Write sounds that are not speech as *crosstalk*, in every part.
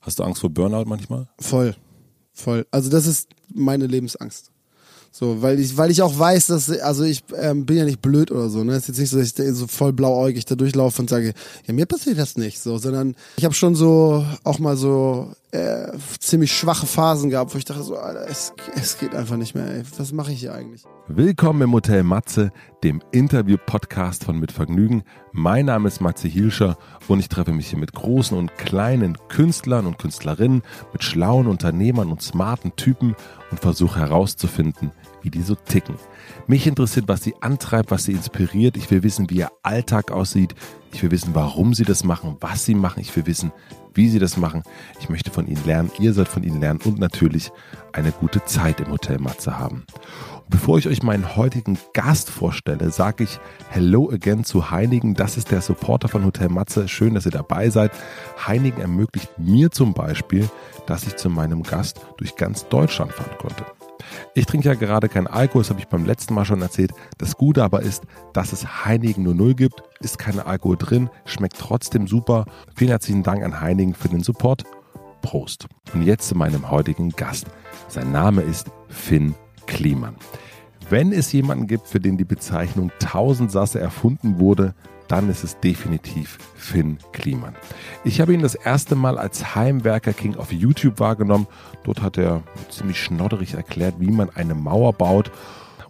Hast du Angst vor Burnout manchmal? Voll. Voll. Also das ist meine Lebensangst. So, weil ich, weil ich auch weiß, dass, also ich ähm, bin ja nicht blöd oder so, ne? Es ist jetzt nicht so, dass ich so voll blauäugig da durchlaufe und sage, ja, mir passiert das nicht, so, sondern ich habe schon so auch mal so äh, ziemlich schwache Phasen gehabt, wo ich dachte so, Alter, es, es geht einfach nicht mehr, ey. Was mache ich hier eigentlich? Willkommen im Hotel Matze, dem Interview-Podcast von Mit Vergnügen. Mein Name ist Matze Hilscher und ich treffe mich hier mit großen und kleinen Künstlern und Künstlerinnen, mit schlauen Unternehmern und smarten Typen und versuche herauszufinden, wie die so ticken. Mich interessiert, was sie antreibt, was sie inspiriert. Ich will wissen, wie ihr Alltag aussieht. Ich will wissen, warum sie das machen, was sie machen. Ich will wissen, wie sie das machen. Ich möchte von ihnen lernen. Ihr sollt von ihnen lernen und natürlich eine gute Zeit im Hotel Matze haben. Und bevor ich euch meinen heutigen Gast vorstelle, sage ich Hello again zu Heinigen. Das ist der Supporter von Hotel Matze. Schön, dass ihr dabei seid. Heinigen ermöglicht mir zum Beispiel, dass ich zu meinem Gast durch ganz Deutschland fahren konnte. Ich trinke ja gerade keinen Alkohol, das habe ich beim letzten Mal schon erzählt. Das Gute aber ist, dass es Heinigen 00 gibt, ist kein Alkohol drin, schmeckt trotzdem super. Vielen herzlichen Dank an Heinigen für den Support. Prost. Und jetzt zu meinem heutigen Gast. Sein Name ist Finn Kliman. Wenn es jemanden gibt, für den die Bezeichnung Tausendsasse erfunden wurde, dann ist es definitiv Finn Kliman. Ich habe ihn das erste Mal als Heimwerker King auf YouTube wahrgenommen. Dort hat er ziemlich schnodderig erklärt, wie man eine Mauer baut.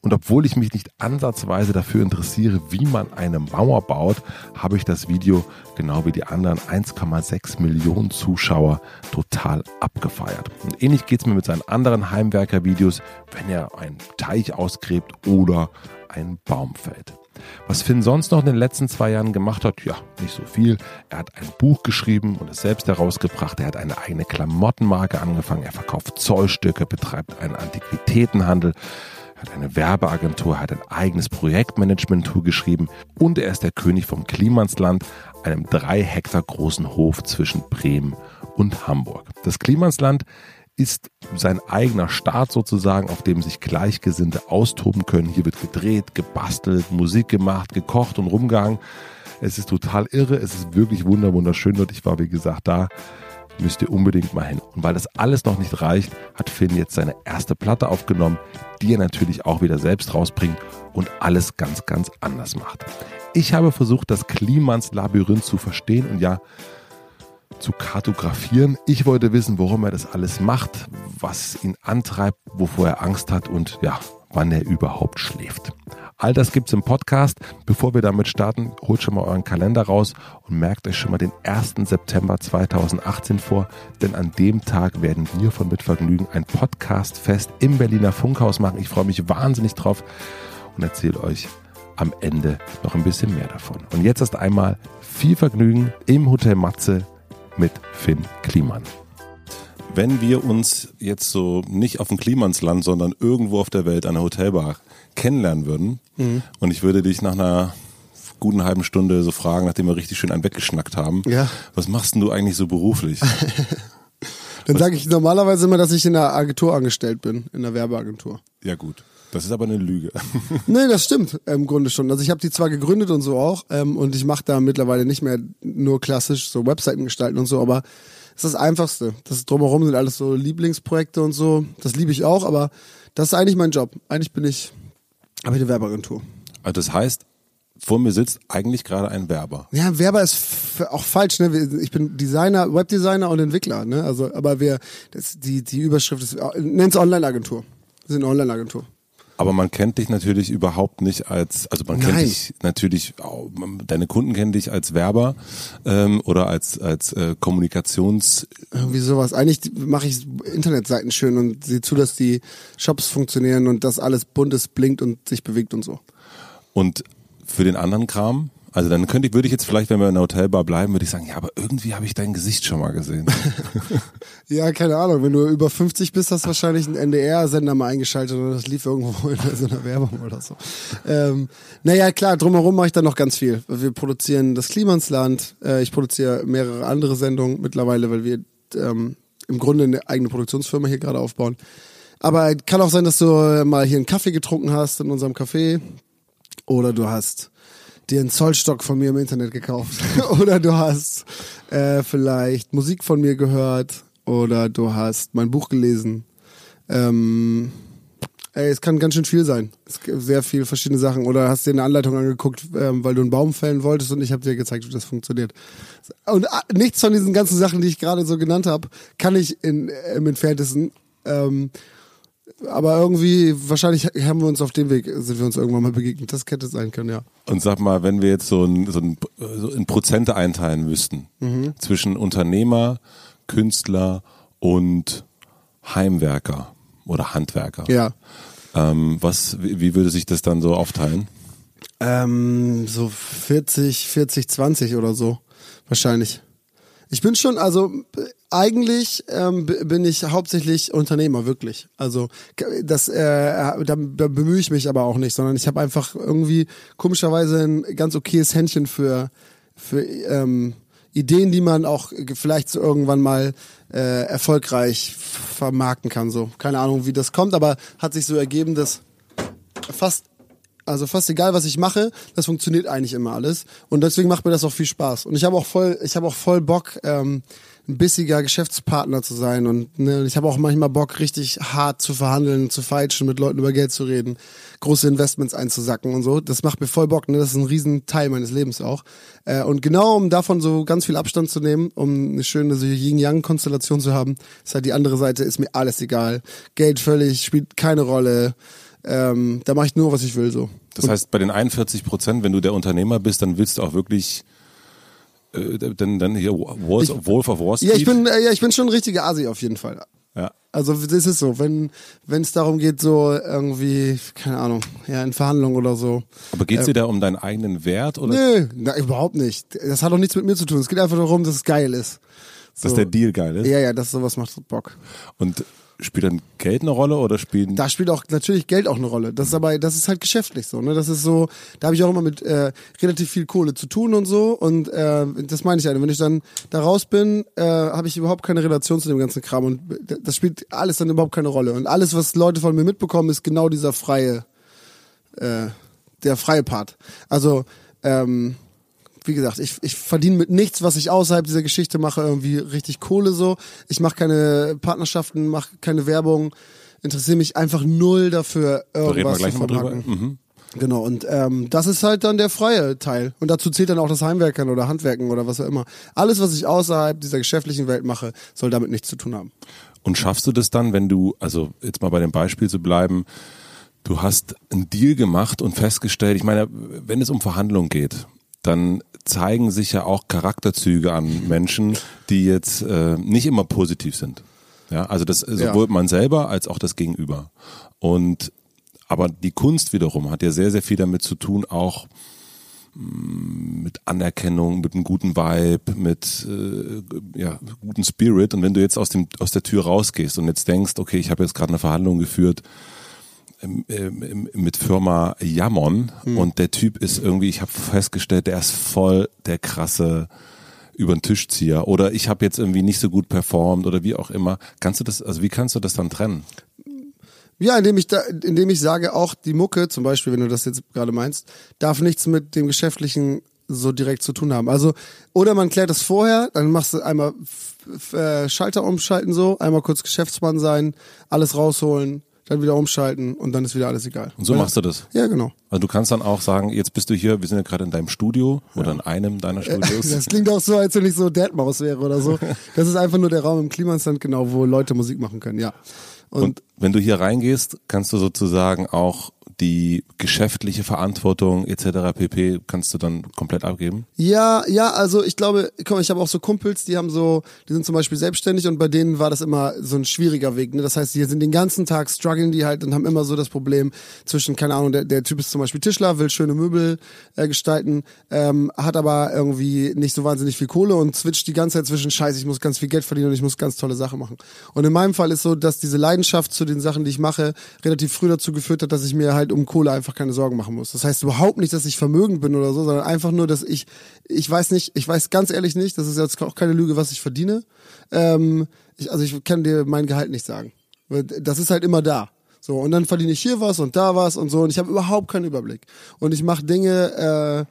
Und obwohl ich mich nicht ansatzweise dafür interessiere, wie man eine Mauer baut, habe ich das Video, genau wie die anderen 1,6 Millionen Zuschauer, total abgefeiert. Und ähnlich geht es mir mit seinen anderen Heimwerker-Videos, wenn er einen Teich ausgräbt oder einen Baum fällt. Was Finn sonst noch in den letzten zwei Jahren gemacht hat, ja, nicht so viel. Er hat ein Buch geschrieben und es selbst herausgebracht. Er hat eine eigene Klamottenmarke angefangen. Er verkauft Zollstücke, betreibt einen Antiquitätenhandel. Hat eine Werbeagentur, hat ein eigenes Projektmanagement-Tool geschrieben und er ist der König vom Klimansland, einem drei Hektar großen Hof zwischen Bremen und Hamburg. Das Klimansland ist sein eigener Staat sozusagen, auf dem sich Gleichgesinnte austoben können. Hier wird gedreht, gebastelt, Musik gemacht, gekocht und rumgehangen. Es ist total irre, es ist wirklich wunderschön und ich war wie gesagt da. Müsst ihr unbedingt mal hin. Und weil das alles noch nicht reicht, hat Finn jetzt seine erste Platte aufgenommen, die er natürlich auch wieder selbst rausbringt und alles ganz, ganz anders macht. Ich habe versucht, das Klimans Labyrinth zu verstehen und ja, zu kartografieren. Ich wollte wissen, warum er das alles macht, was ihn antreibt, wovor er Angst hat und ja, wann er überhaupt schläft. All das gibt's im Podcast. Bevor wir damit starten, holt schon mal euren Kalender raus und merkt euch schon mal den 1. September 2018 vor, denn an dem Tag werden wir von Mitvergnügen ein Podcast-Fest im Berliner Funkhaus machen. Ich freue mich wahnsinnig drauf und erzähle euch am Ende noch ein bisschen mehr davon. Und jetzt erst einmal viel Vergnügen im Hotel Matze mit Finn Kliman. Wenn wir uns jetzt so nicht auf dem Klimansland, sondern irgendwo auf der Welt an der Hotelbar kennenlernen würden mhm. und ich würde dich nach einer guten halben Stunde so fragen, nachdem wir richtig schön einen weggeschnackt haben, ja. was machst denn du eigentlich so beruflich? *laughs* Dann sage ich normalerweise immer, dass ich in einer Agentur angestellt bin, in einer Werbeagentur. Ja gut. Das ist aber eine Lüge. *laughs* nee, das stimmt im Grunde schon. Also ich habe die zwar gegründet und so auch ähm, und ich mache da mittlerweile nicht mehr nur klassisch so Webseiten gestalten und so, aber es ist das Einfachste. Das drumherum sind alles so Lieblingsprojekte und so. Das liebe ich auch, aber das ist eigentlich mein Job. Eigentlich bin ich, habe ich eine Werbeagentur. Also das heißt, vor mir sitzt eigentlich gerade ein Werber. Ja, Werber ist auch falsch. Ne? Ich bin Designer, Webdesigner und Entwickler. Ne? Also, aber wir, das, die die Überschrift ist, nennt's Online-Agentur. Wir sind eine Online-Agentur. Aber man kennt dich natürlich überhaupt nicht als, also man kennt dich natürlich, deine Kunden kennen dich als Werber ähm, oder als als äh, Kommunikations. Irgendwie sowas. Eigentlich mache ich Internetseiten schön und sehe zu, dass die Shops funktionieren und dass alles buntes blinkt und sich bewegt und so. Und für den anderen Kram? Also dann könnte ich, würde ich jetzt vielleicht, wenn wir in der Hotelbar bleiben, würde ich sagen, ja, aber irgendwie habe ich dein Gesicht schon mal gesehen. *laughs* ja, keine Ahnung. Wenn du über 50 bist, hast du wahrscheinlich einen NDR-Sender mal eingeschaltet oder das lief irgendwo *laughs* in so einer Werbung oder so. Ähm, naja, klar, drumherum mache ich dann noch ganz viel. Wir produzieren das Klimansland. Äh, ich produziere mehrere andere Sendungen mittlerweile, weil wir ähm, im Grunde eine eigene Produktionsfirma hier gerade aufbauen. Aber kann auch sein, dass du mal hier einen Kaffee getrunken hast in unserem Café. Oder du hast dir einen Zollstock von mir im Internet gekauft. *laughs* oder du hast äh, vielleicht Musik von mir gehört. Oder du hast mein Buch gelesen. Ähm, ey, es kann ganz schön viel sein. Es gibt sehr viel verschiedene Sachen. Oder hast dir eine Anleitung angeguckt, ähm, weil du einen Baum fällen wolltest und ich habe dir gezeigt, wie das funktioniert. Und äh, nichts von diesen ganzen Sachen, die ich gerade so genannt habe, kann ich in, äh, im entferntesten. Ähm, aber irgendwie, wahrscheinlich haben wir uns auf dem Weg, sind wir uns irgendwann mal begegnet. Das hätte sein können, ja. Und sag mal, wenn wir jetzt so ein, so ein, so in Prozente einteilen müssten, Mhm. zwischen Unternehmer, Künstler und Heimwerker oder Handwerker. Ja. Ähm, was, wie, würde sich das dann so aufteilen? Ähm, so 40, 40, 20 oder so. Wahrscheinlich. Ich bin schon, also äh, eigentlich ähm, bin ich hauptsächlich Unternehmer, wirklich. Also das, äh, da, da bemühe ich mich aber auch nicht, sondern ich habe einfach irgendwie komischerweise ein ganz okayes Händchen für, für ähm, Ideen, die man auch vielleicht so irgendwann mal äh, erfolgreich vermarkten kann. So, keine Ahnung, wie das kommt, aber hat sich so ergeben, dass fast also fast egal, was ich mache, das funktioniert eigentlich immer alles. Und deswegen macht mir das auch viel Spaß. Und ich habe auch voll, ich habe auch voll Bock, ähm, ein bissiger Geschäftspartner zu sein. Und ne, ich habe auch manchmal Bock, richtig hart zu verhandeln, zu feitschen, mit Leuten über Geld zu reden, große Investments einzusacken und so. Das macht mir voll Bock. Ne? Das ist ein riesen Teil meines Lebens auch. Äh, und genau um davon so ganz viel Abstand zu nehmen, um eine schöne so Yin-Yang-Konstellation zu haben, ist halt die andere Seite, ist mir alles egal. Geld völlig, spielt keine Rolle. Ähm, da mache ich nur, was ich will so. Das heißt, bei den 41 Prozent, wenn du der Unternehmer bist, dann willst du auch wirklich, äh, dann, dann hier Wolf, Wolf of Wall Street. Ja, ich bin, äh, ja, ich bin schon ein richtiger Asi auf jeden Fall. Ja. Also das ist so, wenn wenn es darum geht, so irgendwie, keine Ahnung, ja, in Verhandlungen oder so. Aber geht's dir da um deinen eigenen Wert oder Nö, na, überhaupt nicht. Das hat auch nichts mit mir zu tun. Es geht einfach darum, dass es geil ist. dass der Deal geil ist? Ja, ja, das sowas macht Bock. Und spielt dann Geld eine Rolle oder spielen Da spielt auch natürlich Geld auch eine Rolle. Das ist aber, das ist halt geschäftlich so, ne? Das ist so, da habe ich auch immer mit äh, relativ viel Kohle zu tun und so. Und äh, das meine ich halt. Wenn ich dann da raus bin, äh, habe ich überhaupt keine Relation zu dem ganzen Kram. Und das spielt alles dann überhaupt keine Rolle. Und alles, was Leute von mir mitbekommen, ist genau dieser freie, äh, der freie Part. Also, ähm, wie gesagt, ich, ich verdiene mit nichts, was ich außerhalb dieser Geschichte mache, irgendwie richtig Kohle so. Ich mache keine Partnerschaften, mache keine Werbung, interessiere mich einfach null dafür, da reden wir irgendwas gleich zu vermarkten. Mhm. Genau, und ähm, das ist halt dann der freie Teil. Und dazu zählt dann auch das Heimwerkern oder Handwerken oder was auch immer. Alles, was ich außerhalb dieser geschäftlichen Welt mache, soll damit nichts zu tun haben. Und schaffst du das dann, wenn du, also jetzt mal bei dem Beispiel zu bleiben, du hast einen Deal gemacht und festgestellt, ich meine, wenn es um Verhandlungen geht, dann zeigen sich ja auch Charakterzüge an Menschen, die jetzt äh, nicht immer positiv sind. Ja, also das sowohl man selber als auch das Gegenüber. Und aber die Kunst wiederum hat ja sehr, sehr viel damit zu tun, auch mh, mit Anerkennung, mit einem guten Vibe, mit äh, ja, guten Spirit. Und wenn du jetzt aus dem aus der Tür rausgehst und jetzt denkst, okay, ich habe jetzt gerade eine Verhandlung geführt mit Firma Jammon und der Typ ist irgendwie, ich habe festgestellt, der ist voll der krasse über den Tischzieher oder ich habe jetzt irgendwie nicht so gut performt oder wie auch immer. Kannst du das, also wie kannst du das dann trennen? Ja, indem ich da, indem ich sage, auch die Mucke, zum Beispiel, wenn du das jetzt gerade meinst, darf nichts mit dem Geschäftlichen so direkt zu tun haben. Also, oder man klärt das vorher, dann machst du einmal äh, Schalter umschalten so, einmal kurz Geschäftsmann sein, alles rausholen, dann wieder umschalten und dann ist wieder alles egal. Und so Weil- machst du das. Ja, genau. Also du kannst dann auch sagen, jetzt bist du hier, wir sind ja gerade in deinem Studio oder in einem deiner Studios. *laughs* Das klingt auch so, als wenn ich so Deadmaus wäre oder so. Das ist einfach nur der Raum im Klimansland, genau, wo Leute Musik machen können, ja. Und, Und wenn du hier reingehst, kannst du sozusagen auch die geschäftliche Verantwortung etc. pp. kannst du dann komplett abgeben? Ja, ja, also ich glaube, mal, ich habe auch so Kumpels, die haben so, die sind zum Beispiel selbstständig und bei denen war das immer so ein schwieriger Weg. Ne? Das heißt, die sind den ganzen Tag strugglen die halt und haben immer so das Problem zwischen, keine Ahnung, der, der Typ ist zum Beispiel Tischler, will schöne Möbel äh, gestalten, ähm, hat aber irgendwie nicht so wahnsinnig viel Kohle und switcht die ganze Zeit zwischen Scheiße, ich muss ganz viel Geld verdienen und ich muss ganz tolle Sachen machen. Und in meinem Fall ist so, dass diese Leidenschaft zu den Sachen, die ich mache, relativ früh dazu geführt hat, dass ich mir halt um Kohle einfach keine Sorgen machen muss. Das heißt überhaupt nicht, dass ich vermögend bin oder so, sondern einfach nur, dass ich, ich weiß nicht, ich weiß ganz ehrlich nicht, das ist jetzt auch keine Lüge, was ich verdiene. Ähm, ich, also ich kann dir mein Gehalt nicht sagen. Das ist halt immer da. So, und dann verdiene ich hier was und da was und so und ich habe überhaupt keinen Überblick. Und ich mache Dinge,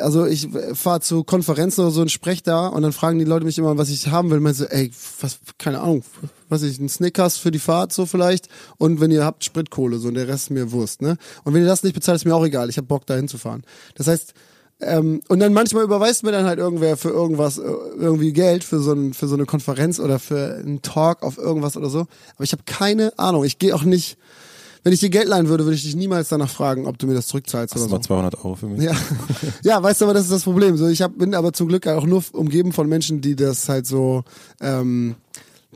also ich fahre zu Konferenzen oder so und spreche da und dann fragen die Leute mich immer, was ich haben will. Ich so, ey, was, keine Ahnung, was ich, ein Snickers für die Fahrt so vielleicht und wenn ihr habt Spritkohle so und der Rest ist mir Wurst, ne? Und wenn ihr das nicht bezahlt, ist mir auch egal. Ich habe Bock da hinzufahren. Das heißt, ähm, und dann manchmal überweist mir dann halt irgendwer für irgendwas, äh, irgendwie Geld für so, ein, für so eine Konferenz oder für einen Talk auf irgendwas oder so. Aber ich habe keine Ahnung. Ich gehe auch nicht, wenn ich dir Geld leihen würde, würde ich dich niemals danach fragen, ob du mir das zurückzahlst Hast oder du so. mal 200 Euro für mich? Ja, ja, weißt du, aber das ist das Problem. So, ich hab, bin aber zum Glück auch nur umgeben von Menschen, die das halt so, ähm,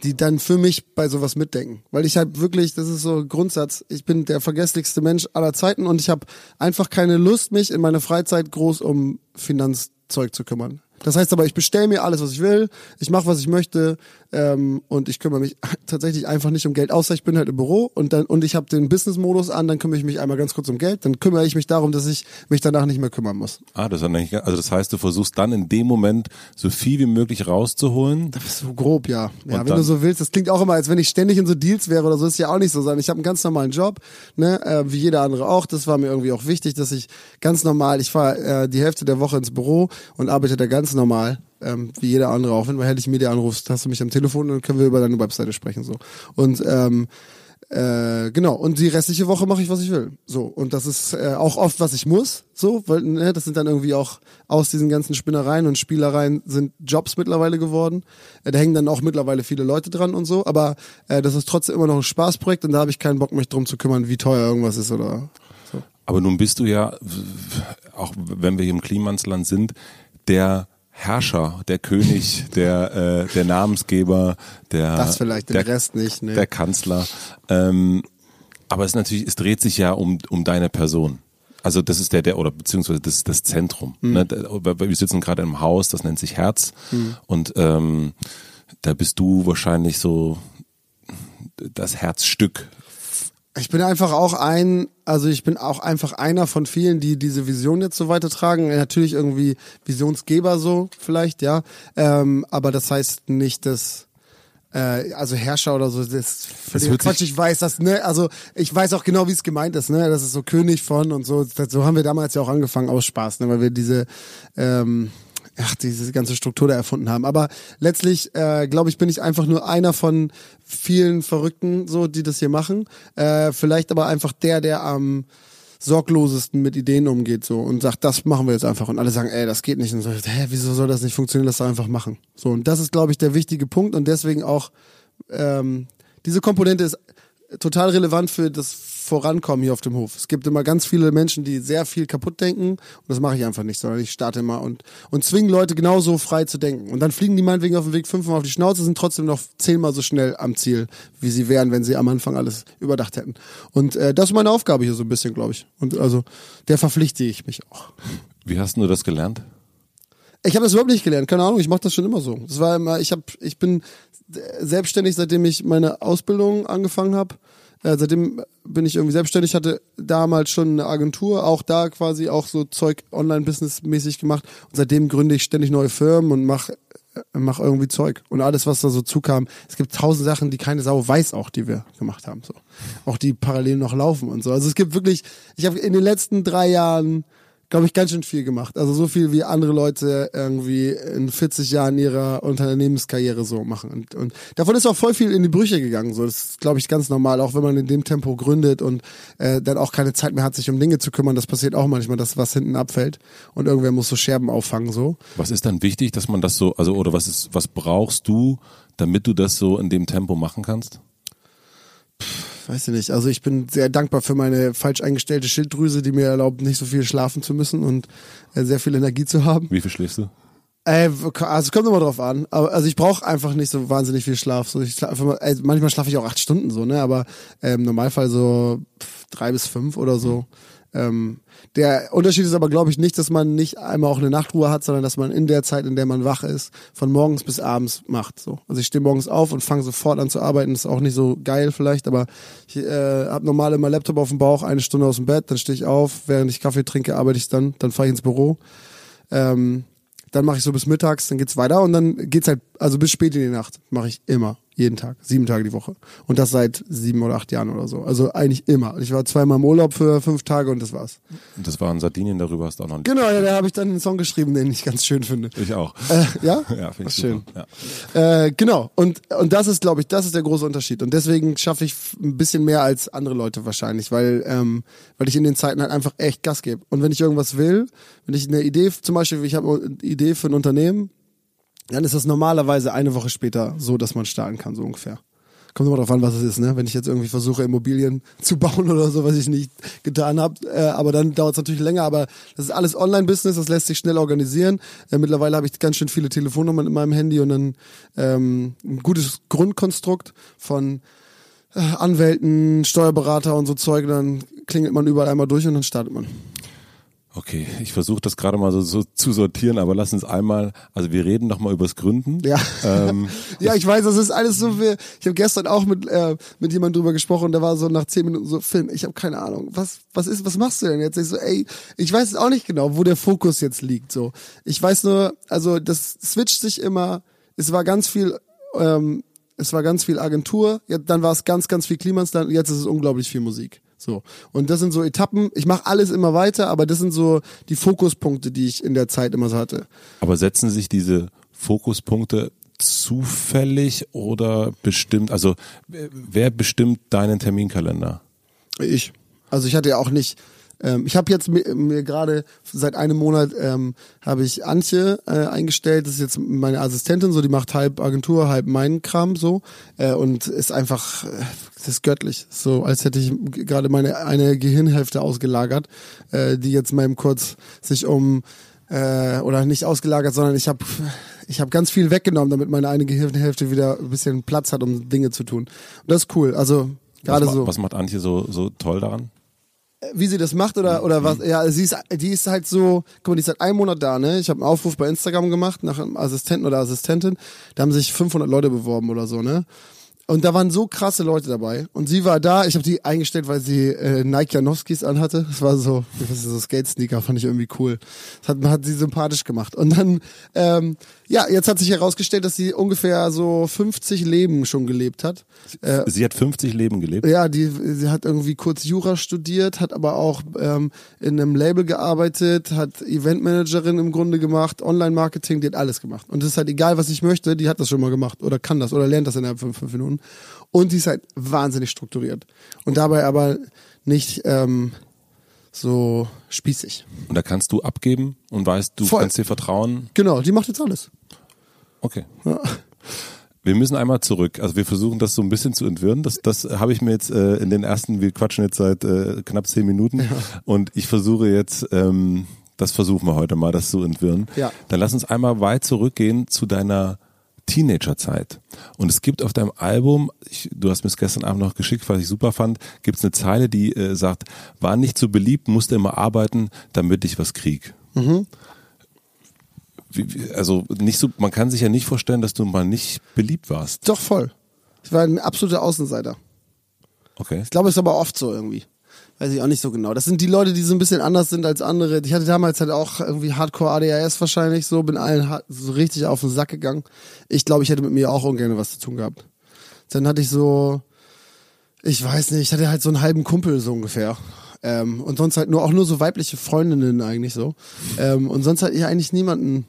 die dann für mich bei sowas mitdenken. Weil ich halt wirklich, das ist so ein Grundsatz, ich bin der vergesslichste Mensch aller Zeiten und ich habe einfach keine Lust, mich in meiner Freizeit groß um Finanzzeug zu kümmern. Das heißt aber, ich bestelle mir alles, was ich will, ich mache, was ich möchte ähm, und ich kümmere mich tatsächlich einfach nicht um Geld, außer ich bin halt im Büro und dann und ich habe den Business-Modus an, dann kümmere ich mich einmal ganz kurz um Geld, dann kümmere ich mich darum, dass ich mich danach nicht mehr kümmern muss. Ah, das ist also das heißt, du versuchst dann in dem Moment so viel wie möglich rauszuholen. So grob, ja. Ja, wenn dann- du so willst, das klingt auch immer, als wenn ich ständig in so Deals wäre oder so, ist ja auch nicht so sein. Ich habe einen ganz normalen Job, ne, äh, wie jeder andere auch. Das war mir irgendwie auch wichtig, dass ich ganz normal, ich fahre äh, die Hälfte der Woche ins Büro und arbeite da ganz normal, ähm, wie jeder andere auch. Wenn du Herrlich Media anrufst, hast du mich am Telefon und dann können wir über deine Webseite sprechen so. Und ähm, äh, genau, und die restliche Woche mache ich, was ich will. So, und das ist äh, auch oft, was ich muss, so, weil ne, das sind dann irgendwie auch aus diesen ganzen Spinnereien und Spielereien sind Jobs mittlerweile geworden. Äh, da hängen dann auch mittlerweile viele Leute dran und so, aber äh, das ist trotzdem immer noch ein Spaßprojekt und da habe ich keinen Bock, mich drum zu kümmern, wie teuer irgendwas ist oder. Aber nun bist du ja, auch wenn wir hier im Klimansland sind, der Herrscher, der König, der, äh, der Namensgeber, der, Das vielleicht, den der, Rest nicht, ne. der Kanzler. Ähm, aber es ist natürlich, es dreht sich ja um, um deine Person. Also das ist der, der, oder beziehungsweise das ist das Zentrum. Hm. Ne? Wir sitzen gerade im Haus, das nennt sich Herz. Und ähm, da bist du wahrscheinlich so das Herzstück. Ich bin einfach auch ein, also ich bin auch einfach einer von vielen, die diese Vision jetzt so weitertragen. Natürlich irgendwie Visionsgeber so vielleicht, ja. Ähm, aber das heißt nicht, dass äh, also Herrscher oder so, das Das hört Quatsch. Ich weiß das, ne? Also ich weiß auch genau, wie es gemeint ist, ne? Das ist so König von und so. Das, so haben wir damals ja auch angefangen aus Spaß, ne? Weil wir diese ähm, ach, diese ganze Struktur da erfunden haben. Aber letztlich, äh, glaube ich, bin ich einfach nur einer von vielen Verrückten, so, die das hier machen. Äh, vielleicht aber einfach der, der am sorglosesten mit Ideen umgeht so und sagt, das machen wir jetzt einfach und alle sagen, ey, das geht nicht und so, hä, wieso soll das nicht funktionieren, lass doch einfach machen. So und das ist glaube ich der wichtige Punkt und deswegen auch ähm, diese Komponente ist total relevant für das Vorankommen hier auf dem Hof. Es gibt immer ganz viele Menschen, die sehr viel kaputt denken und das mache ich einfach nicht, sondern ich starte immer und, und zwinge Leute genauso frei zu denken. Und dann fliegen die meinetwegen auf dem Weg fünfmal auf die Schnauze, sind trotzdem noch zehnmal so schnell am Ziel, wie sie wären, wenn sie am Anfang alles überdacht hätten. Und äh, das ist meine Aufgabe hier so ein bisschen, glaube ich. Und also der verpflichte ich mich auch. Wie hast du das gelernt? Ich habe das überhaupt nicht gelernt, keine Ahnung, ich mache das schon immer so. Das war immer, ich habe, ich bin selbstständig, seitdem ich meine Ausbildung angefangen habe. Äh, seitdem bin ich irgendwie selbstständig, hatte damals schon eine Agentur, auch da quasi auch so Zeug Online-Business-mäßig gemacht. Und seitdem gründe ich ständig neue Firmen und mache mach irgendwie Zeug. Und alles, was da so zukam. Es gibt tausend Sachen, die keine Sau weiß auch, die wir gemacht haben. So. Auch die parallel noch laufen und so. Also es gibt wirklich, ich habe in den letzten drei Jahren glaube ich, ganz schön viel gemacht. Also so viel wie andere Leute irgendwie in 40 Jahren ihrer Unternehmenskarriere so machen. Und, und davon ist auch voll viel in die Brüche gegangen. So, das ist, glaube ich, ganz normal, auch wenn man in dem Tempo gründet und äh, dann auch keine Zeit mehr hat, sich um Dinge zu kümmern. Das passiert auch manchmal, dass was hinten abfällt und irgendwer muss so Scherben auffangen. So. Was ist dann wichtig, dass man das so, also oder was ist, was brauchst du, damit du das so in dem Tempo machen kannst? Weiß ich nicht. Also ich bin sehr dankbar für meine falsch eingestellte Schilddrüse, die mir erlaubt, nicht so viel schlafen zu müssen und äh, sehr viel Energie zu haben. Wie viel schläfst du? Äh, also kommt immer drauf an. Aber also ich brauche einfach nicht so wahnsinnig viel Schlaf. So ich schlaf, äh, manchmal schlafe ich auch acht Stunden so, ne? Aber äh, im Normalfall so drei bis fünf oder so. Ähm, der Unterschied ist aber, glaube ich, nicht, dass man nicht einmal auch eine Nachtruhe hat, sondern dass man in der Zeit, in der man wach ist, von morgens bis abends macht. So. Also ich stehe morgens auf und fange sofort an zu arbeiten. Ist auch nicht so geil vielleicht, aber ich äh, habe normal immer Laptop auf dem Bauch, eine Stunde aus dem Bett, dann stehe ich auf, während ich Kaffee trinke, arbeite ich dann, dann fahre ich ins Büro. Ähm, dann mache ich so bis mittags, dann geht's weiter und dann geht's halt, also bis spät in die Nacht mache ich immer. Jeden Tag, sieben Tage die Woche. Und das seit sieben oder acht Jahren oder so. Also eigentlich immer. Ich war zweimal im Urlaub für fünf Tage und das war's. Und das war in Sardinien, darüber hast du auch noch nicht. Genau, ja, da habe ich dann einen Song geschrieben, den ich ganz schön finde. Ich auch. Äh, ja? *laughs* Ja, finde ich Schön. super. Ja. Äh, genau. Und, und das ist, glaube ich, das ist der große Unterschied. Und deswegen schaffe ich ein bisschen mehr als andere Leute wahrscheinlich, weil, ähm, weil ich in den Zeiten halt einfach echt Gas gebe. Und wenn ich irgendwas will, wenn ich eine Idee, zum Beispiel, ich habe eine Idee für ein Unternehmen, dann ist das normalerweise eine Woche später so, dass man starten kann, so ungefähr. Kommt immer drauf an, was es ist, ne? Wenn ich jetzt irgendwie versuche, Immobilien *laughs* zu bauen oder so, was ich nicht getan habe. Äh, aber dann dauert es natürlich länger. Aber das ist alles Online-Business, das lässt sich schnell organisieren. Äh, mittlerweile habe ich ganz schön viele Telefonnummern in meinem Handy und dann ähm, ein gutes Grundkonstrukt von äh, Anwälten, Steuerberater und so Zeug. Dann klingelt man überall einmal durch und dann startet man. Okay, ich versuche das gerade mal so, so zu sortieren, aber lass uns einmal, also wir reden noch mal übers Gründen. Ja. Ähm, *laughs* Ja, ich weiß, das ist alles so viel. Ich habe gestern auch mit äh, mit jemandem drüber gesprochen, der war so nach zehn Minuten so Finn, ich habe keine Ahnung, was was ist, was machst du denn jetzt? Ich so, ey, ich weiß auch nicht genau, wo der Fokus jetzt liegt. So, ich weiß nur, also das switcht sich immer. Es war ganz viel, ähm, es war ganz viel Agentur, jetzt, dann war es ganz ganz viel Klimans, dann jetzt ist es unglaublich viel Musik. So und das sind so Etappen. Ich mache alles immer weiter, aber das sind so die Fokuspunkte, die ich in der Zeit immer so hatte. aber setzen sich diese Fokuspunkte zufällig oder bestimmt, also wer- wer bestimmt deinen Terminkalender? Ich. Also ich hatte ja auch nicht. Ähm, ich habe jetzt mir, mir gerade seit einem Monat ähm, habe ich Antje äh, eingestellt. Das ist jetzt meine Assistentin, so die macht halb Agentur, halb meinen Kram so äh, und ist einfach, äh, das ist göttlich. So als hätte ich gerade meine eine Gehirnhälfte ausgelagert, äh, die jetzt mal eben kurz sich um äh, oder nicht ausgelagert, sondern ich habe ich habe ganz viel weggenommen, damit meine eine Gehirnhälfte wieder ein bisschen Platz hat, um Dinge zu tun. Und das ist cool. Also gerade so was macht Antje so, so toll daran? Wie sie das macht oder oder was ja sie ist die ist halt so guck mal die ist seit einem Monat da ne? Ich habe einen Aufruf bei Instagram gemacht nach einem Assistenten oder Assistentin. Da haben sich 500 Leute beworben oder so ne? Und da waren so krasse Leute dabei. Und sie war da ich habe die eingestellt weil sie äh, Nike Janowskis anhatte. Das war so was ist das, so Skate Sneaker fand ich irgendwie cool. Das hat hat sie sympathisch gemacht. Und dann ähm, ja jetzt hat sich herausgestellt dass sie ungefähr so 50 Leben schon gelebt hat äh, Sie hat 50 Leben gelebt. ja, die, sie hat irgendwie kurz Jura studiert, hat aber auch ähm, in einem Label gearbeitet, hat Eventmanagerin im Grunde gemacht, Online-Marketing, die hat alles gemacht. Und es ist halt egal, was ich möchte, die hat das schon mal gemacht oder kann das oder lernt das innerhalb von fünf Minuten. Und die ist halt wahnsinnig strukturiert. Und dabei aber nicht ähm, so spießig. Und da kannst du abgeben und weißt, du Voll. kannst dir vertrauen. Genau, die macht jetzt alles. Okay. Ja. Wir müssen einmal zurück. Also wir versuchen das so ein bisschen zu entwirren. Das, das habe ich mir jetzt äh, in den ersten, wir quatschen jetzt seit äh, knapp zehn Minuten und ich versuche jetzt, ähm, das versuchen wir heute mal, das zu entwirren. Ja. Dann lass uns einmal weit zurückgehen zu deiner Teenagerzeit. Und es gibt auf deinem Album, ich, du hast mir es gestern Abend noch geschickt, was ich super fand, gibt es eine Zeile, die äh, sagt, war nicht so beliebt, musste immer arbeiten, damit ich was krieg. Wie, wie, also nicht so, man kann sich ja nicht vorstellen, dass du mal nicht beliebt warst. Doch voll. Ich war ein absoluter Außenseiter. Okay. Ich glaube, es ist aber oft so irgendwie. Weiß ich auch nicht so genau. Das sind die Leute, die so ein bisschen anders sind als andere. Ich hatte damals halt auch irgendwie Hardcore ADHS wahrscheinlich so, bin allen so richtig auf den Sack gegangen. Ich glaube, ich hätte mit mir auch ungern was zu tun gehabt. Dann hatte ich so, ich weiß nicht, ich hatte halt so einen halben Kumpel so ungefähr. Ähm, und sonst halt nur auch nur so weibliche Freundinnen eigentlich so. Ähm, und sonst hatte ich eigentlich niemanden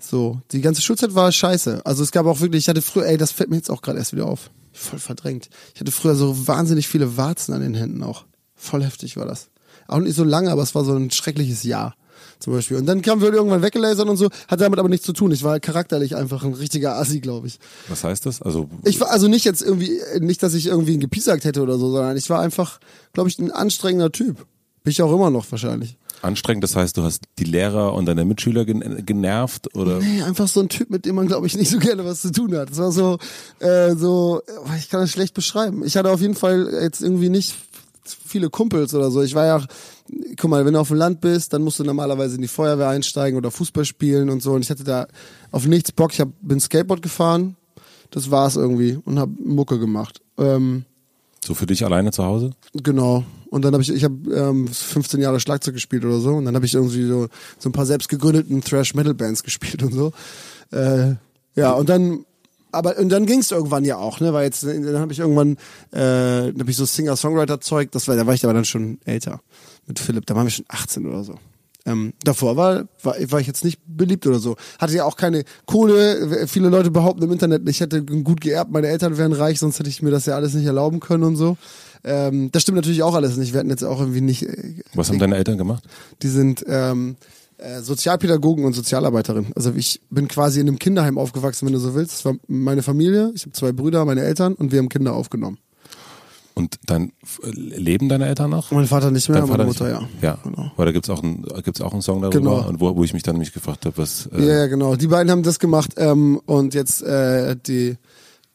so. Die ganze Schulzeit war scheiße. Also es gab auch wirklich, ich hatte früher, ey, das fällt mir jetzt auch gerade erst wieder auf. Voll verdrängt. Ich hatte früher so wahnsinnig viele Warzen an den Händen auch. Voll heftig war das. Auch nicht so lange, aber es war so ein schreckliches Jahr. Zum Beispiel. Und dann kam wir irgendwann weggelasert und so, hat damit aber nichts zu tun. Ich war charakterlich einfach ein richtiger Assi, glaube ich. Was heißt das? Also Ich war also nicht jetzt irgendwie, nicht, dass ich irgendwie ihn gepiesackt hätte oder so, sondern ich war einfach, glaube ich, ein anstrengender Typ. Bin ich auch immer noch wahrscheinlich. anstrengend, das heißt, du hast die Lehrer und deine Mitschüler gen genervt oder Nee, einfach so ein Typ, mit dem man, glaube ich, nicht so gerne was zu tun hat. Das war so, äh, so, ich kann das schlecht beschreiben. Ich hatte auf jeden Fall jetzt irgendwie nicht viele Kumpels oder so. Ich war ja, guck mal, wenn du auf dem Land bist, dann musst du normalerweise in die Feuerwehr einsteigen oder Fußball spielen und so. Und ich hatte da auf nichts Bock. Ich hab, bin Skateboard gefahren, das war's irgendwie und hab Mucke gemacht. Ähm, so für dich alleine zu Hause? Genau. Und dann habe ich, ich habe ähm, 15 Jahre Schlagzeug gespielt oder so. Und dann habe ich irgendwie so, so ein paar selbst gegründeten Thrash-Metal-Bands gespielt und so. Äh, ja, und dann aber und dann ging es irgendwann ja auch, ne? Weil jetzt dann habe ich irgendwann äh, dann hab ich so Singer-Songwriter-Zeug, das war, da war ich aber dann schon älter mit Philipp, da waren wir schon 18 oder so. Ähm, davor war, war, war ich jetzt nicht beliebt oder so. Hatte ja auch keine Kohle. Viele Leute behaupten im Internet, ich hätte gut geerbt, meine Eltern wären reich, sonst hätte ich mir das ja alles nicht erlauben können und so. Ähm, das stimmt natürlich auch alles nicht. Wir hatten jetzt auch irgendwie nicht. Äh, Was haben deine Eltern gemacht? Die sind ähm, äh, Sozialpädagogen und Sozialarbeiterin. Also ich bin quasi in einem Kinderheim aufgewachsen, wenn du so willst. Das war meine Familie. Ich habe zwei Brüder, meine Eltern und wir haben Kinder aufgenommen. Und dann äh, leben deine Eltern noch? Mein Vater nicht mehr, Dein meine Mutter ja. Ja, Genau. weil da gibt's auch, ein, gibt's auch einen Song darüber, Genau. und wo, wo ich mich dann nämlich gefragt habe, was... Äh, Ja, ja, genau. Die beiden haben das gemacht ähm, und jetzt äh, die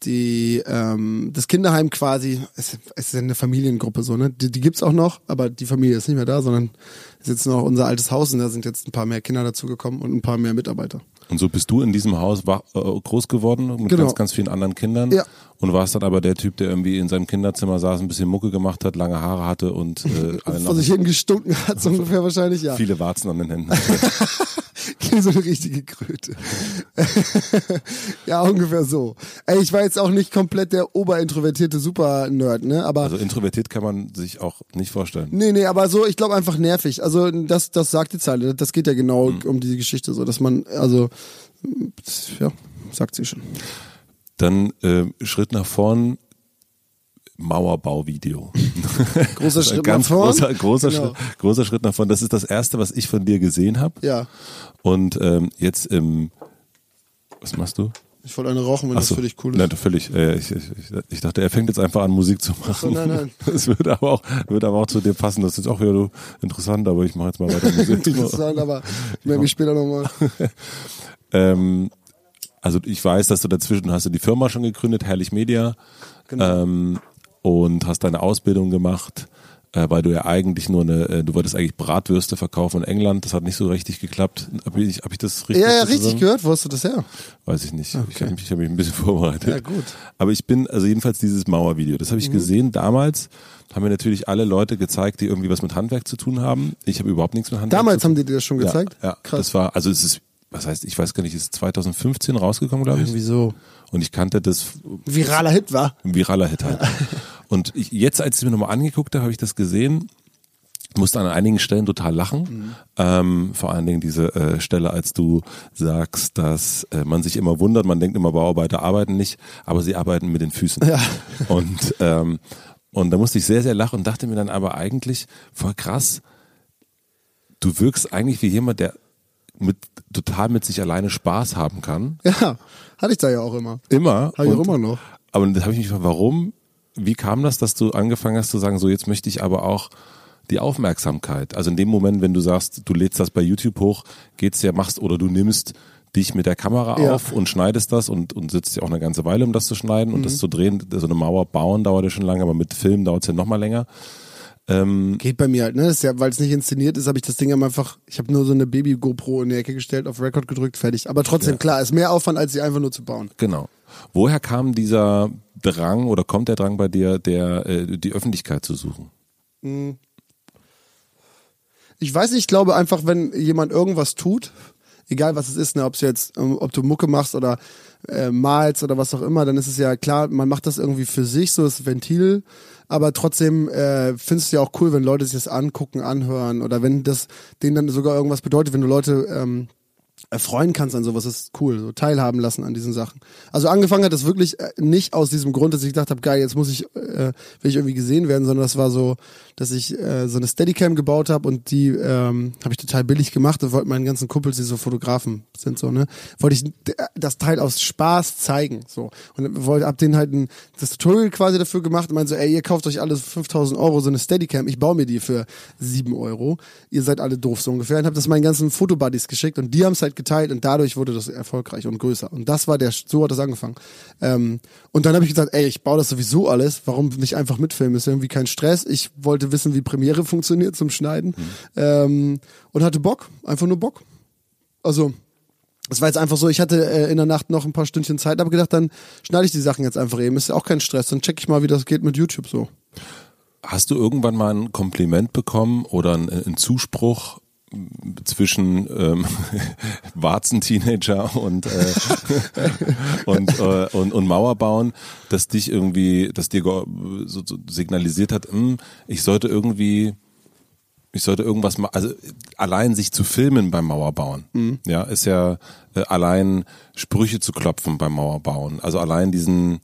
die ähm, das Kinderheim quasi, es, es ist ja eine Familiengruppe so, ne? Die, die gibt's auch noch, aber die Familie ist nicht mehr da, sondern es ist jetzt noch unser altes Haus und da sind jetzt ein paar mehr Kinder dazugekommen und ein paar mehr Mitarbeiter. Und so bist du in diesem Haus äh, groß geworden mit Genau. ganz, ganz vielen anderen Kindern. Ja. Und warst dann aber der Typ, der irgendwie in seinem Kinderzimmer saß, ein bisschen Mucke gemacht hat, lange Haare hatte und äh, *laughs* Vor sich hin gestunken hat, so ungefähr wahrscheinlich, ja. viele Warzen an den Händen. *laughs* so eine richtige Kröte. *laughs* ja, ungefähr so. Ey, ich war jetzt auch nicht komplett der oberintrovertierte Super-Nerd, ne? Aber Also introvertiert kann man sich auch nicht vorstellen. Nee, nee, aber so, ich glaube einfach nervig. Also das, das sagt die Zeile. Das geht ja genau Mhm. um die Geschichte so, dass man, also, ja, sagt sie schon. Dann äh, Schritt nach vorn, Mauerbauvideo. *laughs* Großer Schritt ganz nach vorn. großer, großer, Genau. Schritt, großer Schritt nach vorn. Das ist das erste, was ich von dir gesehen habe. Ja, Und ähm, jetzt im, was machst du? ich wollte eine rauchen, wenn Ach das so. für dich cool Nein, ist. völlig. Äh, ich, ich, ich dachte, er fängt jetzt einfach an, Musik zu machen. nein, nein. *laughs* Das würde aber auch, würde aber auch zu dir passen. Das ist jetzt auch wieder so interessant, aber ich mache jetzt mal weiter Musik. *laughs* Interessant, aber ich melde mich später nochmal. ähm, also ich weiß, dass du dazwischen hast du die Firma schon gegründet, Herrlich Media, Genau. ähm, und hast deine Ausbildung gemacht, äh, weil du ja eigentlich nur eine, äh, du wolltest eigentlich Bratwürste verkaufen in England, das hat nicht so richtig geklappt. Hab ich, hab ich das richtig? Ja, ja, zusammen? richtig gehört. Wo hast du das her? Weiß ich nicht. Ich Okay. habe mich, ich hab mich ein bisschen *laughs* vorbereitet. Ja, gut. Aber ich bin, also jedenfalls dieses Mauervideo, das habe ich gesehen damals. Haben mir natürlich alle Leute gezeigt, die irgendwie was mit Handwerk zu tun haben. Ich habe überhaupt nichts mit Handwerk Damals zu tun. haben die dir das schon gezeigt? Ja, ja Krass. das war, also es ist, was heißt, ich weiß gar nicht, ist 2015 rausgekommen, glaube ich. Irgendwie so. Und ich kannte das Viraler Hit war. viraler Hit halt. *laughs* Und ich, jetzt, als ich es mir nochmal angeguckt habe, habe ich das gesehen, musste an einigen Stellen total lachen. Ähm, vor allen Dingen diese äh, Stelle, als du sagst, dass äh, man sich immer wundert, man denkt immer, Bauarbeiter arbeiten nicht, aber sie arbeiten mit den Füßen. Ja. Und, ähm, und da musste ich sehr, sehr lachen und dachte mir dann aber eigentlich, voll krass, du wirkst eigentlich wie jemand, der mit, total mit sich alleine Spaß haben kann. *laughs* Ja, hatte ich da ja auch immer. Immer. Habe ich auch Und- immer noch. aber da habe ich mich gefragt, warum, wie kam das, dass du angefangen hast zu sagen, so jetzt möchte ich aber auch die Aufmerksamkeit. Also in dem Moment, wenn du sagst, du lädst das bei YouTube hoch, geht's ja, machst oder du nimmst dich mit der Kamera Ja. auf und schneidest das und, und sitzt ja auch eine ganze Weile, um das zu schneiden und Mhm. das zu drehen. So eine Mauer bauen dauert ja schon lange, aber mit Film dauert es ja noch mal länger. Geht bei mir halt, ne? Das ja, weil es nicht inszeniert ist, habe ich das Ding einfach, ich habe nur so eine Baby-GoPro in die Ecke gestellt, auf Record gedrückt, fertig. Aber trotzdem, klar, ist mehr Aufwand, als sie einfach nur zu bauen. Genau. Woher kam dieser Drang oder kommt der Drang bei dir, der äh, die Öffentlichkeit zu suchen? Ich weiß nicht, ich glaube einfach, wenn jemand irgendwas tut, egal was es ist, ne, ob jetzt, ähm, ob du Mucke machst oder äh, malst oder was auch immer, dann ist es ja klar, man macht das irgendwie für sich, so ist Ventil, aber trotzdem äh, findest du ja auch cool, wenn Leute sich das angucken, anhören oder wenn das denen dann sogar irgendwas bedeutet, wenn du Leute ähm, erfreuen kannst an sowas, ist cool, so teilhaben lassen an diesen Sachen. Also angefangen hat das wirklich äh, nicht aus diesem Grund, dass ich gedacht habe, geil, jetzt muss ich, äh, will ich irgendwie gesehen werden, sondern das war so, dass ich äh, so eine Steadicam gebaut habe und die ähm, habe ich total billig gemacht und wollte meinen ganzen Kumpels, die so Fotografen sind, so ne, wollte ich d- das Teil aus Spaß zeigen, so. Und wollte hab denen halt ein, das Tutorial quasi dafür gemacht und meinte so, ey, ihr kauft euch alles für 5000 Euro so eine Steadicam, ich baue mir die für 7 Euro, ihr seid alle doof so ungefähr. Und habe das meinen ganzen Fotobuddies geschickt und die haben es halt geteilt und dadurch wurde das erfolgreich und größer. Und das war der, so hat das angefangen. Ähm, und dann habe ich gesagt, ey, ich baue das sowieso alles, warum nicht einfach mitfilmen, ist irgendwie kein Stress, ich wollte wissen, wie Premiere *laughs* funktioniert zum Schneiden. Ähm, und hatte Bock, einfach nur Bock, also es war jetzt einfach so, ich hatte äh, in der Nacht noch ein paar Stündchen Zeit, aber gedacht, dann schneide ich die Sachen jetzt einfach eben. Ist ja auch kein Stress. Dann check ich mal, wie das geht mit YouTube so. Hast du irgendwann mal ein Kompliment bekommen oder einen, einen Zuspruch, zwischen ähm, *laughs* Warzen-Teenager und, äh, *laughs* und, äh, und, und Mauer bauen, dass dich irgendwie, dass dir so, so signalisiert hat, mh, hm, ich sollte irgendwie ich sollte irgendwas machen, also allein sich zu filmen beim Mauerbauen, mhm. ja, ist ja äh, allein Sprüche zu klopfen beim Mauerbauen, also allein diesen,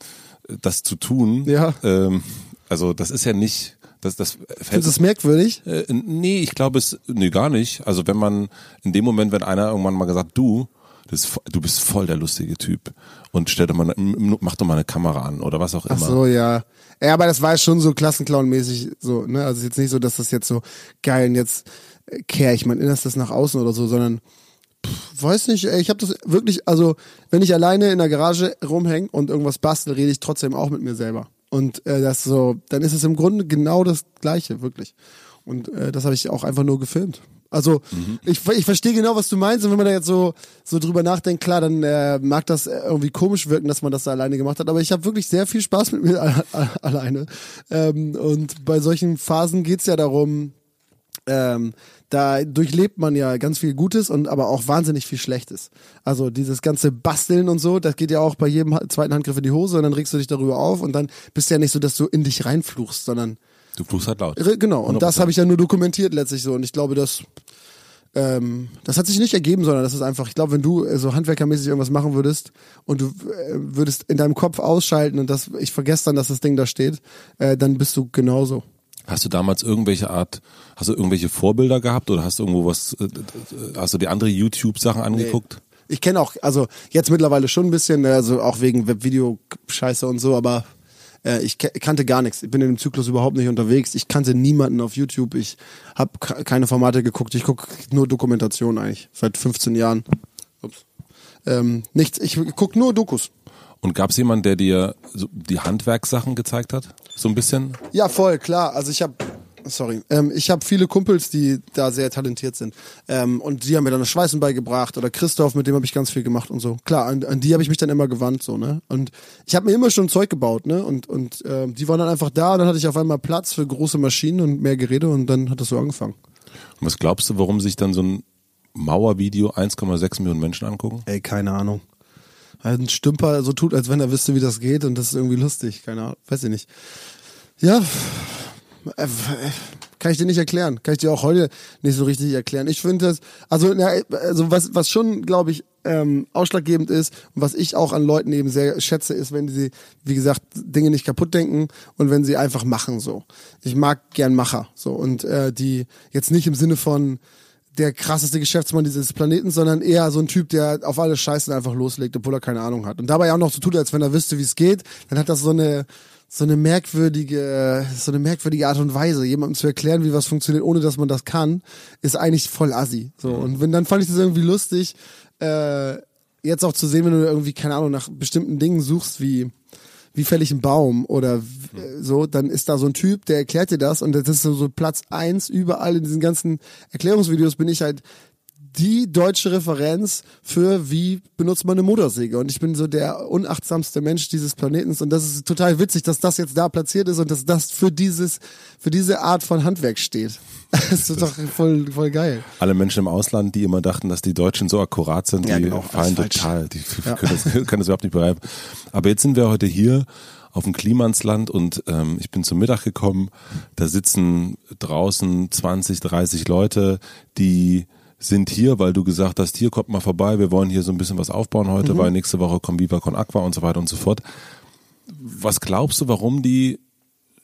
das zu tun, ja. ähm, also das ist ja nicht, das, das Findest du das merkwürdig? Äh, nee, ich glaube es, nee, gar nicht. Also wenn man, in dem Moment, wenn einer irgendwann mal gesagt, du, das, du bist voll der lustige Typ und stell doch mal, mach doch mal eine Kamera an oder was auch immer. Ach so, ja. Ja, aber das war schon so Klassenclown-mäßig so, ne? Also jetzt nicht so, dass das jetzt so geil und jetzt äh, kehre ich mein Innerstes nach außen oder so, sondern pff, weiß nicht, ey, ich habe das wirklich, also wenn ich alleine in der Garage rumhänge und irgendwas bastel, rede ich trotzdem auch mit mir selber. Und äh, das so, dann ist es im Grunde genau das Gleiche, wirklich. Und äh, das habe ich auch einfach nur gefilmt. Also mhm. ich, ich verstehe genau, was du meinst. Und wenn man da jetzt so, so drüber nachdenkt, klar, dann äh, mag das irgendwie komisch wirken, dass man das da alleine gemacht hat. Aber ich habe wirklich sehr viel Spaß mit mir alleine. Ähm, und bei solchen Phasen geht's ja darum, ähm, da durchlebt man ja ganz viel Gutes und aber auch wahnsinnig viel Schlechtes. Also dieses ganze Basteln und so, das geht ja auch bei jedem zweiten Handgriff in die Hose und dann regst du dich darüber auf und dann bist du ja nicht so, dass du in dich reinfluchst, sondern Du fluchst halt laut. Genau, und 100%. das habe ich ja nur dokumentiert letztlich so. Und ich glaube, das, ähm, das hat sich nicht ergeben, sondern das ist einfach, ich glaube, wenn du äh, so handwerkermäßig irgendwas machen würdest und du äh, würdest in deinem Kopf ausschalten und das, ich vergesse dann, dass das Ding da steht, äh, dann bist du genauso. Hast du damals irgendwelche Art, hast du irgendwelche Vorbilder gehabt oder hast du irgendwo was, äh, äh hast du die andere YouTube-Sachen angeguckt? Nee. Ich kenne auch, also jetzt mittlerweile schon ein bisschen, also auch wegen Webvideo-Scheiße und so, aber äh, ich kannte gar nichts. Ich bin in dem Zyklus überhaupt nicht unterwegs. Ich kannte niemanden auf YouTube. Ich habe keine Formate geguckt. Ich gucke nur Dokumentation eigentlich. Seit 15 Jahren. Ups. Ähm, nichts. Ich gucke nur Dokus. Und gab es jemanden, der dir so die Handwerkssachen gezeigt hat? So ein bisschen? Ja, voll, klar. Also ich habe sorry. Ähm, ich habe viele Kumpels, die da sehr talentiert sind. Ähm, und die haben mir dann das Schweißen beigebracht oder Christoph, mit dem habe ich ganz viel gemacht und so. Klar, an, an die habe ich mich dann immer gewandt, so, ne? Und ich habe mir immer schon Zeug gebaut, ne? Und, und ähm, die waren dann einfach da und dann hatte ich auf einmal Platz für große Maschinen und mehr Geräte und dann hat das so angefangen. Und was glaubst du, warum sich dann so ein Mauervideo 1,6 Millionen Menschen angucken? Ey, keine Ahnung. Ein Stümper so tut, als wenn er wüsste, wie das geht und das ist irgendwie lustig. Keine Ahnung, weiß ich nicht. Ja, äh, kann ich dir nicht erklären. Kann ich dir auch heute nicht so richtig erklären. Ich finde das, also, na, also was, was schon, glaube ich, ähm, ausschlaggebend ist und was ich auch an Leuten eben sehr schätze, ist, wenn sie, wie gesagt, Dinge nicht kaputt denken und wenn sie einfach machen so. Ich mag gern Macher so und äh, die jetzt nicht im Sinne von der krasseste Geschäftsmann dieses Planeten, sondern eher so ein Typ, der auf alle Scheißen einfach loslegt, obwohl er keine Ahnung hat. Und dabei auch noch so tut, als wenn er wüsste, wie es geht, dann hat das so eine so eine merkwürdige, so eine merkwürdige Art und Weise, jemandem zu erklären, wie was funktioniert, ohne dass man das kann, ist eigentlich voll assi. So und wenn dann fand ich das irgendwie lustig, äh, jetzt auch zu sehen, wenn du irgendwie keine Ahnung nach bestimmten Dingen suchst, wie wie fäll ich einen Baum? Oder äh, so, dann ist da so ein Typ, der erklärt dir das und das ist so, so Platz eins überall in diesen ganzen Erklärungsvideos bin ich halt die deutsche Referenz für wie benutzt man eine Motorsäge. Und ich bin so der unachtsamste Mensch dieses Planetens. Und das ist total witzig, dass das jetzt da platziert ist und dass das für dieses, für diese Art von Handwerk steht. *laughs* Das ist doch voll, voll geil. Alle Menschen im Ausland, die immer dachten, dass die Deutschen so akkurat sind, die ja, genau, fallen total, die ja. *laughs* können, das, können das überhaupt nicht bereiben. Aber jetzt sind wir heute hier auf dem Klimansland und ähm, ich bin zum Mittag gekommen. Da sitzen draußen 20, 30 Leute, die sind hier, weil du gesagt hast, hier kommt mal vorbei, wir wollen hier so ein bisschen was aufbauen heute, mhm. weil nächste Woche kommt Viva Con Aqua und so weiter und so fort. Was glaubst du, warum die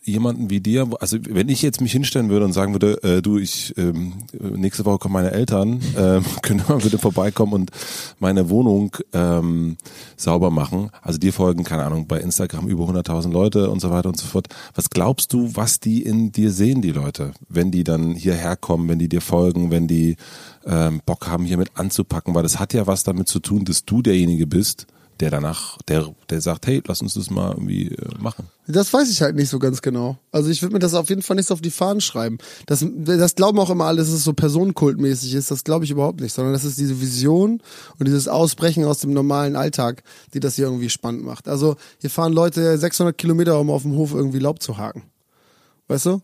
jemanden wie dir, also wenn ich jetzt mich hinstellen würde und sagen würde, äh, du, ich ähm, nächste Woche kommen meine Eltern, *laughs* äh, können wir bitte vorbeikommen und meine Wohnung ähm, sauber machen. Also dir folgen, keine Ahnung, bei Instagram über 100.000 Leute und so weiter und so fort. Was glaubst du, was die in dir sehen, die Leute, wenn die dann hierher kommen, wenn die dir folgen, wenn die ähm, Bock haben, hier mit anzupacken? Weil das hat ja was damit zu tun, dass du derjenige bist, der danach, der, der sagt, hey, lass uns das mal irgendwie äh, machen. Das weiß ich halt nicht so ganz genau. Also ich würde mir das auf jeden Fall nicht so auf die Fahnen schreiben. Das, das glauben auch immer alle, dass es so personenkultmäßig ist. Das glaube ich überhaupt nicht, sondern das ist diese Vision und dieses Ausbrechen aus dem normalen Alltag, die das hier irgendwie spannend macht. Also hier fahren Leute 600 Kilometer, um auf dem Hof irgendwie Laub zu haken. Weißt du?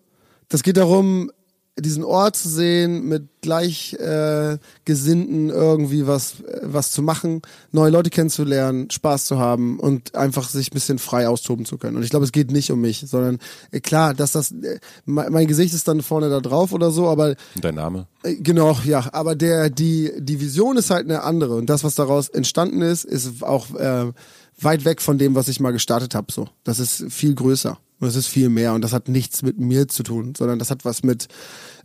Das geht darum, diesen Ort zu sehen, mit Gleichgesinnten äh, irgendwie was, was zu machen, neue Leute kennenzulernen, Spaß zu haben und einfach sich ein bisschen frei austoben zu können. Und ich glaube, es geht nicht um mich, sondern äh, klar, dass das, äh, mein, mein Gesicht ist dann vorne da drauf oder so, aber. Und dein Name? Äh, genau, ja, aber der, die, die Vision ist halt eine andere und das, was daraus entstanden ist, ist auch äh, weit weg von dem, was ich mal gestartet habe. So, das ist viel größer. Und es ist viel mehr und das hat nichts mit mir zu tun, sondern das hat was mit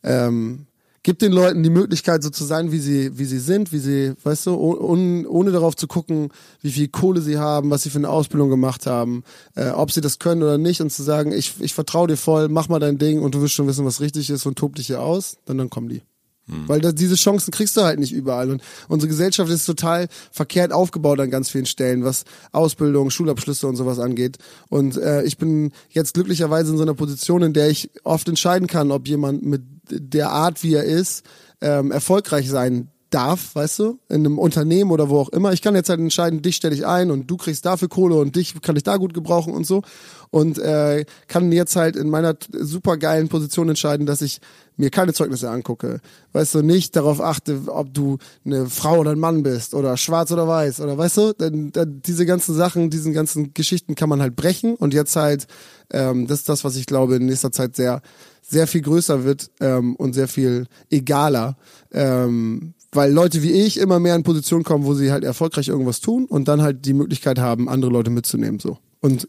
ähm, gibt den Leuten die Möglichkeit, so zu sein, wie sie, wie sie sind, wie sie, weißt du, ohne, ohne darauf zu gucken, wie viel Kohle sie haben, was sie für eine Ausbildung gemacht haben, äh, ob sie das können oder nicht und zu sagen, ich, ich vertraue dir voll, mach mal dein Ding und du wirst schon wissen, was richtig ist und tob dich hier aus, dann, dann kommen die. Hm. Weil das, diese Chancen kriegst du halt nicht überall. Und unsere Gesellschaft ist total verkehrt aufgebaut an ganz vielen Stellen, was Ausbildung, Schulabschlüsse und sowas angeht. Und äh, ich bin jetzt glücklicherweise in so einer Position, in der ich oft entscheiden kann, ob jemand mit der Art, wie er ist, ähm, erfolgreich sein darf, weißt du, in einem Unternehmen oder wo auch immer. Ich kann jetzt halt entscheiden, dich stelle ich ein und du kriegst dafür Kohle und dich kann ich da gut gebrauchen und so. Und äh, kann jetzt halt in meiner super geilen Position entscheiden, dass ich mir keine Zeugnisse angucke. Weißt du, nicht darauf achte, ob du eine Frau oder ein Mann bist oder schwarz oder weiß oder weißt du, denn, denn diese ganzen Sachen, diesen ganzen Geschichten kann man halt brechen und jetzt halt, ähm, das ist das, was ich glaube in nächster Zeit sehr sehr viel größer wird ähm, und sehr viel egaler, ähm, weil Leute wie ich immer mehr in Positionen kommen, wo sie halt erfolgreich irgendwas tun und dann halt die Möglichkeit haben, andere Leute mitzunehmen. So. Und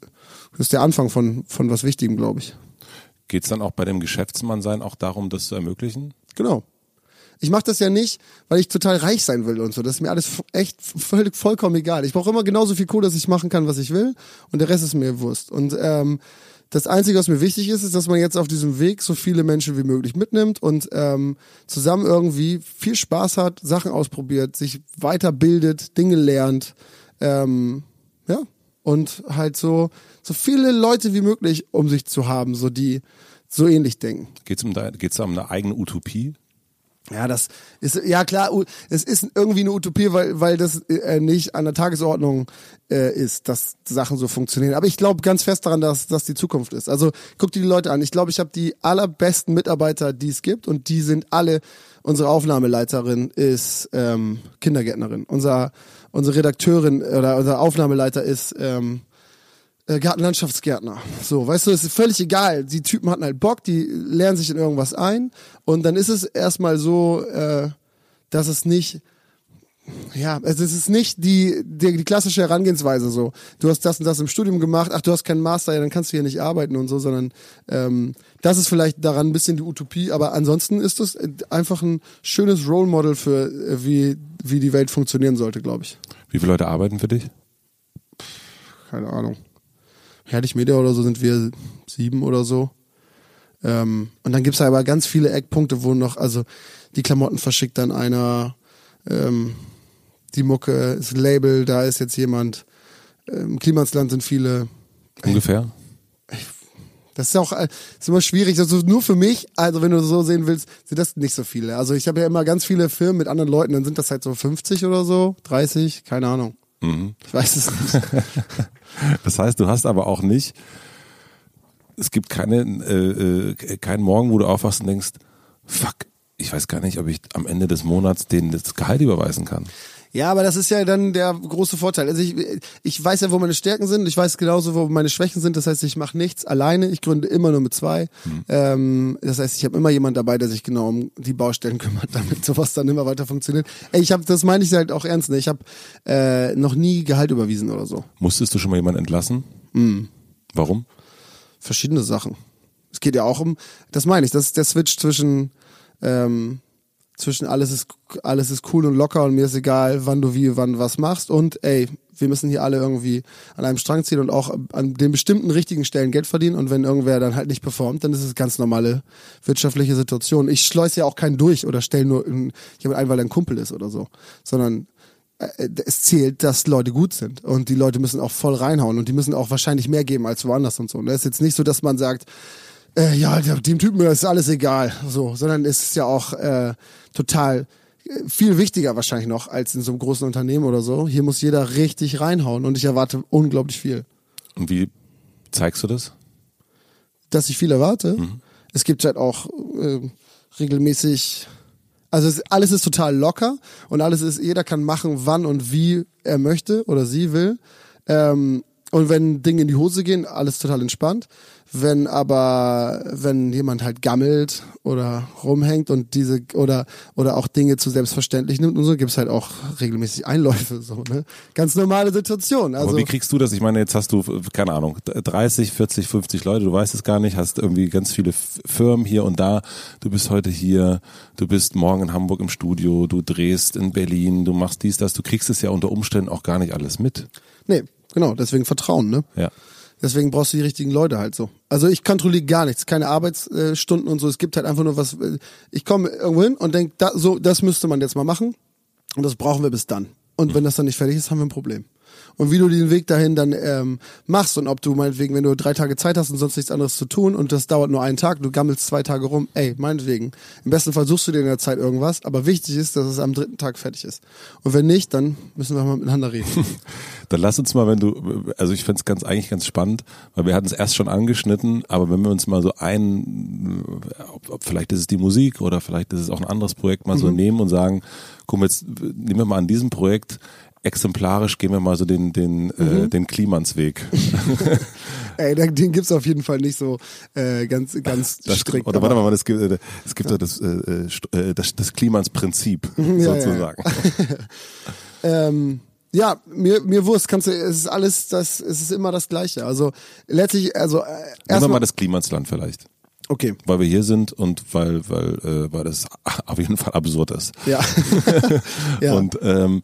das ist der Anfang von, von was Wichtigem, glaube ich. Geht es dann auch bei dem Geschäftsmann sein auch darum, das zu ermöglichen? Genau. Ich mache das ja nicht, weil ich total reich sein will und so. Das ist mir alles echt völlig vollkommen egal. Ich brauche immer genauso viel Kohle, dass ich machen kann, was ich will, und der Rest ist mir Wurst. Und ähm, das Einzige, was mir wichtig ist, ist, dass man jetzt auf diesem Weg so viele Menschen wie möglich mitnimmt und ähm, zusammen irgendwie viel Spaß hat, Sachen ausprobiert, sich weiterbildet, Dinge lernt, ähm, und halt so so viele Leute wie möglich um sich zu haben, so die so ähnlich denken. Geht's um da, geht's da um eine eigene Utopie? Ja, das ist ja klar. Es ist irgendwie eine Utopie, weil weil das äh, nicht an der Tagesordnung äh, ist, dass Sachen so funktionieren. Aber ich glaube ganz fest daran, dass das die Zukunft ist. Also guck dir die Leute an. Ich glaube, ich habe die allerbesten Mitarbeiter, die es gibt, und die sind alle. Unsere Aufnahmeleiterin ist ähm, Kindergärtnerin. Unser unsere Redakteurin oder unser Aufnahmeleiter ist ähm, äh, Gartenlandschaftsgärtner. So, weißt du, es ist völlig egal. Die Typen hatten halt Bock, die lernen sich in irgendwas ein und dann ist es erstmal so, äh, dass es nicht ja, also es ist nicht die, die, die klassische Herangehensweise so. Du hast das und das im Studium gemacht, ach, du hast keinen Master, ja, dann kannst du hier nicht arbeiten und so, sondern ähm, das ist vielleicht daran ein bisschen die Utopie, aber ansonsten ist das einfach ein schönes Role Model für äh, wie, wie die Welt funktionieren sollte, glaube ich. Wie viele Leute arbeiten für dich? Keine Ahnung. Herrlich Media oder so sind wir sieben oder so. Ähm, und dann gibt's aber ganz viele Eckpunkte, wo noch, also die Klamotten verschickt dann einer, ähm, die Mucke, das Label, da ist jetzt jemand. Im ähm, Klimasland sind viele. Ungefähr? Das ist auch äh, ist immer schwierig. Also nur für mich, also wenn du so sehen willst, sind das nicht so viele. Also ich habe ja immer ganz viele Firmen mit anderen Leuten, dann sind das halt so 50 oder so, 30, keine Ahnung. Mhm. Ich weiß es nicht. *laughs* das heißt, du hast aber auch nicht, es gibt keine, äh, äh, keinen Morgen, wo du aufwachst und denkst, fuck, ich weiß gar nicht, ob ich am Ende des Monats denen das Gehalt überweisen kann. Ja, aber das ist ja dann der große Vorteil. Also ich, ich weiß ja, wo meine Stärken sind. Ich weiß genauso, wo meine Schwächen sind. Das heißt, ich mache nichts alleine. Ich gründe immer nur mit zwei. Mhm. Ähm, das heißt, ich habe immer jemand dabei, der sich genau um die Baustellen kümmert, *laughs* damit sowas dann immer weiter funktioniert. Ey, ich habe, das meine ich halt auch ernst. Ne? Ich habe äh, noch nie Gehalt überwiesen oder so. Musstest du schon mal jemanden entlassen? Mhm. Warum? Verschiedene Sachen. Es geht ja auch um, das meine ich, das ist der Switch zwischen ähm, zwischen alles ist alles ist cool und locker und mir ist egal, wann du wie wann was machst. Und ey, wir müssen hier alle irgendwie an einem Strang ziehen und auch an den bestimmten richtigen Stellen Geld verdienen. Und wenn irgendwer dann halt nicht performt, dann ist es ganz normale wirtschaftliche Situation. Ich schleus ja auch keinen durch oder stell nur jemand ein, weil er ein Kumpel ist oder so, sondern äh, es zählt, dass Leute gut sind. Und die Leute müssen auch voll reinhauen und die müssen auch wahrscheinlich mehr geben als woanders und so. Und es ist jetzt nicht so, dass man sagt, äh, ja, dem Typen ist alles egal, so, sondern es ist ja auch äh, total äh, viel wichtiger wahrscheinlich noch als in so einem großen Unternehmen oder so. Hier muss jeder richtig reinhauen und ich erwarte unglaublich viel. Und wie zeigst du das? Dass ich viel erwarte? Mhm. Es gibt halt auch äh, regelmäßig, also es, alles ist total locker und alles ist, jeder kann machen, wann und wie er möchte oder sie will. Ähm, und wenn Dinge in die Hose gehen, alles total entspannt. Wenn aber, wenn jemand halt gammelt oder rumhängt und diese oder oder auch Dinge zu selbstverständlich nimmt und so, gibt's halt auch regelmäßig Einläufe. So, ne? Ganz normale Situation. Also, Aber wie kriegst du das? Ich meine, jetzt hast du, keine Ahnung, 30, 40, 50 Leute, du weißt es gar nicht, hast irgendwie ganz viele Firmen hier und da. Du bist heute hier, du bist morgen in Hamburg im Studio, du drehst in Berlin, du machst dies, das, du kriegst es ja unter Umständen auch gar nicht alles mit. Nee, genau, deswegen Vertrauen, ne? Ja. Deswegen brauchst du die richtigen Leute halt so. Also ich kontrolliere gar nichts, keine Arbeitsstunden und so. Es gibt halt einfach nur was. äh, Ich komme irgendwo hin und denke, da, so, das müsste man jetzt mal machen. Und das brauchen wir bis dann. Und wenn das dann nicht fertig ist, haben wir ein Problem. Und wie du den Weg dahin dann ähm, machst und ob du meinetwegen, wenn du drei Tage Zeit hast und sonst nichts anderes zu tun und das dauert nur einen Tag, du gammelst zwei Tage rum, ey, meinetwegen. Im besten Fall suchst du dir in der Zeit irgendwas, aber wichtig ist, dass es am dritten Tag fertig ist. Und wenn nicht, dann müssen wir mal miteinander reden. *laughs* Dann lass uns mal, wenn du, also ich find's ganz eigentlich ganz spannend, weil wir hatten es erst schon angeschnitten, aber wenn wir uns mal so ein, ob, ob vielleicht ist es die Musik oder vielleicht ist es auch ein anderes Projekt mal so nehmen und sagen, guck mal, jetzt nehmen wir mal an diesem Projekt exemplarisch gehen wir mal so den den äh, den Klimansweg. *laughs* Ey, den gibt's auf jeden Fall nicht so äh, ganz ganz Das, strikt. oder warte mal, es gibt äh, es gibt doch das äh, äh, äh, das, das Klimans-Prinzip Ja, *laughs* ja, ja. sozusagen. *laughs* Ähm, ja, mir, mir Wurst, kannst du, es ist alles, das, es ist immer das Gleiche. Also letztlich, also äh, erstmal, mal das Klimansland vielleicht. okay, Weil wir hier sind und weil, weil, äh, weil das auf jeden Fall absurd ist. ja, ja, Und ähm,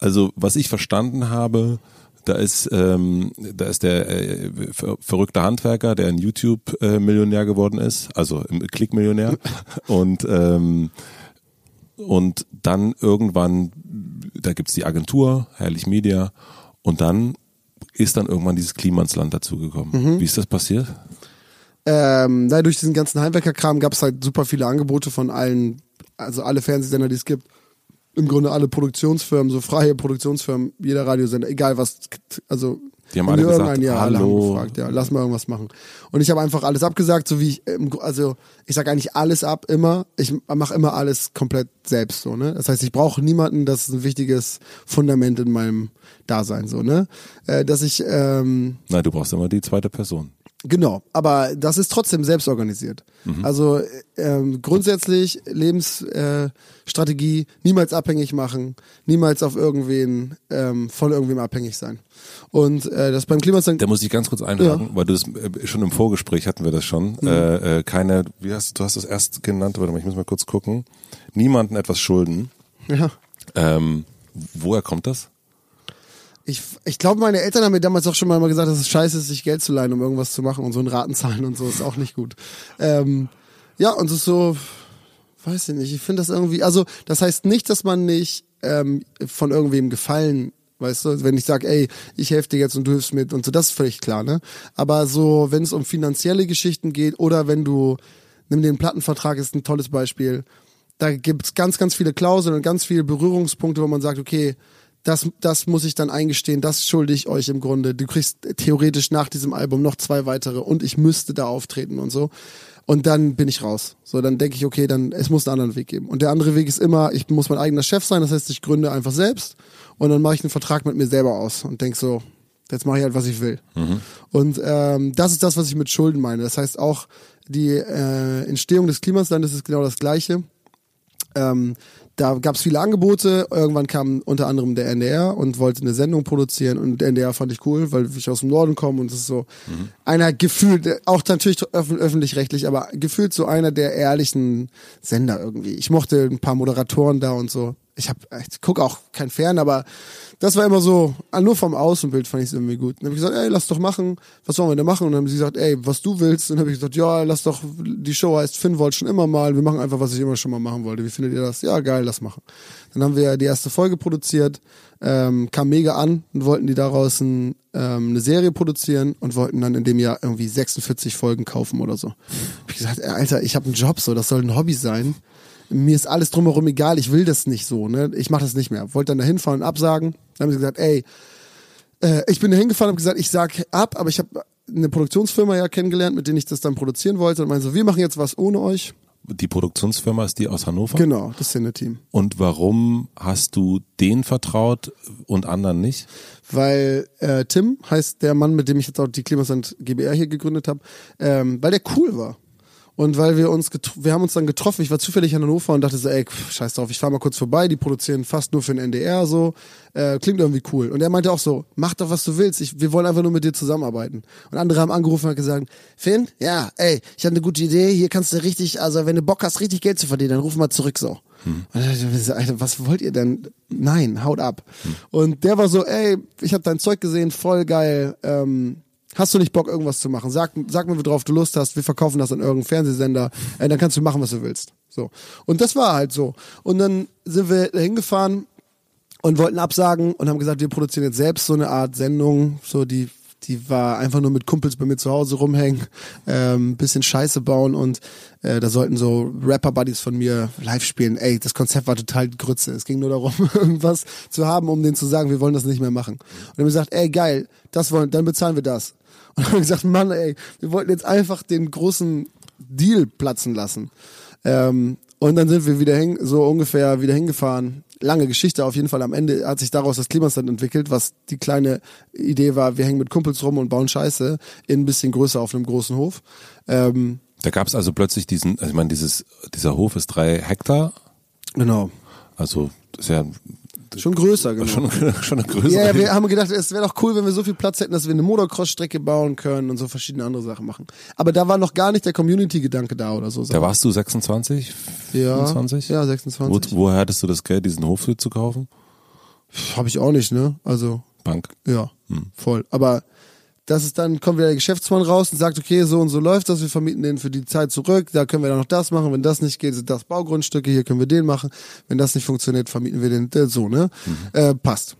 also was ich verstanden habe, da ist ähm, da ist der äh, ver verrückte Handwerker, der ein YouTube äh, geworden ist, also im Klick-Millionär *laughs* und ähm, und dann irgendwann, da gibt's die Agentur, Herrlich Media, und dann ist dann irgendwann dieses Klimansland dazugekommen. Wie ist das passiert? ähm, na, durch diesen ganzen Heimwerkerkram gab es halt super viele Angebote von allen, also alle Fernsehsender, die es gibt. Im Grunde alle Produktionsfirmen, so freie Produktionsfirmen, jeder Radiosender, egal was, also Die haben alle gesagt, irgendein Jahr alle haben hallo. gefragt, ja, lass mal irgendwas machen. Und ich habe einfach alles abgesagt, so wie ich, Gru- also ich sage eigentlich alles ab, immer. Ich mache immer alles komplett selbst, so ne. Das heißt, ich brauche niemanden. Das ist ein wichtiges Fundament in meinem Dasein, so ne. Äh, dass ich ähm, Nein, du brauchst immer die zweite Person. Genau, aber das ist trotzdem selbst organisiert. Also ähm, grundsätzlich Lebensstrategie äh, niemals abhängig machen, niemals auf irgendwen ähm, von irgendwem abhängig sein. Und äh, das beim Klimasank Da muss ich ganz kurz einhaken, weil du das äh, schon im Vorgespräch hatten wir das schon. Mhm. Äh, äh, keine, wie hast du hast das erst genannt, warte mal, ich muss mal kurz gucken. Niemanden etwas schulden. ja. Ähm, woher kommt das? Ich, ich glaube, meine Eltern haben mir damals auch schon mal gesagt, dass es scheiße ist, sich Geld zu leihen, um irgendwas zu machen und so ein Raten zahlen und so ist auch nicht gut. Ähm, ja, und es ist so, weiß ich nicht, ich finde das irgendwie, also das heißt nicht, dass man nicht ähm, von irgendwem gefallen, weißt du, wenn ich sage, ey, ich helfe dir jetzt und du hilfst mit und so, das ist völlig klar, ne? Aber so, wenn es um finanzielle Geschichten geht oder wenn du, nimm den Plattenvertrag, ist ein tolles Beispiel, da gibt's ganz, ganz viele Klauseln und ganz viele Berührungspunkte, wo man sagt, okay, das, das muss ich dann eingestehen, das schulde ich euch im Grunde. Du kriegst theoretisch nach diesem Album noch zwei weitere und ich müsste da auftreten und so. Und dann bin ich raus. So, dann denke ich, okay, dann, es muss einen anderen Weg geben. Und der andere Weg ist immer, ich muss mein eigener Chef sein, das heißt, ich gründe einfach selbst und dann mache ich einen Vertrag mit mir selber aus und denk so, jetzt mache ich halt, was ich will. Und ähm, das ist das, was ich mit Schulden meine. Das heißt auch, die äh, Entstehung des Klimaslandes ist genau das Gleiche. Ähm, da gab es viele Angebote. Irgendwann kam unter anderem der NDR und wollte eine Sendung produzieren. Und der NDR fand ich cool, weil ich aus dem Norden komme und es ist so einer gefühlt, auch natürlich öff öffentlich-rechtlich, aber gefühlt so einer der ehrlichen Sender irgendwie. Ich mochte ein paar Moderatoren da und so. Ich hab, ich guck auch kein Fern, aber das war immer so, ah, nur vom Außenbild fand ich es irgendwie gut. Dann habe ich gesagt, ey, lass doch machen, was sollen wir denn machen? Und dann haben sie gesagt, ey, was du willst. Und dann habe ich gesagt, ja, lass doch, die Show heißt Finn wollte schon immer mal, wir machen einfach, was ich immer schon mal machen wollte. Wie findet ihr das? Ja, geil, lass machen. Dann haben wir die erste Folge produziert, ähm, kam mega an und wollten die daraus ein, ähm, eine Serie produzieren und wollten dann in dem Jahr irgendwie 46 Folgen kaufen oder so. Hab ich gesagt, ey, Alter, ich habe einen Job, so, das soll ein Hobby sein mir ist alles drumherum egal, ich will das nicht so, ne? Ich mache das nicht mehr. Wollte dann da hinfahren und absagen. Dann haben sie gesagt, ey, äh, ich bin da hingefahren und habe gesagt, ich sag ab, aber ich habe eine Produktionsfirma ja kennengelernt, mit denen ich das dann produzieren wollte und meinen so, wir machen jetzt was ohne euch. die Produktionsfirma ist die aus Hannover? Genau, das Cine-Team. Und warum hast du denen vertraut und anderen nicht? Weil äh, Tim heißt der Mann, mit dem ich jetzt auch die Klimasand GBR hier gegründet habe, ähm, weil der cool war. Und weil wir uns, wir haben uns dann getroffen, ich war zufällig in Hannover und dachte so, ey, pff, scheiß drauf, ich fahr mal kurz vorbei, die produzieren fast nur für den NDR so, äh, klingt irgendwie cool. Und er meinte auch so, mach doch, was du willst, ich, wir wollen einfach nur mit dir zusammenarbeiten. Und andere haben angerufen und gesagt, Finn, ja, ey, ich habe eine gute Idee, hier kannst du richtig, also wenn du Bock hast, richtig Geld zu verdienen, dann ruf mal zurück so. Hm. Und dann dachte ich, Alter, was wollt ihr denn? Nein, haut ab. Hm. Und der war so, ey, ich habe dein Zeug gesehen, voll geil, ähm, Hast du nicht Bock, irgendwas zu machen? Sag, sag mir, worauf du Lust hast. Wir verkaufen das an irgendeinem Fernsehsender. Äh, dann kannst du machen, was du willst. So. Und das war halt so. Und dann sind wir hingefahren und wollten absagen und haben gesagt, wir produzieren jetzt selbst so eine Art Sendung, so die die war einfach nur mit Kumpels bei mir zu Hause rumhängen, ähm, bisschen Scheiße bauen und äh, da sollten so Rapper-Buddies von mir live spielen. Ey, das Konzept war total Grütze. Es ging nur darum, *laughs* irgendwas zu haben, um denen zu sagen, wir wollen das nicht mehr machen. Und dann haben wir gesagt, ey, geil, das wollen, dann bezahlen wir das. Und haben gesagt, Mann, ey, wir wollten jetzt einfach den großen Deal platzen lassen. Ähm, und dann sind wir wieder hin, so ungefähr wieder hingefahren. Lange Geschichte auf jeden Fall. Am Ende hat sich daraus das Klimastand entwickelt, was die kleine Idee war, wir hängen mit Kumpels rum und bauen Scheiße in ein bisschen größer auf einem großen Hof. Ähm, da gab es also plötzlich diesen, also ich meine, dieses, dieser Hof ist drei Hektar. Genau. Also ist ja Schon größer, genau. Schon, *laughs* schon eine größere. Ja, wir haben gedacht, es wäre doch cool, wenn wir so viel Platz hätten, dass wir eine Motocross-Strecke bauen können und so verschiedene andere Sachen machen. Aber da war noch gar nicht der Community-Gedanke da oder so. Da warst du 26? Ja. 25? Ja, 26. Wo, woher hattest du das Geld, diesen Hof zu kaufen? Habe ich auch nicht, ne? Also. Bank. Ja, hm. voll. Aber das ist dann, kommt wieder der Geschäftsmann raus und sagt, okay, so und so läuft das, wir vermieten den für die Zeit zurück, da können wir dann noch das machen, wenn das nicht geht, sind das Baugrundstücke, hier können wir den machen, wenn das nicht funktioniert, vermieten wir den, äh, so, ne? Mhm. Äh, passt.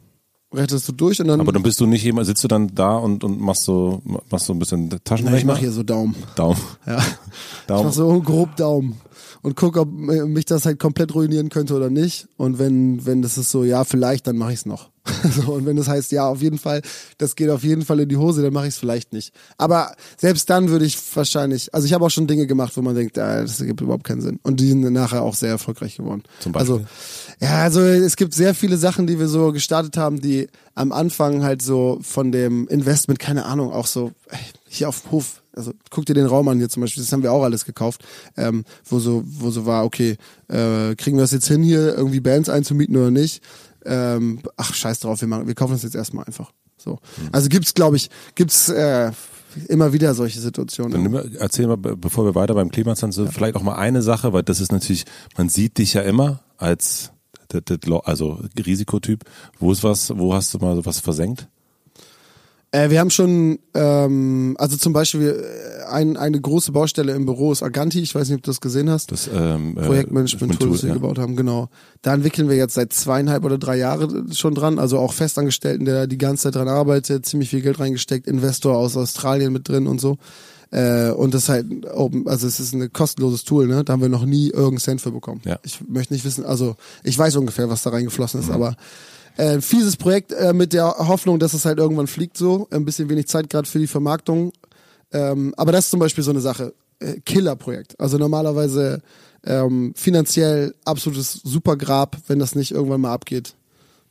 Rettest du durch und dann. Aber dann bist du nicht jemand, sitzt du dann da und, und machst so, machst so ein bisschen Taschenrechner? ich mach hier so Daumen. Daumen. Ja. *laughs* Daumen. Ich mach so grob Daumen und guck, ob mich das halt komplett ruinieren könnte oder nicht. Und wenn, wenn das ist so, ja, vielleicht, dann mache ich es noch. *laughs* so, und wenn das heißt, ja, auf jeden Fall, das geht auf jeden Fall in die Hose, dann mache ich es vielleicht nicht. Aber selbst dann würde ich wahrscheinlich, also ich habe auch schon Dinge gemacht, wo man denkt, ah, das gibt überhaupt keinen Sinn. Und die sind nachher auch sehr erfolgreich geworden. Zum Beispiel. Also, ja, also es gibt sehr viele Sachen, die wir so gestartet haben, die am Anfang halt so von dem Investment, keine Ahnung, auch so hier auf dem Hof also guck dir den Raum an hier zum Beispiel, das haben wir auch alles gekauft, ähm, wo so, wo so war, okay, äh, kriegen wir das jetzt hin, hier irgendwie Bands einzumieten oder nicht? Ähm, ach, scheiß drauf, wir, machen, wir kaufen das jetzt erstmal einfach. So. Mhm. Also gibt's, glaube ich, gibt's äh, immer wieder solche Situationen. Dann wir, erzähl mal, bevor wir weiter beim Klimastand sind, ja. vielleicht auch mal eine Sache, weil das ist natürlich, man sieht dich ja immer als also Risikotyp. Wo ist was, wo hast du mal was versenkt? Äh, wir haben schon, ähm, also zum Beispiel äh, ein, eine große Baustelle im Büro ist Aganti. Ich weiß nicht, ob du das gesehen hast. Das ähm, äh, Projektmanagement-Tool, das wir ja. gebaut haben, genau. Da entwickeln wir jetzt seit zweieinhalb oder drei Jahren schon dran. Also auch Festangestellten, der da die ganze Zeit dran arbeitet, ziemlich viel Geld reingesteckt, Investor aus Australien mit drin und so. Äh, und das ist halt open, also es ist ein kostenloses Tool, ne? Da haben wir noch nie irgendeinen Cent für bekommen. Ja. Ich möchte nicht wissen, also ich weiß ungefähr, was da reingeflossen ist, mhm. aber äh, fieses Projekt äh, mit der Hoffnung, dass es halt irgendwann fliegt so. Ein bisschen wenig Zeit gerade für die Vermarktung. Ähm, aber das ist zum Beispiel so eine Sache. Äh, Killer-Projekt. Also normalerweise ähm, finanziell absolutes Supergrab, wenn das nicht irgendwann mal abgeht.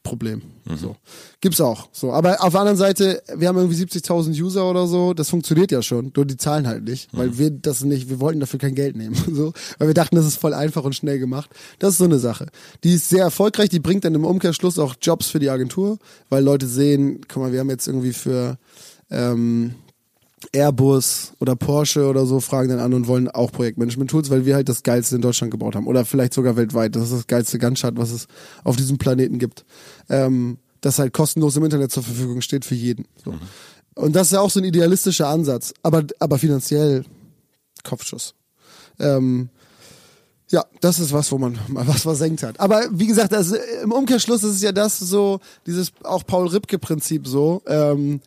Problem. Mhm. So. Gibt's auch. So. Aber auf der anderen Seite, wir haben irgendwie 70.000 User oder so, das funktioniert ja schon, nur die zahlen halt nicht, mhm. weil wir das nicht, wir wollten dafür kein Geld nehmen, *laughs* so. Weil wir dachten, das ist voll einfach und schnell gemacht. Das ist so eine Sache. Die ist sehr erfolgreich, die bringt dann im Umkehrschluss auch Jobs für die Agentur, weil Leute sehen, guck mal, wir haben jetzt irgendwie für, ähm, Airbus oder Porsche oder so fragen dann an und wollen auch Projektmanagement-Tools, weil wir halt das geilste in Deutschland gebaut haben. Oder vielleicht sogar weltweit. Das ist das geilste Gunshot, was es auf diesem Planeten gibt. Ähm, das halt kostenlos im Internet zur Verfügung steht für jeden. So. Mhm. Und das ist ja auch so ein idealistischer Ansatz. Aber, aber finanziell Kopfschuss. Ähm, ja, das ist was, wo man mal was versenkt hat. Aber wie gesagt, also im Umkehrschluss ist es ja das so, dieses auch Paul Ripke-Prinzip so. Ähm,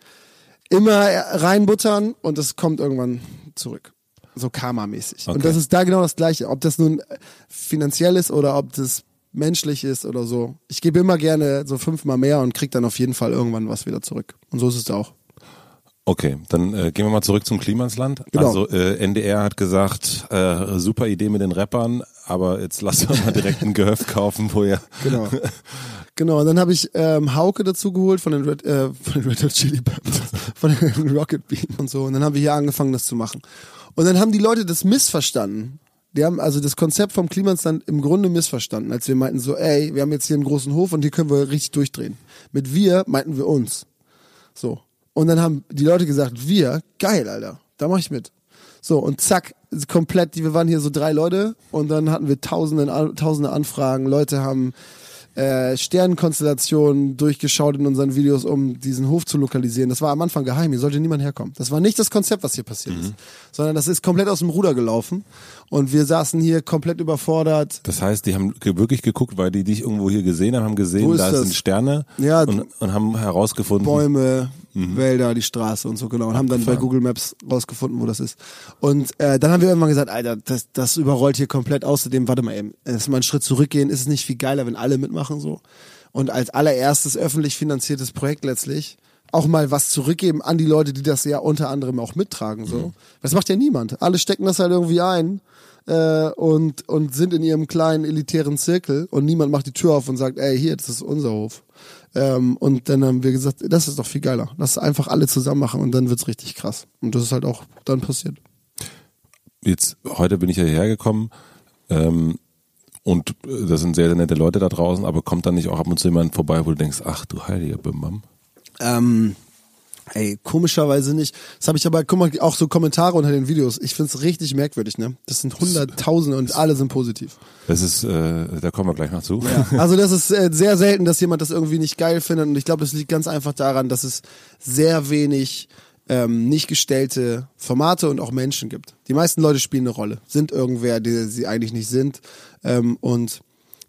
immer reinbuttern und es kommt irgendwann zurück. So Karma-mäßig. Okay. Und das ist da genau das Gleiche. Ob das nun finanziell ist oder ob das menschlich ist oder so. Ich gebe immer gerne so fünfmal mehr und krieg dann auf jeden Fall irgendwann was wieder zurück. Und so ist es auch. Okay, dann äh, gehen wir mal zurück zum Klimansland. Genau. Also äh, NDR hat gesagt, äh, super Idee mit den Rappern, aber jetzt lass uns mal direkt ein Gehöft kaufen, wo ihr Genau. *laughs* Genau, und dann habe ich ähm, Hauke dazu geholt von den Red, äh, von den Red Hot Chili Peppers, *laughs* von den Rocket Bean und so. Und dann haben wir hier angefangen, das zu machen. Und dann haben die Leute das missverstanden. Die haben also das Konzept vom Klimansland im Grunde missverstanden, als wir meinten so, ey, wir haben jetzt hier einen großen Hof und hier können wir richtig durchdrehen. Mit wir meinten wir uns. So. Und dann haben die Leute gesagt, wir, geil, Alter, da mach ich mit. So, und zack, komplett, wir waren hier so drei Leute und dann hatten wir tausende, tausende Anfragen. Leute haben äh, Sternenkonstellationen durchgeschaut in unseren Videos, um diesen Hof zu lokalisieren. Das war am Anfang geheim, hier sollte niemand herkommen. Das war nicht das Konzept, was hier passiert ist, sondern das ist komplett aus dem Ruder gelaufen und wir saßen hier komplett überfordert. Das heißt, die haben wirklich geguckt, weil die dich irgendwo hier gesehen haben, haben gesehen, da das? sind Sterne Ja, und, und haben herausgefunden, Bäume, Wälder, die Straße und so, genau. Und haben dann bei Google Maps rausgefunden, wo das ist. Und äh, dann haben wir irgendwann gesagt, Alter, das, das überrollt hier komplett. Außerdem, warte mal eben, erst mal einen Schritt zurückgehen, ist es nicht viel geiler, wenn alle mitmachen so? Und als allererstes öffentlich finanziertes Projekt letztlich auch mal was zurückgeben an die Leute, die das ja unter anderem auch mittragen. So. Das macht ja niemand. Alle stecken das halt irgendwie ein äh, und, und sind in ihrem kleinen elitären Zirkel und niemand macht die Tür auf und sagt, ey, hier, das ist unser Hof. Ähm, und dann haben wir gesagt, das ist doch viel geiler. Lass einfach alle zusammen machen und dann wird's richtig krass. Und das ist halt auch dann passiert. jetzt heute bin ich ja hierher gekommen ähm, und äh, das sind sehr, sehr nette Leute da draußen, aber kommt dann nicht auch ab und zu jemand vorbei, wo du denkst, ach du heiliger Bimbam. Ähm, ey, komischerweise nicht. Das habe ich aber, guck mal, auch so Kommentare unter den Videos. Ich find's richtig merkwürdig, ne? Das sind Hunderttausende und alle sind positiv. Das ist, äh, da kommen wir gleich noch zu. *laughs* Also das ist äh, sehr selten, dass jemand das irgendwie nicht geil findet und ich glaube, das liegt ganz einfach daran, dass es sehr wenig ähm, nicht gestellte Formate und auch Menschen gibt. Die meisten Leute spielen eine Rolle, sind irgendwer, die sie eigentlich nicht sind ähm, und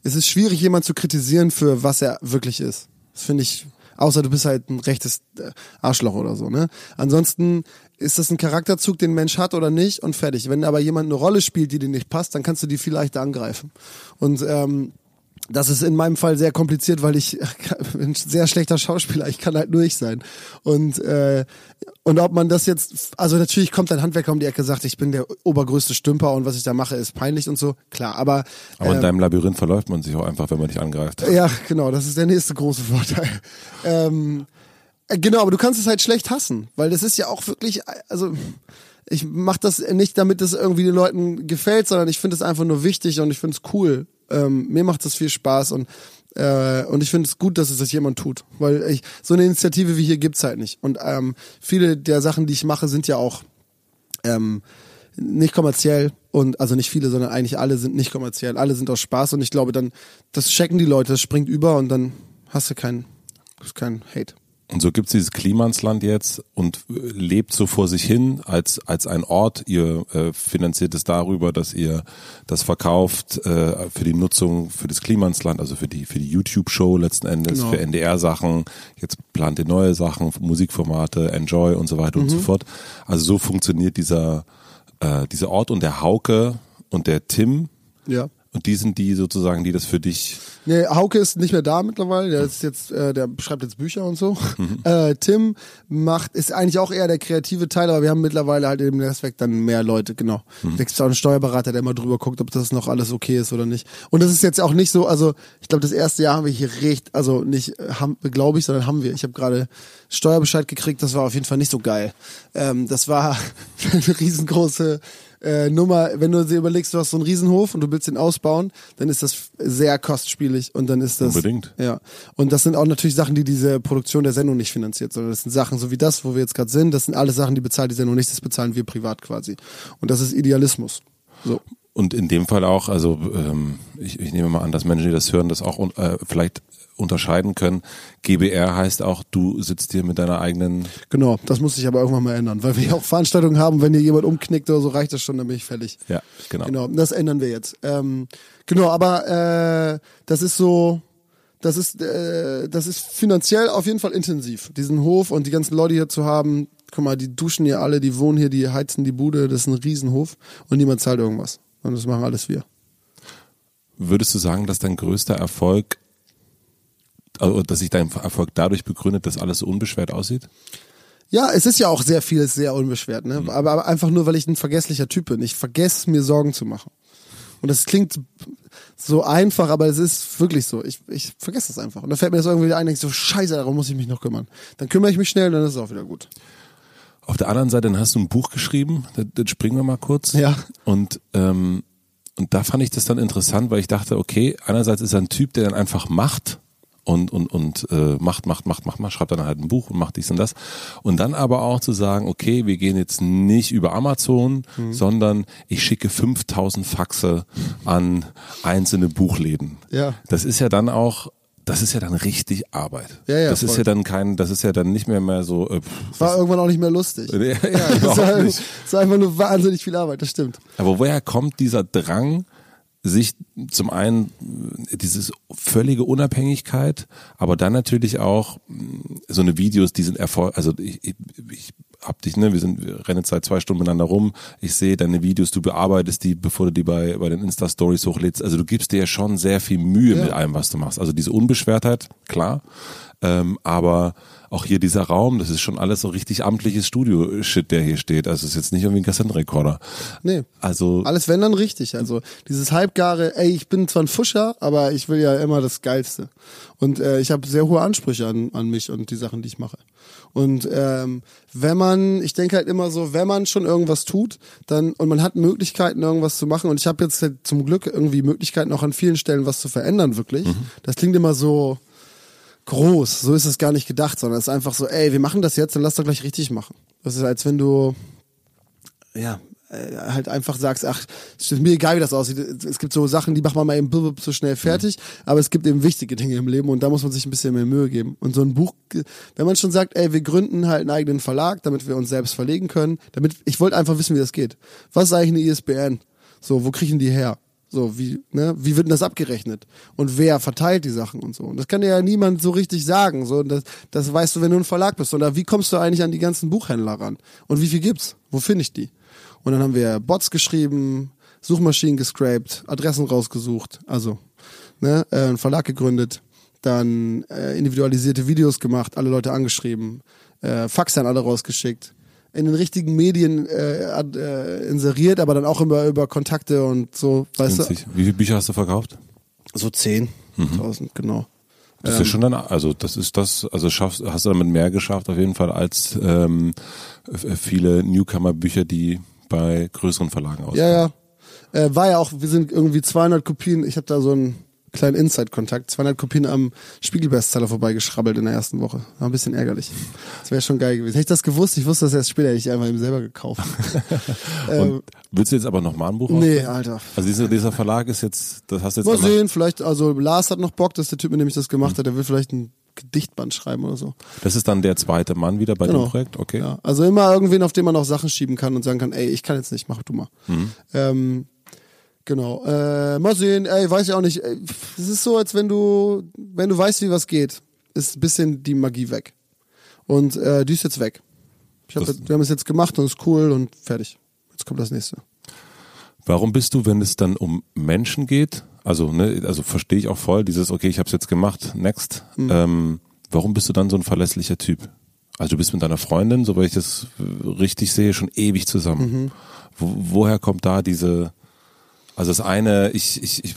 es ist schwierig, jemand zu kritisieren für was er wirklich ist. Das finde ich, außer du bist halt ein rechtes äh, Arschloch oder so. Ne? Ansonsten ist das ein Charakterzug, den ein Mensch hat oder nicht und fertig. Wenn aber jemand eine Rolle spielt, die dir nicht passt, dann kannst du die viel leichter angreifen. Und ähm, das ist in meinem Fall sehr kompliziert, weil ich *laughs* bin ein sehr schlechter Schauspieler. Ich kann halt nur ich sein. Und äh, und ob man das jetzt, also natürlich kommt ein Handwerker um die Ecke, sagt, ich bin der obergrößte Stümper und was ich da mache ist peinlich und so. Klar, aber Aber in ähm, deinem Labyrinth verläuft man sich auch einfach, wenn man dich angreift. ja, genau, das ist der nächste große Vorteil. *laughs* Ähm, äh, genau, aber du kannst es halt schlecht hassen, weil das ist ja auch wirklich, also ich mache das nicht, damit es irgendwie den Leuten gefällt, sondern ich finde es einfach nur wichtig und ich finde es cool. Ähm, mir macht das viel Spaß und äh, und ich finde es gut, dass es das jemand tut, weil ich so eine Initiative wie hier gibt's halt nicht. Und ähm, viele der Sachen, die ich mache, sind ja auch ähm, nicht kommerziell und also nicht viele, sondern eigentlich alle sind nicht kommerziell. Alle sind aus Spaß und ich glaube dann, das checken die Leute, das springt über und dann hast du keinen kein Hate. Und so gibt's dieses Klimansland jetzt und äh, lebt so vor sich hin als, als ein Ort. Ihr äh, finanziert es darüber, dass ihr das verkauft äh, für die Nutzung für das Klimansland, also für die, für die YouTube-Show letzten Endes, Genau. für NDR-Sachen. Jetzt plant ihr neue Sachen, Musikformate, Enjoy und so weiter und so fort. Also so funktioniert dieser, äh, dieser Ort und der Hauke und der Tim. Ja. Und die sind die sozusagen, die das für dich Nee, Hauke ist nicht mehr da mittlerweile, der ist jetzt, äh, der schreibt jetzt Bücher und so. Äh, Tim macht, ist eigentlich auch eher der kreative Teil, aber wir haben mittlerweile halt im Netzwerk dann mehr Leute, genau. Da gibt auch einen Steuerberater, der immer drüber guckt, ob das noch alles okay ist oder nicht. Und das ist jetzt auch nicht so, also ich glaube, das erste Jahr haben wir hier recht, also nicht, äh, haben, glaube ich, sondern haben wir. Ich habe gerade Steuerbescheid gekriegt, das war auf jeden Fall nicht so geil. Ähm, das war *laughs* eine riesengroße äh, Nummer, wenn du dir überlegst, du hast so einen Riesenhof und du willst den ausbauen, dann ist das sehr kostspielig und dann ist das Unbedingt. ja. Und das sind auch natürlich Sachen, die diese Produktion der Sendung nicht finanziert, sondern das sind Sachen so wie das, wo wir jetzt gerade sind, das sind alles Sachen, die bezahlt die Sendung nicht, das bezahlen wir privat quasi. Und das ist Idealismus. So. Und in dem Fall auch, also ähm, ich, ich nehme mal an, dass Menschen, die das hören, das auch äh, vielleicht unterscheiden können. GBR heißt auch, du sitzt hier mit deiner eigenen. Genau, das muss sich aber irgendwann mal ändern, weil wir ja auch Veranstaltungen haben, wenn hier jemand umknickt oder so, reicht das schon, dann bin ich fertig. Ja, genau. Genau, das ändern wir jetzt. Ähm, genau, aber äh, das ist so, das ist, äh, das ist finanziell auf jeden Fall intensiv, diesen Hof und die ganzen Leute hier zu haben. Guck mal, die duschen hier alle, die wohnen hier, die heizen die Bude, das ist ein Riesenhof und niemand zahlt irgendwas. Und das machen alles wir. Würdest du sagen, dass dein größter Erfolg, also dass sich dein Erfolg dadurch begründet, dass alles so unbeschwert aussieht? Ja, es ist ja auch sehr vieles sehr unbeschwert, ne? Aber, aber einfach nur, weil ich ein vergesslicher Typ bin. Ich vergesse mir Sorgen zu machen. Und das klingt so einfach, aber es ist wirklich so. Ich, ich vergesse das einfach. Und dann fällt mir das irgendwie wieder ein, denke ich so, scheiße, darum muss ich mich noch kümmern. Dann kümmere ich mich schnell, dann ist es auch wieder gut. Auf der anderen Seite, dann hast du ein Buch geschrieben, das, das springen wir mal kurz. Ja. Und, ähm, und da fand ich das dann interessant, weil ich dachte, okay, einerseits ist er ein Typ, der dann einfach macht und, und, und äh, macht, macht, macht, macht, macht, schreibt dann halt ein Buch und macht dies und das. Und dann aber auch zu sagen, okay, wir gehen jetzt nicht über Amazon, Mhm. sondern ich schicke 5000 Faxe an einzelne Buchläden. Ja. Das ist ja dann auch, das ist ja dann richtig Arbeit. Ja, ja, das ist voll. ja dann kein, das ist ja dann nicht mehr mehr so, äh, pff, War irgendwann auch nicht mehr lustig. *laughs* ja, ja, Es war, nicht. es war einfach nur wahnsinnig viel Arbeit, das stimmt. Aber woher kommt dieser Drang, sich zum einen äh, dieses völlige Unabhängigkeit, aber dann natürlich auch mh, so eine Videos, die sind erfolg, also ich, ich, ich hab dich, ne, wir sind, wir rennen jetzt seit zwei Stunden miteinander rum, ich sehe deine Videos, du bearbeitest die, bevor du die bei, bei den Insta-Stories hochlädst, also du gibst dir ja schon sehr viel Mühe Ja. mit allem, was du machst. Also diese Unbeschwertheit, klar, ähm, aber auch hier dieser Raum, das ist schon alles so richtig amtliches Studio-Shit, der hier steht. Also es ist jetzt nicht irgendwie ein Kassettenrekorder. Nee. Also Alles wenn dann richtig. Also dieses halbgare, ey, ich bin zwar ein Fuscher, aber ich will ja immer das Geilste. Und äh, ich habe sehr hohe Ansprüche an, an mich und die Sachen, die ich mache. Und ähm, wenn man, ich denke halt immer so, wenn man schon irgendwas tut, dann und man hat Möglichkeiten, irgendwas zu machen. Und ich habe jetzt halt zum Glück irgendwie Möglichkeiten, auch an vielen Stellen was zu verändern, wirklich. Das klingt immer so groß. So ist es gar nicht gedacht, sondern es ist einfach so, ey, wir machen das jetzt, dann lass doch gleich richtig machen. Das ist, als wenn du ja, äh, halt einfach sagst, ach, es ist mir egal, wie das aussieht. Es gibt so Sachen, die macht man mal eben so schnell fertig, aber es gibt eben wichtige Dinge im Leben und da muss man sich ein bisschen mehr Mühe geben. Und so ein Buch, wenn man schon sagt, ey, wir gründen halt einen eigenen Verlag, damit wir uns selbst verlegen können, damit, ich wollte einfach wissen, wie das geht. Was ist eigentlich eine ISBN? So, wo kriegen die her? So, wie, ne, wie wird denn das abgerechnet? Und wer verteilt die Sachen und so? Und das kann dir ja niemand so richtig sagen. So, das, das weißt du, wenn du ein Verlag bist. Oder wie kommst du eigentlich an die ganzen Buchhändler ran? Und wie viel gibt's? Wo finde ich die? Und dann haben wir Bots geschrieben, Suchmaschinen gescraped, Adressen rausgesucht, also ne, äh, einen Verlag gegründet, dann äh, individualisierte Videos gemacht, alle Leute angeschrieben, äh, Fax an alle rausgeschickt, in den richtigen Medien äh, äh, inseriert, aber dann auch über, über Kontakte und so, weißt du. Wie viele Bücher hast du verkauft? so zehn, tausend, genau. Das ist ja schon dann, also das ist das, also schaffst, hast du damit mehr geschafft auf jeden Fall als ähm, f- viele Newcomer-Bücher, die bei größeren Verlagen auskommen. Ja, ja. Äh, war ja auch, wir sind irgendwie 200 Kopien, ich habe da so einen kleinen Inside-Kontakt, 200 Kopien am Spiegel-Bestseller vorbeigeschrabbelt in der ersten Woche. War ein bisschen ärgerlich. Das wäre schon geil gewesen. Hätte ich das gewusst, ich wusste das erst später, hätte ich einfach eben selber gekauft. *laughs* ähm, willst du jetzt aber nochmal ein Buch nee, aufnehmen? Alter. Also dieser, dieser Verlag ist jetzt, das hast du jetzt Mal sehen, vielleicht, also Lars hat noch Bock, das ist der Typ, mit dem ich das gemacht habe, der will vielleicht ein Gedichtband schreiben oder so. Das ist dann der zweite Mann wieder bei Genau. dem Projekt, okay? Ja, also immer irgendwen, auf den man auch Sachen schieben kann und sagen kann, ey, ich kann jetzt nicht, mach du mal. Ähm, genau. Äh, mal sehen, ey, weiß ich auch nicht. Es ist so, als wenn du, wenn du weißt, wie was geht, ist ein bisschen die Magie weg. Und äh, die ist jetzt weg. Hab, wir haben es jetzt gemacht und ist cool und fertig. Jetzt kommt das nächste. Warum bist du, wenn es dann um Menschen geht, also ne, also verstehe ich auch voll dieses, okay, ich habe es jetzt gemacht, next. Mhm. Ähm, warum bist du dann so ein verlässlicher Typ? Also du bist mit deiner Freundin, soweit ich das äh, richtig sehe, schon ewig zusammen. Mhm. Wo, woher kommt da diese, also das eine, ich, ich, ich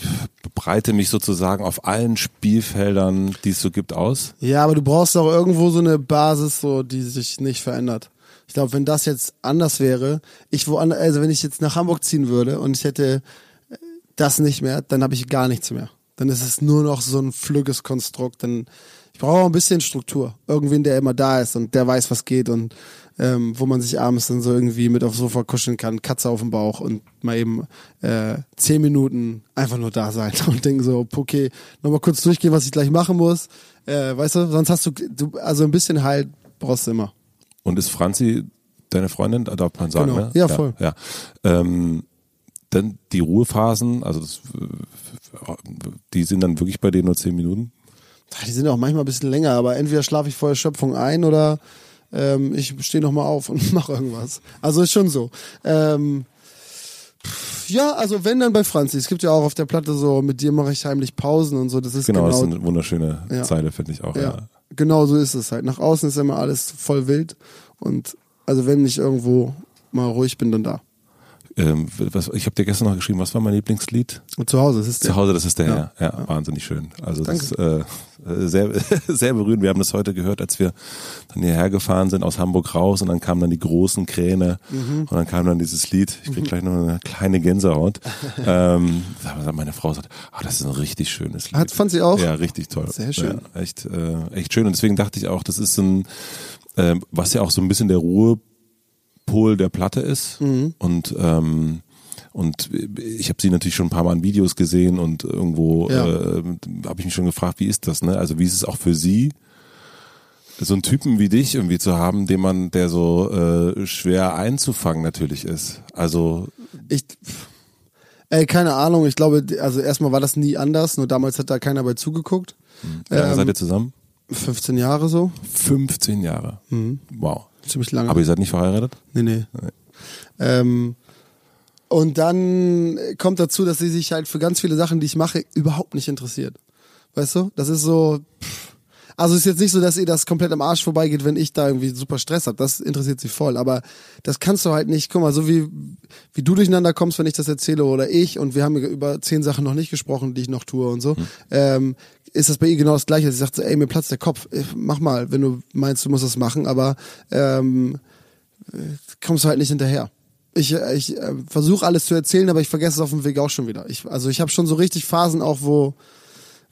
breite mich sozusagen auf allen Spielfeldern, die es so gibt, aus. Ja, aber du brauchst auch irgendwo so eine Basis, so die sich nicht verändert. Ich glaube, wenn das jetzt anders wäre, ich woanders, also wenn ich jetzt nach Hamburg ziehen würde und ich hätte äh, das nicht mehr, dann habe ich gar nichts mehr. Dann ist es nur noch so ein flügges Konstrukt. Dann ich brauche auch ein bisschen Struktur. Irgendwen, der immer da ist und der weiß, was geht und ähm, wo man sich abends dann so irgendwie mit aufs Sofa kuscheln kann, Katze auf dem Bauch und mal eben äh, zehn Minuten einfach nur da sein *laughs* und denken so, okay, nochmal kurz durchgehen, was ich gleich machen muss. Äh, weißt du, sonst hast du, du, also ein bisschen Halt brauchst du immer. Und ist Franzi deine Freundin, darf man sagen, Genau. ne? Ja, voll. Ja. Ähm, dann die Ruhephasen, also das, die sind dann wirklich bei dir nur zehn Minuten? Die sind auch manchmal ein bisschen länger, aber entweder schlafe ich vor Erschöpfung ein oder ähm, ich stehe nochmal auf und *laughs* mache irgendwas. Also ist schon so. Ähm, ja, also wenn dann bei Franzi. Es gibt ja auch auf der Platte so, mit dir mache ich heimlich Pausen und so. Das ist Genau, genau, das ist eine wunderschöne Ja. Zeile, finde ich auch. Ja. ja, genau so ist es halt. Nach außen ist immer alles voll wild Und also wenn ich irgendwo mal ruhig bin, dann da. Ähm, was, ich habe dir gestern noch geschrieben, was war mein Lieblingslied? Zu Hause, das ist der. Zu Hause, das ist der, Ja. ja. Ja, wahnsinnig schön. Also das Danke. ist äh, sehr, *laughs* sehr berührend. Wir haben das heute gehört, als wir dann hierher gefahren sind aus Hamburg raus und dann kamen dann die großen Kräne Mhm. und dann kam dann dieses Lied. Ich krieg gleich noch eine kleine Gänsehaut. *laughs* ähm, meine Frau sagt, ah, das ist ein richtig schönes Lied. Hat, fand sie auch? Ja, richtig toll. Sehr schön. Ja, echt, äh, echt schön. Und deswegen dachte ich auch, das ist ein, äh, was ja auch so ein bisschen der Ruhepol der Platte ist. Mhm. Und ähm, und ich habe sie natürlich schon ein paar Mal in Videos gesehen und irgendwo Ja. äh, habe ich mich schon gefragt, wie ist das, ne? Also wie ist es auch für sie, so einen Typen wie dich irgendwie zu haben, den man, der so äh, schwer einzufangen natürlich ist. Also Ich, ey, keine Ahnung. Ich glaube, also erstmal war das nie anders. Nur damals hat da keiner bei zugeguckt. wie lange Ähm, seid ihr zusammen? 15 Jahre so. 15 Jahre. Wow. Ziemlich lange. Aber ihr seid nicht verheiratet? Nee, nee. Ähm, und dann kommt dazu, dass sie sich halt für ganz viele Sachen, die ich mache, überhaupt nicht interessiert. Weißt du? Das ist so. pff. Also ist jetzt nicht so, dass ihr das komplett am Arsch vorbeigeht, wenn ich da irgendwie super Stress habe. Das interessiert sie voll. Aber das kannst du halt nicht. Guck mal, so wie, wie du durcheinander kommst, wenn ich das erzähle oder ich, und wir haben über zehn Sachen noch nicht gesprochen, die ich noch tue und so, ähm, ist das bei ihr genau das gleiche. Sie sagt so, ey, mir platzt der Kopf. Äh, Mach mal, wenn du meinst, du musst das machen, aber ähm, kommst du halt nicht hinterher. Ich, ich äh, versuche alles zu erzählen, aber ich vergesse es auf dem Weg auch schon wieder. Ich, also ich habe schon so richtig Phasen auch, wo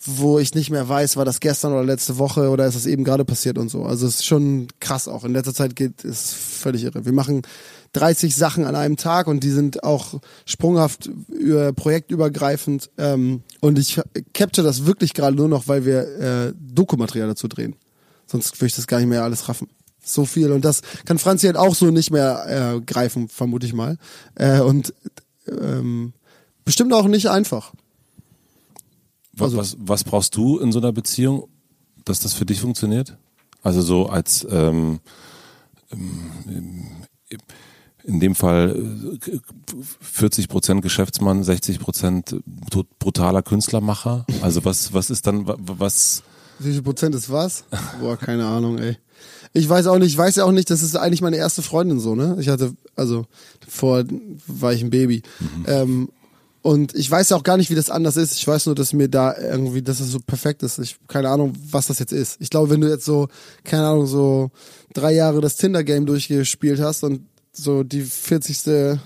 wo ich nicht mehr weiß, war das gestern oder letzte Woche oder ist das eben gerade passiert und so. Also es ist schon krass auch. In letzter Zeit geht es völlig irre. Wir machen 30 Sachen an einem Tag und die sind auch sprunghaft äh, projektübergreifend. Ähm, und ich capture das wirklich gerade nur noch, weil wir äh, Dokumaterial dazu drehen. Sonst würde ich das gar nicht mehr alles raffen. So viel. Und das kann Franzi halt auch so nicht mehr äh, greifen, vermute ich mal. Äh, und ähm, bestimmt auch nicht einfach. Was, Also- was, was brauchst du in so einer Beziehung, dass das für dich funktioniert? Also so als ähm, ähm, in dem Fall äh, 40 Prozent Geschäftsmann, 60 Prozent brutaler Künstlermacher. Also was was ist dann wa- was? Wie viel Prozent ist was? *laughs* Boah, keine Ahnung, ey. Ich weiß auch nicht, ich weiß ja auch nicht, das ist eigentlich meine erste Freundin so, ne? Ich hatte, also vor war ich ein Baby. Ähm, und ich weiß ja auch gar nicht, wie das anders ist. Ich weiß nur, dass mir da irgendwie, dass es so perfekt ist. Ich keine Ahnung, was das jetzt ist. Ich glaube, wenn du jetzt so, keine Ahnung, so drei Jahre das Tinder-Game durchgespielt hast und so die 40.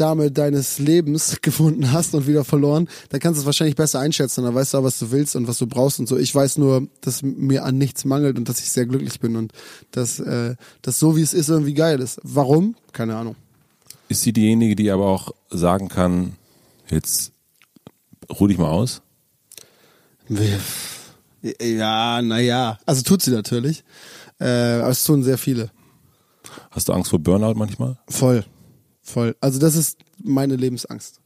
Dame deines Lebens *laughs* gefunden hast und wieder verloren, dann kannst du es wahrscheinlich besser einschätzen. Dann weißt du auch, was du willst und was du brauchst und so. Ich weiß nur, dass mir an nichts mangelt und dass ich sehr glücklich bin und dass äh, das so wie es ist irgendwie geil ist. Warum? Keine Ahnung. Ist sie diejenige, die aber auch sagen kann, jetzt ruh dich mal aus? Ja, naja. Also tut sie natürlich. Äh, aber es tun sehr viele. Hast du Angst vor Burnout manchmal? Voll. Voll. Also das ist meine Lebensangst.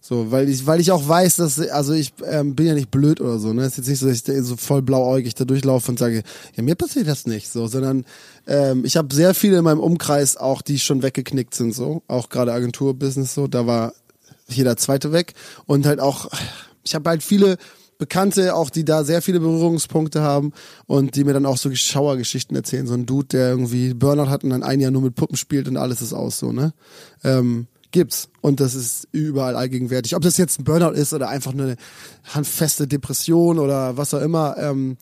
So, weil ich, weil ich auch weiß, dass, also ich ähm, bin ja nicht blöd oder so, ne? Es ist jetzt nicht so, dass ich so voll blauäugig da durchlaufe und sage, ja, mir passiert das nicht, so, sondern ähm, ich habe sehr viele in meinem Umkreis auch, die schon weggeknickt sind, so, auch gerade Agenturbusiness so, da war jeder zweite weg und halt auch, ich habe halt viele Bekannte, auch die da sehr viele Berührungspunkte haben und die mir dann auch so Schauergeschichten erzählen. So ein Dude, der irgendwie Burnout hat und dann ein Jahr nur mit Puppen spielt und alles ist aus, so, ne? Ähm, gibt's. Und das ist überall allgegenwärtig. Ob das jetzt ein Burnout ist oder einfach nur eine handfeste Depression oder was auch immer, ähm,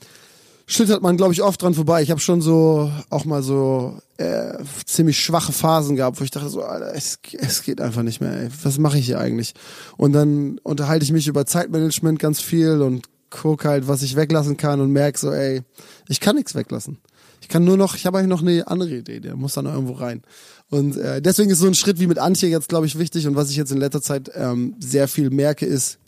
schlittert man, glaube ich, oft dran vorbei. Ich habe schon so auch mal so äh, ziemlich schwache Phasen gehabt, wo ich dachte so, Alter, es, es geht einfach nicht mehr. Ey. Was mache ich hier eigentlich? Und dann unterhalte ich mich über Zeitmanagement ganz viel und gucke halt, was ich weglassen kann und merke so, ey, ich kann nichts weglassen. Ich kann nur noch, ich habe eigentlich noch eine andere Idee, der muss dann irgendwo rein. Und äh, deswegen ist so ein Schritt wie mit Antje jetzt, glaube ich, wichtig. Und was ich jetzt in letzter Zeit ähm, sehr viel merke, ist,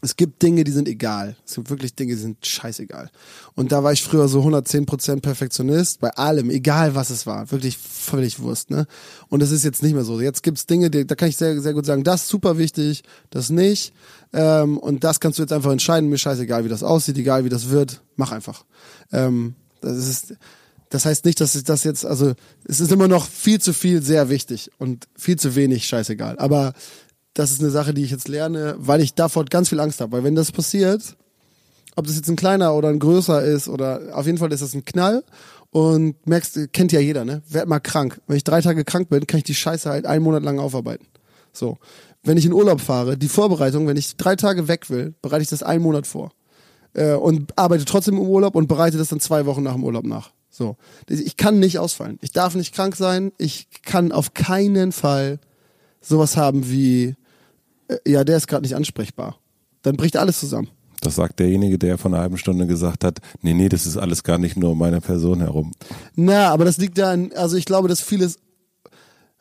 es gibt Dinge, die sind egal. Es gibt wirklich Dinge, die sind scheißegal. Und da war ich früher so 110% Perfektionist, bei allem, egal was es war. Wirklich völlig Wurst, ne? Und das ist jetzt nicht mehr so. Jetzt gibt's Dinge, die, da kann ich sehr, sehr gut sagen, das ist super wichtig, das nicht. Ähm, und das kannst du jetzt einfach entscheiden. Mir scheißegal, wie das aussieht, egal wie das wird. Mach einfach. Ähm, das ist, das heißt nicht, dass ich das jetzt, also es ist immer noch viel zu viel sehr wichtig und viel zu wenig scheißegal. Aber das ist eine Sache, die ich jetzt lerne, weil ich davor ganz viel Angst habe. Weil wenn das passiert, ob das jetzt ein kleiner oder ein größer ist oder auf jeden Fall ist das ein Knall und merkst, kennt ja jeder, ne? Werd mal krank. Wenn ich drei Tage krank bin, kann ich die Scheiße halt einen Monat lang aufarbeiten. So. Wenn ich in Urlaub fahre, die Vorbereitung, wenn ich drei Tage weg will, bereite ich das einen Monat vor. Äh, und arbeite trotzdem im Urlaub und bereite das dann zwei Wochen nach dem Urlaub nach. So. Ich kann nicht ausfallen. Ich darf nicht krank sein. Ich kann auf keinen Fall sowas haben wie, ja, der ist gerade nicht ansprechbar. Dann bricht alles zusammen. Das sagt derjenige, der vor einer halben Stunde gesagt hat, nee, nee, das ist alles gar nicht nur um meine Person herum. Na, aber das liegt daran, also ich glaube, dass vieles,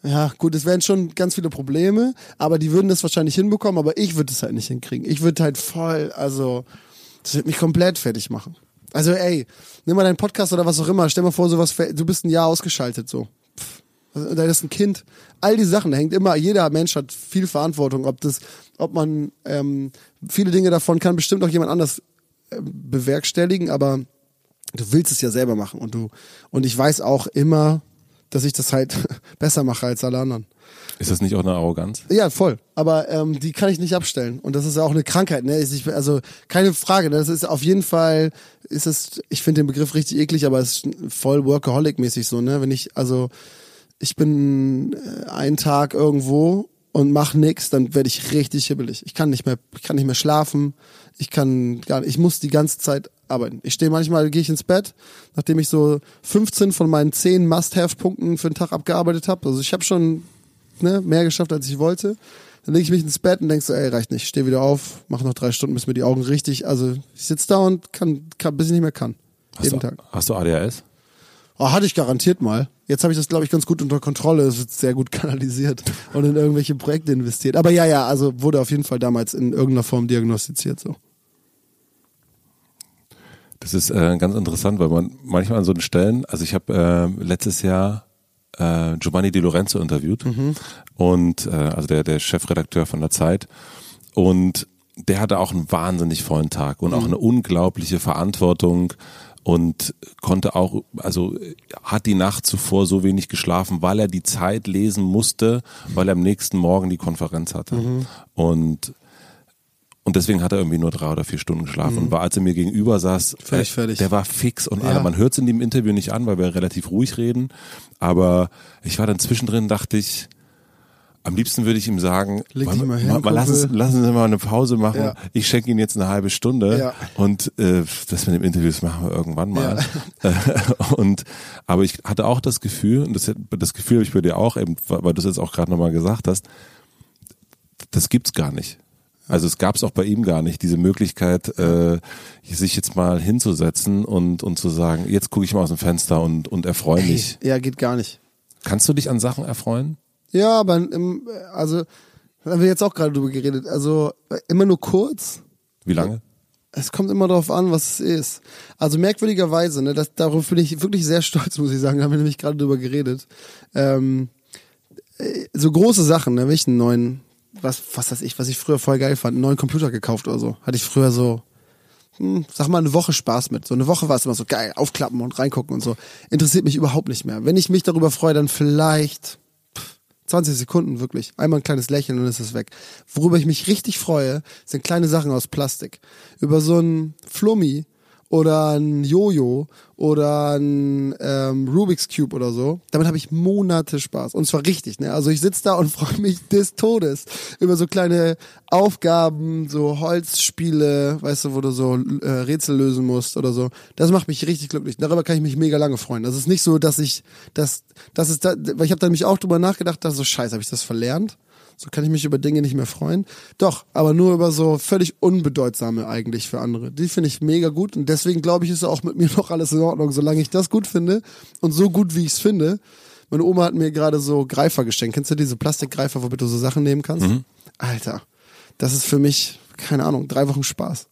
ja gut, es wären schon ganz viele Probleme, aber die würden das wahrscheinlich hinbekommen, aber ich würde es halt nicht hinkriegen. Ich würde halt voll, also, das wird mich komplett fertig machen. Also ey, nimm mal deinen Podcast oder was auch immer, stell mal vor, sowas, du bist ein Jahr ausgeschaltet, so. Da ist ein Kind. All die Sachen, da hängt immer, jeder Mensch hat viel Verantwortung, ob das, ob man, ähm, viele Dinge davon kann bestimmt auch jemand anders äh, bewerkstelligen, aber du willst es ja selber machen und du, und ich weiß auch immer, dass ich das halt *laughs* besser mache als alle anderen. Ist das nicht auch eine Arroganz? Ja, voll. Aber ähm, die kann ich nicht abstellen. Und das ist ja auch eine Krankheit. Ne? Ich, also keine Frage. Ne? Das ist auf jeden Fall, ist es, ich finde den Begriff richtig eklig, aber es ist voll Workaholic-mäßig so. Ne, wenn ich also ich bin äh, einen Tag irgendwo und mach nix, dann werde ich richtig hibbelig. Ich kann nicht mehr, ich kann nicht mehr schlafen. Ich kann gar nicht, ich muss die ganze Zeit arbeiten. Ich stehe manchmal, gehe ich ins Bett, nachdem ich so 15 von meinen 10 Must-Have-Punkten für den Tag abgearbeitet habe. Also ich habe schon ne, mehr geschafft, als ich wollte. Dann lege ich mich ins Bett und denk so, ey, reicht nicht. Ich stehe wieder auf, mache noch drei Stunden, bis mir die Augen richtig. Also ich sitze da und kann, kann, bis ich nicht mehr kann. Hast jeden du, Tag. Hast du ADHS? Oh, hatte ich garantiert mal. Jetzt habe ich das, glaube ich, ganz gut unter Kontrolle. Es wird sehr gut *laughs* kanalisiert und in irgendwelche Projekte investiert. Aber ja, ja, also wurde auf jeden Fall damals in irgendeiner Form diagnostiziert so. Das ist äh, ganz interessant, weil man manchmal an so den Stellen, also ich habe äh, letztes Jahr äh, Giovanni Di Lorenzo interviewt Mhm. und äh, also der der Chefredakteur von der Zeit und der hatte auch einen wahnsinnig vollen Tag und auch eine unglaubliche Verantwortung und konnte auch, also hat die Nacht zuvor so wenig geschlafen, weil er die Zeit lesen musste, weil er am nächsten Morgen die Konferenz hatte. Und und deswegen hat er irgendwie nur drei oder vier Stunden geschlafen und war, als er mir gegenüber saß, Völlig äh, der war fix und Ja. alle. Man hört es in dem Interview nicht an, weil wir relativ ruhig reden. Aber ich war dann zwischendrin, dachte ich, am liebsten würde ich ihm sagen, Leg wir- mal hin, mal, lassen, Sie- Kumpel. lassen Sie mal eine Pause machen. Ja. Ich schenke Ihnen jetzt eine halbe Stunde Ja. und äh, das mit dem Interview, das machen wir irgendwann mal. *laughs* Äh, und aber ich hatte auch das Gefühl, und das, das Gefühl habe ich bei dir auch, eben, weil du es jetzt auch gerade nochmal gesagt hast, das gibt's gar nicht. Also es gab es auch bei ihm gar nicht, diese Möglichkeit, äh, sich jetzt mal hinzusetzen und, und zu sagen, jetzt gucke ich mal aus dem Fenster und, und erfreue mich. Ja, geht gar nicht. Kannst du dich an Sachen erfreuen? Ja, aber ähm, also haben wir jetzt auch gerade drüber geredet. Also immer nur kurz. Wie lange? Es kommt immer darauf an, was es ist. Also merkwürdigerweise, ne, das, darauf bin ich wirklich sehr *laughs* stolz, muss ich sagen. Da haben wir nämlich gerade drüber geredet. Ähm, äh, so große Sachen, ne, wenn ich einen neuen, was, was weiß ich, was ich früher voll geil fand, einen neuen Computer gekauft oder so. Hatte ich früher so, hm, sag mal, eine Woche Spaß mit. So eine Woche war es immer so geil, aufklappen und reingucken und so. Interessiert mich überhaupt nicht mehr. Wenn ich mich darüber freue, dann vielleicht 20 Sekunden wirklich. Einmal ein kleines Lächeln und ist es weg. Worüber ich mich richtig freue, sind kleine Sachen aus Plastik. Über so ein Flummi oder ein Jojo oder ein ähm, Rubik's Cube oder so. Damit habe ich Monate Spaß. Und zwar richtig, ne? Also ich sitze da und *laughs* freue mich des Todes über so kleine Aufgaben, so Holzspiele, weißt du, wo du so äh, Rätsel lösen musst oder so. Das macht mich richtig glücklich. Darüber kann ich mich mega lange freuen. Das ist nicht so, dass ich das, das ist da, weil ich habe da nämlich auch drüber nachgedacht, dass so scheiße, habe ich das verlernt? So kann ich mich über Dinge nicht mehr freuen. Doch, aber nur über so völlig unbedeutsame eigentlich für andere. Die finde ich mega gut und deswegen glaube ich, ist auch mit mir *laughs* noch alles in Ordnung, solange ich das gut finde und so gut, wie ich es finde. Meine Oma hat mir gerade so Greifer geschenkt. Kennst du diese Plastikgreifer, womit du so Sachen nehmen kannst? Alter, das ist für mich, keine Ahnung, drei Wochen Spaß.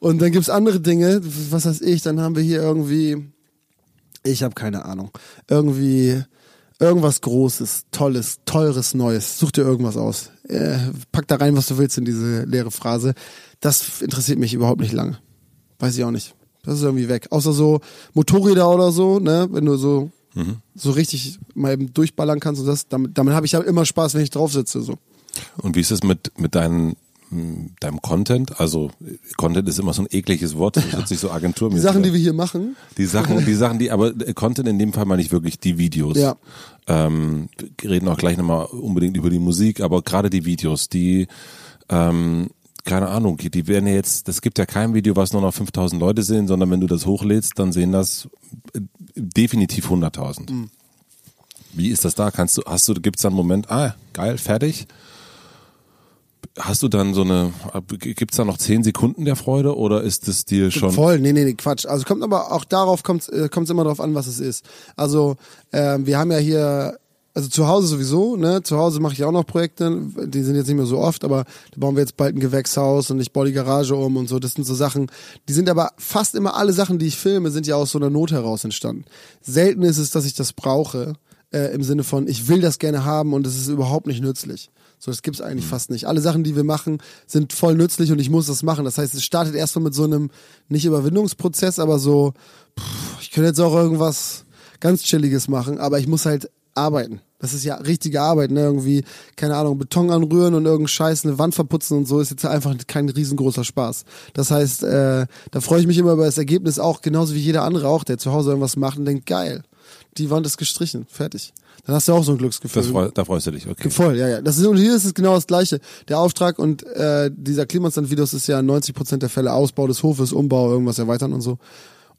Und dann gibt's andere Dinge, was weiß ich, dann haben wir hier irgendwie, ich habe keine Ahnung, irgendwie irgendwas Großes, Tolles, Teures, Neues. Such dir irgendwas aus. Äh, pack da rein, was du willst in diese leere Phrase. Das interessiert mich überhaupt nicht lange. Weiß ich auch nicht. Das ist irgendwie weg. Außer so Motorräder oder so, ne, wenn du so so richtig mal eben durchballern kannst und das, damit, damit habe ich ja immer Spaß, wenn ich drauf sitze. So. Und wie ist es mit, mit deinen deinem Content? Also Content ist immer so ein ekliges Wort, das hört sich so agenturmäßig Die Sachen, die wir hier machen. Die Sachen, die Sachen, die, aber äh, Content in dem Fall meine ich wirklich die Videos. Ja. Ähm, wir reden auch gleich nochmal unbedingt über die Musik, aber gerade die Videos, die, ähm, keine Ahnung, die werden ja jetzt, das gibt ja kein Video, was nur noch 5000 Leute sehen, sondern wenn du das hochlädst, dann sehen das äh, definitiv 100.000. Mhm. Wie ist das da? Kannst du, hast du, gibt's da einen Moment, ah, geil, fertig? Hast du dann so eine, gibt's da noch 10 Sekunden der Freude oder ist es dir schon? Voll, nee, nee, nee, Quatsch. Also kommt aber auch darauf kommt es immer darauf an, was es ist. Also ähm, wir haben ja hier, also zu Hause sowieso, ne? Zu Hause mache ich auch noch Projekte, die sind jetzt nicht mehr so oft, aber da bauen wir jetzt bald ein Gewächshaus und ich baue die Garage um und so. Das sind so Sachen, die sind aber fast immer alle Sachen, die ich filme, sind ja aus so einer Not heraus entstanden. Selten ist es, dass ich das brauche, äh, im Sinne von, ich will das gerne haben und es ist überhaupt nicht nützlich. So, das gibt's eigentlich fast nicht. Alle Sachen, die wir machen, sind voll nützlich und ich muss das machen. Das heißt, es startet erstmal mit so einem, nicht Überwindungsprozess, aber so, pff, ich könnte jetzt auch irgendwas ganz Chilliges machen, aber ich muss halt arbeiten. Das ist ja richtige Arbeit, ne? Irgendwie, keine Ahnung, Beton anrühren und irgendeinen Scheiß, eine Wand verputzen und so ist jetzt einfach kein riesengroßer Spaß. Das heißt, äh, da freue ich mich immer über das Ergebnis auch, genauso wie jeder andere auch, der zu Hause irgendwas macht und denkt, geil, die Wand ist gestrichen, fertig. Dann hast du auch so ein Glücksgefühl. Freu, da freust du dich, okay. Voll, ja, ja. Das ist, und hier ist es genau das Gleiche. Der Auftrag und äh, dieser Klimansland-Videos ist ja in 90 Prozent der Fälle Ausbau des Hofes, Umbau, irgendwas erweitern und so.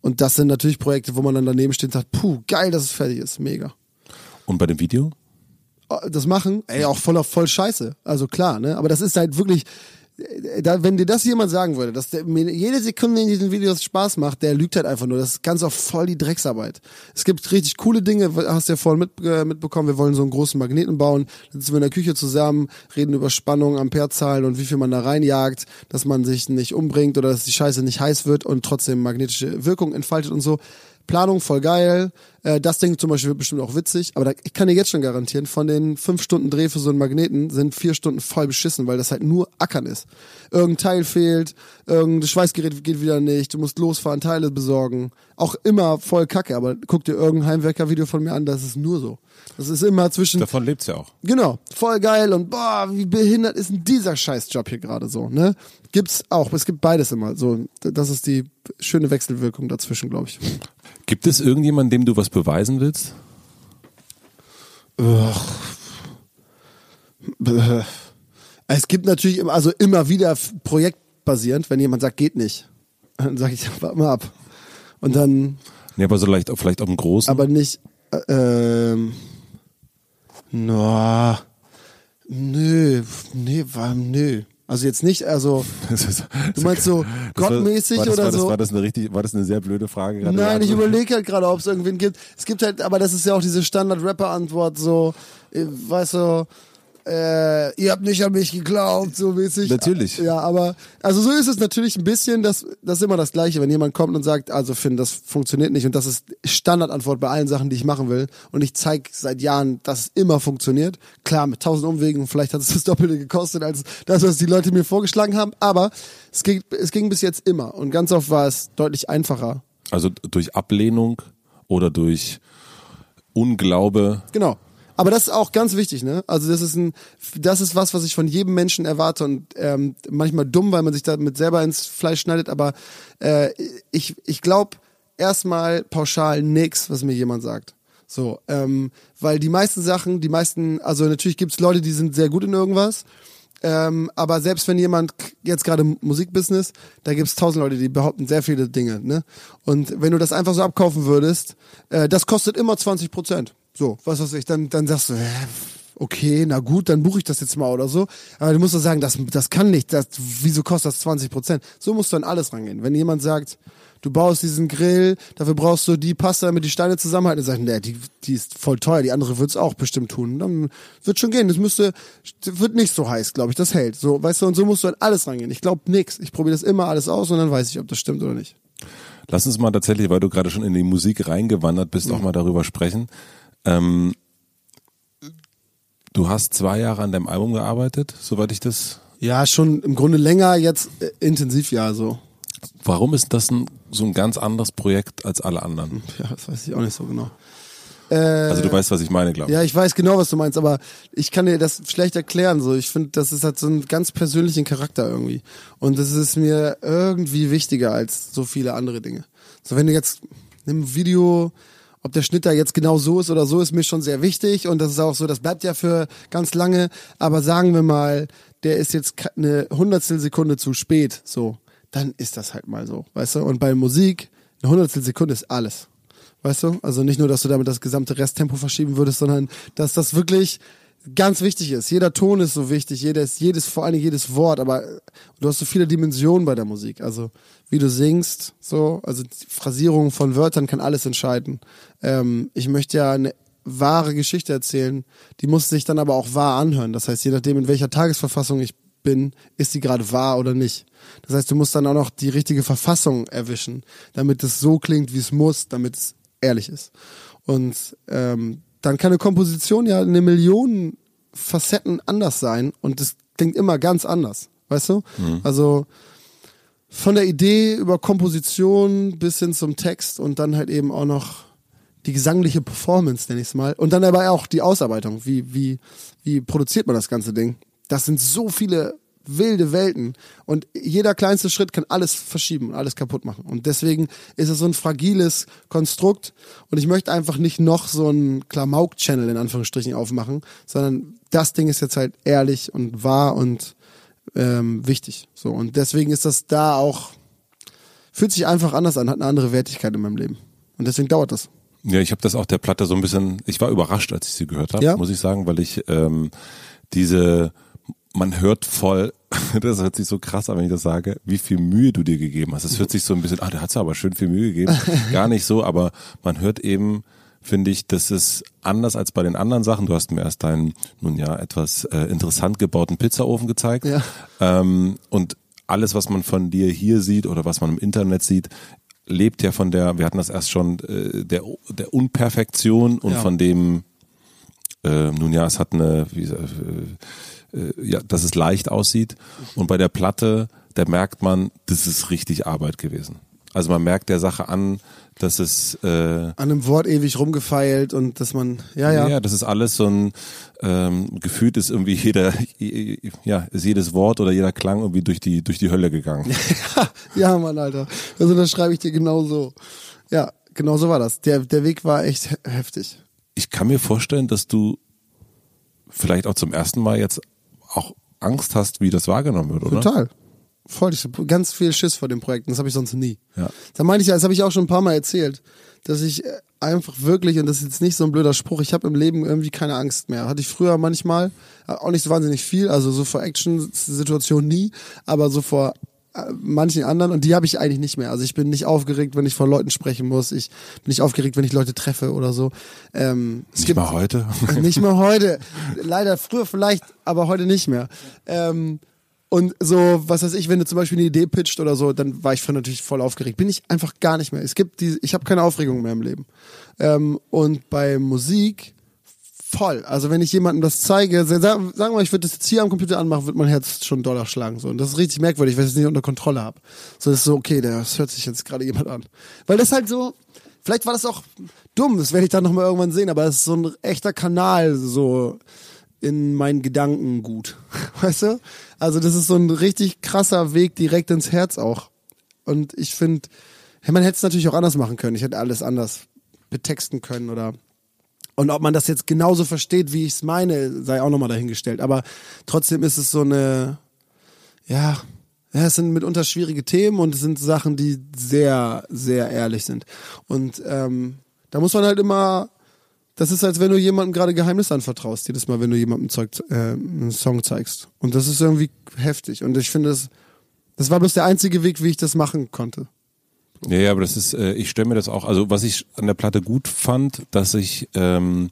Und das sind natürlich Projekte, wo man dann daneben steht und sagt, puh, geil, dass es fertig ist, mega. Und bei dem Video? Das machen, ey, auch voll auf voll Scheiße. Also klar, ne? Aber das ist halt wirklich, da, wenn dir das jemand sagen würde, dass der, mir jede Sekunde in diesen Videos Spaß macht, der lügt halt einfach nur. Das ist ganz oft voll die Drecksarbeit. Es gibt richtig coole Dinge, hast du ja vorhin mit, äh, mitbekommen, wir wollen so einen großen Magneten bauen, dann sitzen wir in der Küche zusammen, reden über Spannung, Amperezahlen und wie viel man da reinjagt, dass man sich nicht umbringt oder dass die Scheiße nicht heiß wird und trotzdem magnetische Wirkung entfaltet und so. Planung voll geil. Äh, das Ding zum Beispiel wird bestimmt auch witzig, aber da, ich kann dir jetzt schon garantieren, von den fünf Stunden Dreh für so einen Magneten sind vier Stunden voll beschissen, weil das halt nur Ackern ist. Irgendein Teil fehlt, irgendein Schweißgerät geht wieder nicht, du musst losfahren, Teile besorgen. Auch immer voll Kacke, aber guck dir irgendein Heimwerker-Video von mir an, das ist nur so. Das ist immer zwischen. Davon lebt's ja auch. Genau, voll geil und boah, wie behindert ist denn dieser Scheißjob hier gerade so, ne? Gibt's auch, es gibt beides immer. So, das ist die schöne Wechselwirkung dazwischen, glaube ich. Gibt es irgendjemanden, dem du was beweisen willst? Es gibt natürlich immer, also immer wieder projektbasierend, wenn jemand sagt, geht nicht. Dann sage ich, *laughs* warte mal ab. Und dann. Nee, aber so leicht, vielleicht auf dem Großen. Aber nicht, äh, ähm, no, nö, nee, war, nö. Also jetzt nicht, also *laughs* du meinst so gottmäßig war das, oder war das, so? War das eine richtig, war das eine sehr blöde Frage gerade? Nein, ich überlege halt gerade, ob es irgendwen gibt. Es gibt halt, aber das ist ja auch diese Standard-Rapper-Antwort, so, äh, weißt du, äh, ihr habt nicht an mich geglaubt, so mäßig. Natürlich. Ja, aber, also so ist es natürlich ein bisschen, das, das ist immer das Gleiche, wenn jemand kommt und sagt, also Finn, das funktioniert nicht und das ist Standardantwort bei allen Sachen, die ich machen will und ich zeige seit Jahren, dass es immer funktioniert. Klar, mit tausend Umwegen, vielleicht hat es das Doppelte gekostet als das, was die Leute mir vorgeschlagen haben, aber es ging, es ging bis jetzt immer und ganz oft war es deutlich einfacher. Also durch Ablehnung oder durch Unglaube. Genau. Aber das ist auch ganz wichtig, ne? Also das ist ein, das ist was, was ich von jedem Menschen erwarte und ähm, manchmal dumm, weil man sich damit selber ins Fleisch schneidet. Aber äh, ich, ich glaube erstmal pauschal nix, was mir jemand sagt. So, ähm, weil die meisten Sachen, die meisten, also natürlich gibt's Leute, die sind sehr gut in irgendwas. Ähm, aber selbst wenn jemand jetzt gerade Musikbusiness, da gibt's tausend Leute, die behaupten sehr viele Dinge, ne? Und wenn du das einfach so abkaufen würdest, äh, das kostet immer 20 Prozent. So, was weiß ich, dann, dann sagst du, äh, okay, na gut, dann buche ich das jetzt mal oder so. Aber du musst doch sagen, das, das kann nicht, das, wieso kostet das 20 Prozent? So musst du an alles rangehen. Wenn jemand sagt, du baust diesen Grill, dafür brauchst du die Pasta, damit die Steine zusammenhalten, dann sagt, nee, die, die ist voll teuer, die andere wird's auch bestimmt tun. Dann wird schon gehen. Das müsste, wird nicht so heiß, glaube ich, das hält. So, weißt du, und so musst du an alles rangehen. Ich glaube nix. Ich probiere das immer alles aus und dann weiß ich, ob das stimmt oder nicht. Lass uns mal tatsächlich, weil du gerade schon in die Musik reingewandert bist, auch mal darüber sprechen. Ähm, du hast zwei Jahre an deinem Album gearbeitet, soweit ich das. Ja, schon im Grunde länger, jetzt äh, intensiv ja so. Warum ist das ein, so ein ganz anderes Projekt als alle anderen? *laughs* Ja, das weiß ich auch nicht so genau. Äh, Also du weißt, was ich meine, glaube ich. Ja, ich weiß genau, was du meinst, aber ich kann dir das schlecht erklären. So, ich finde, das ist halt so einen ganz persönlichen Charakter irgendwie. Und das ist mir irgendwie wichtiger als so viele andere Dinge. So, wenn du jetzt im Video, ob der Schnitt da jetzt genau so ist oder so, ist mir schon sehr wichtig. Und das ist auch so, das bleibt ja für ganz lange. Aber sagen wir mal, der ist jetzt eine Hundertstel Sekunde zu spät, so, dann ist das halt mal so, weißt du? Und bei Musik, eine Hundertstel Sekunde ist alles. Weißt du? Also nicht nur, dass du damit das gesamte Resttempo verschieben würdest, sondern dass das wirklich ganz wichtig ist. Jeder Ton ist so wichtig, jedes, jedes, vor Dingen jedes Wort, aber du hast so viele Dimensionen bei der Musik. Also wie du singst, so, also die Phrasierung von Wörtern kann alles entscheiden. Ähm, ich möchte ja eine wahre Geschichte erzählen, die muss sich dann aber auch wahr anhören. Das heißt, je nachdem, in welcher Tagesverfassung ich bin, ist sie gerade wahr oder nicht. Das heißt, du musst dann auch noch die richtige Verfassung erwischen, damit es so klingt, wie es muss, damit es ehrlich ist. Und ähm, dann kann eine Komposition ja eine Million Facetten anders sein und das klingt immer ganz anders, weißt du? Also von der Idee über Komposition bis hin zum Text und dann halt eben auch noch die gesangliche Performance, nenne ich es mal. Und dann aber auch die Ausarbeitung. Wie, wie, wie produziert man das ganze Ding? Das sind so viele wilde Welten. Und jeder kleinste Schritt kann alles verschieben und alles kaputt machen. Und deswegen ist es so ein fragiles Konstrukt. Und ich möchte einfach nicht noch so einen Klamauk-Channel in Anführungsstrichen aufmachen, sondern das Ding ist jetzt halt ehrlich und wahr und ähm, wichtig. So. Und deswegen ist das da auch, fühlt sich einfach anders an, hat eine andere Wertigkeit in meinem Leben. Und deswegen dauert das. Ja, ich habe das auch der Platte so ein bisschen, ich war überrascht, als ich sie gehört habe, Ja? muss ich sagen, weil ich ähm, diese, man hört voll, *laughs* das hört sich so krass an, wenn ich das sage, wie viel Mühe du dir gegeben hast. Es hört sich so ein bisschen, ah, der hat's aber schön viel Mühe gegeben. *laughs* Gar nicht so, aber man hört eben, finde ich, das ist anders als bei den anderen Sachen. Du hast mir erst deinen, nun ja, etwas äh, interessant gebauten Pizzaofen gezeigt. Ja. Ähm, und alles, was man von dir hier sieht oder was man im Internet sieht, lebt ja von der, wir hatten das erst schon, äh, der, der Unperfektion und Ja. von dem, äh, nun ja, es hat eine, wie, äh, ja, dass es leicht aussieht. Und bei der Platte, da merkt man, das ist richtig Arbeit gewesen. Also man merkt der Sache an, dass es äh, An einem Wort ewig rumgefeilt und dass man, ja, ja. ja, das ist alles so ein ähm, gefühlt ist irgendwie jeder, ja, ist jedes Wort oder jeder Klang irgendwie durch die durch die Hölle gegangen. *laughs* Ja, Mann, Alter. Also das schreibe ich dir genau so. Ja, genau so war das. Der, der Weg war echt he- heftig. Ich kann mir vorstellen, dass du vielleicht auch zum ersten Mal jetzt auch Angst hast, wie das wahrgenommen wird, oder? Total. Voll. Ich hab ganz viel Schiss vor dem Projekt. Das habe ich sonst nie. Ja. Da meine ich ja, das habe ich auch schon ein paar Mal erzählt, dass ich äh, einfach wirklich, und das ist jetzt nicht so ein blöder Spruch, ich habe im Leben irgendwie keine Angst mehr. Hatte ich früher manchmal, äh, auch nicht so wahnsinnig viel, also so vor Action-Situationen nie, aber so vor manchen anderen und die habe ich eigentlich nicht mehr. Also ich bin nicht aufgeregt, wenn ich vor Leuten sprechen muss. Ich bin nicht aufgeregt, wenn ich Leute treffe oder so. Ähm, es Nicht gibt mal heute. *laughs* nicht mehr heute. Leider früher vielleicht, aber heute nicht mehr. Ähm, und so, was weiß ich, wenn du zum Beispiel eine Idee pitcht oder so, dann war ich früher natürlich voll aufgeregt. Bin ich einfach gar nicht mehr. Es gibt die, ich habe keine Aufregung mehr im Leben. Ähm, und bei Musik voll. Also wenn ich jemandem das zeige, sagen, wir mal, ich würde das jetzt hier am Computer anmachen, wird mein Herz schon doller schlagen. So. Und das ist richtig merkwürdig, weil ich es nicht unter Kontrolle habe. So, das ist so, okay, das hört sich jetzt gerade jemand an. Weil das halt so, vielleicht war das auch dumm, das werde ich dann nochmal irgendwann sehen, aber es ist so ein echter Kanal, so in meinen Gedanken gut. *laughs* Weißt du? Also das ist so ein richtig krasser Weg direkt ins Herz auch. Und ich finde, man hätte es natürlich auch anders machen können. Ich hätte alles anders betexten können oder und ob man das jetzt genauso versteht, wie ich es meine, sei auch nochmal dahingestellt. Aber trotzdem ist es so eine, ja, ja, es sind mitunter schwierige Themen und es sind Sachen, die sehr, sehr ehrlich sind. Und ähm, da muss man halt immer, das ist, als wenn du jemandem gerade Geheimnis anvertraust, jedes Mal, wenn du jemandem Zeug, äh, einen Song zeigst. Und das ist irgendwie heftig. Und ich finde, das, das war bloß der einzige Weg, wie ich das machen konnte. Ja, ja, aber das ist, äh, ich stelle mir das auch, also was ich an der Platte gut fand, dass ich, ähm,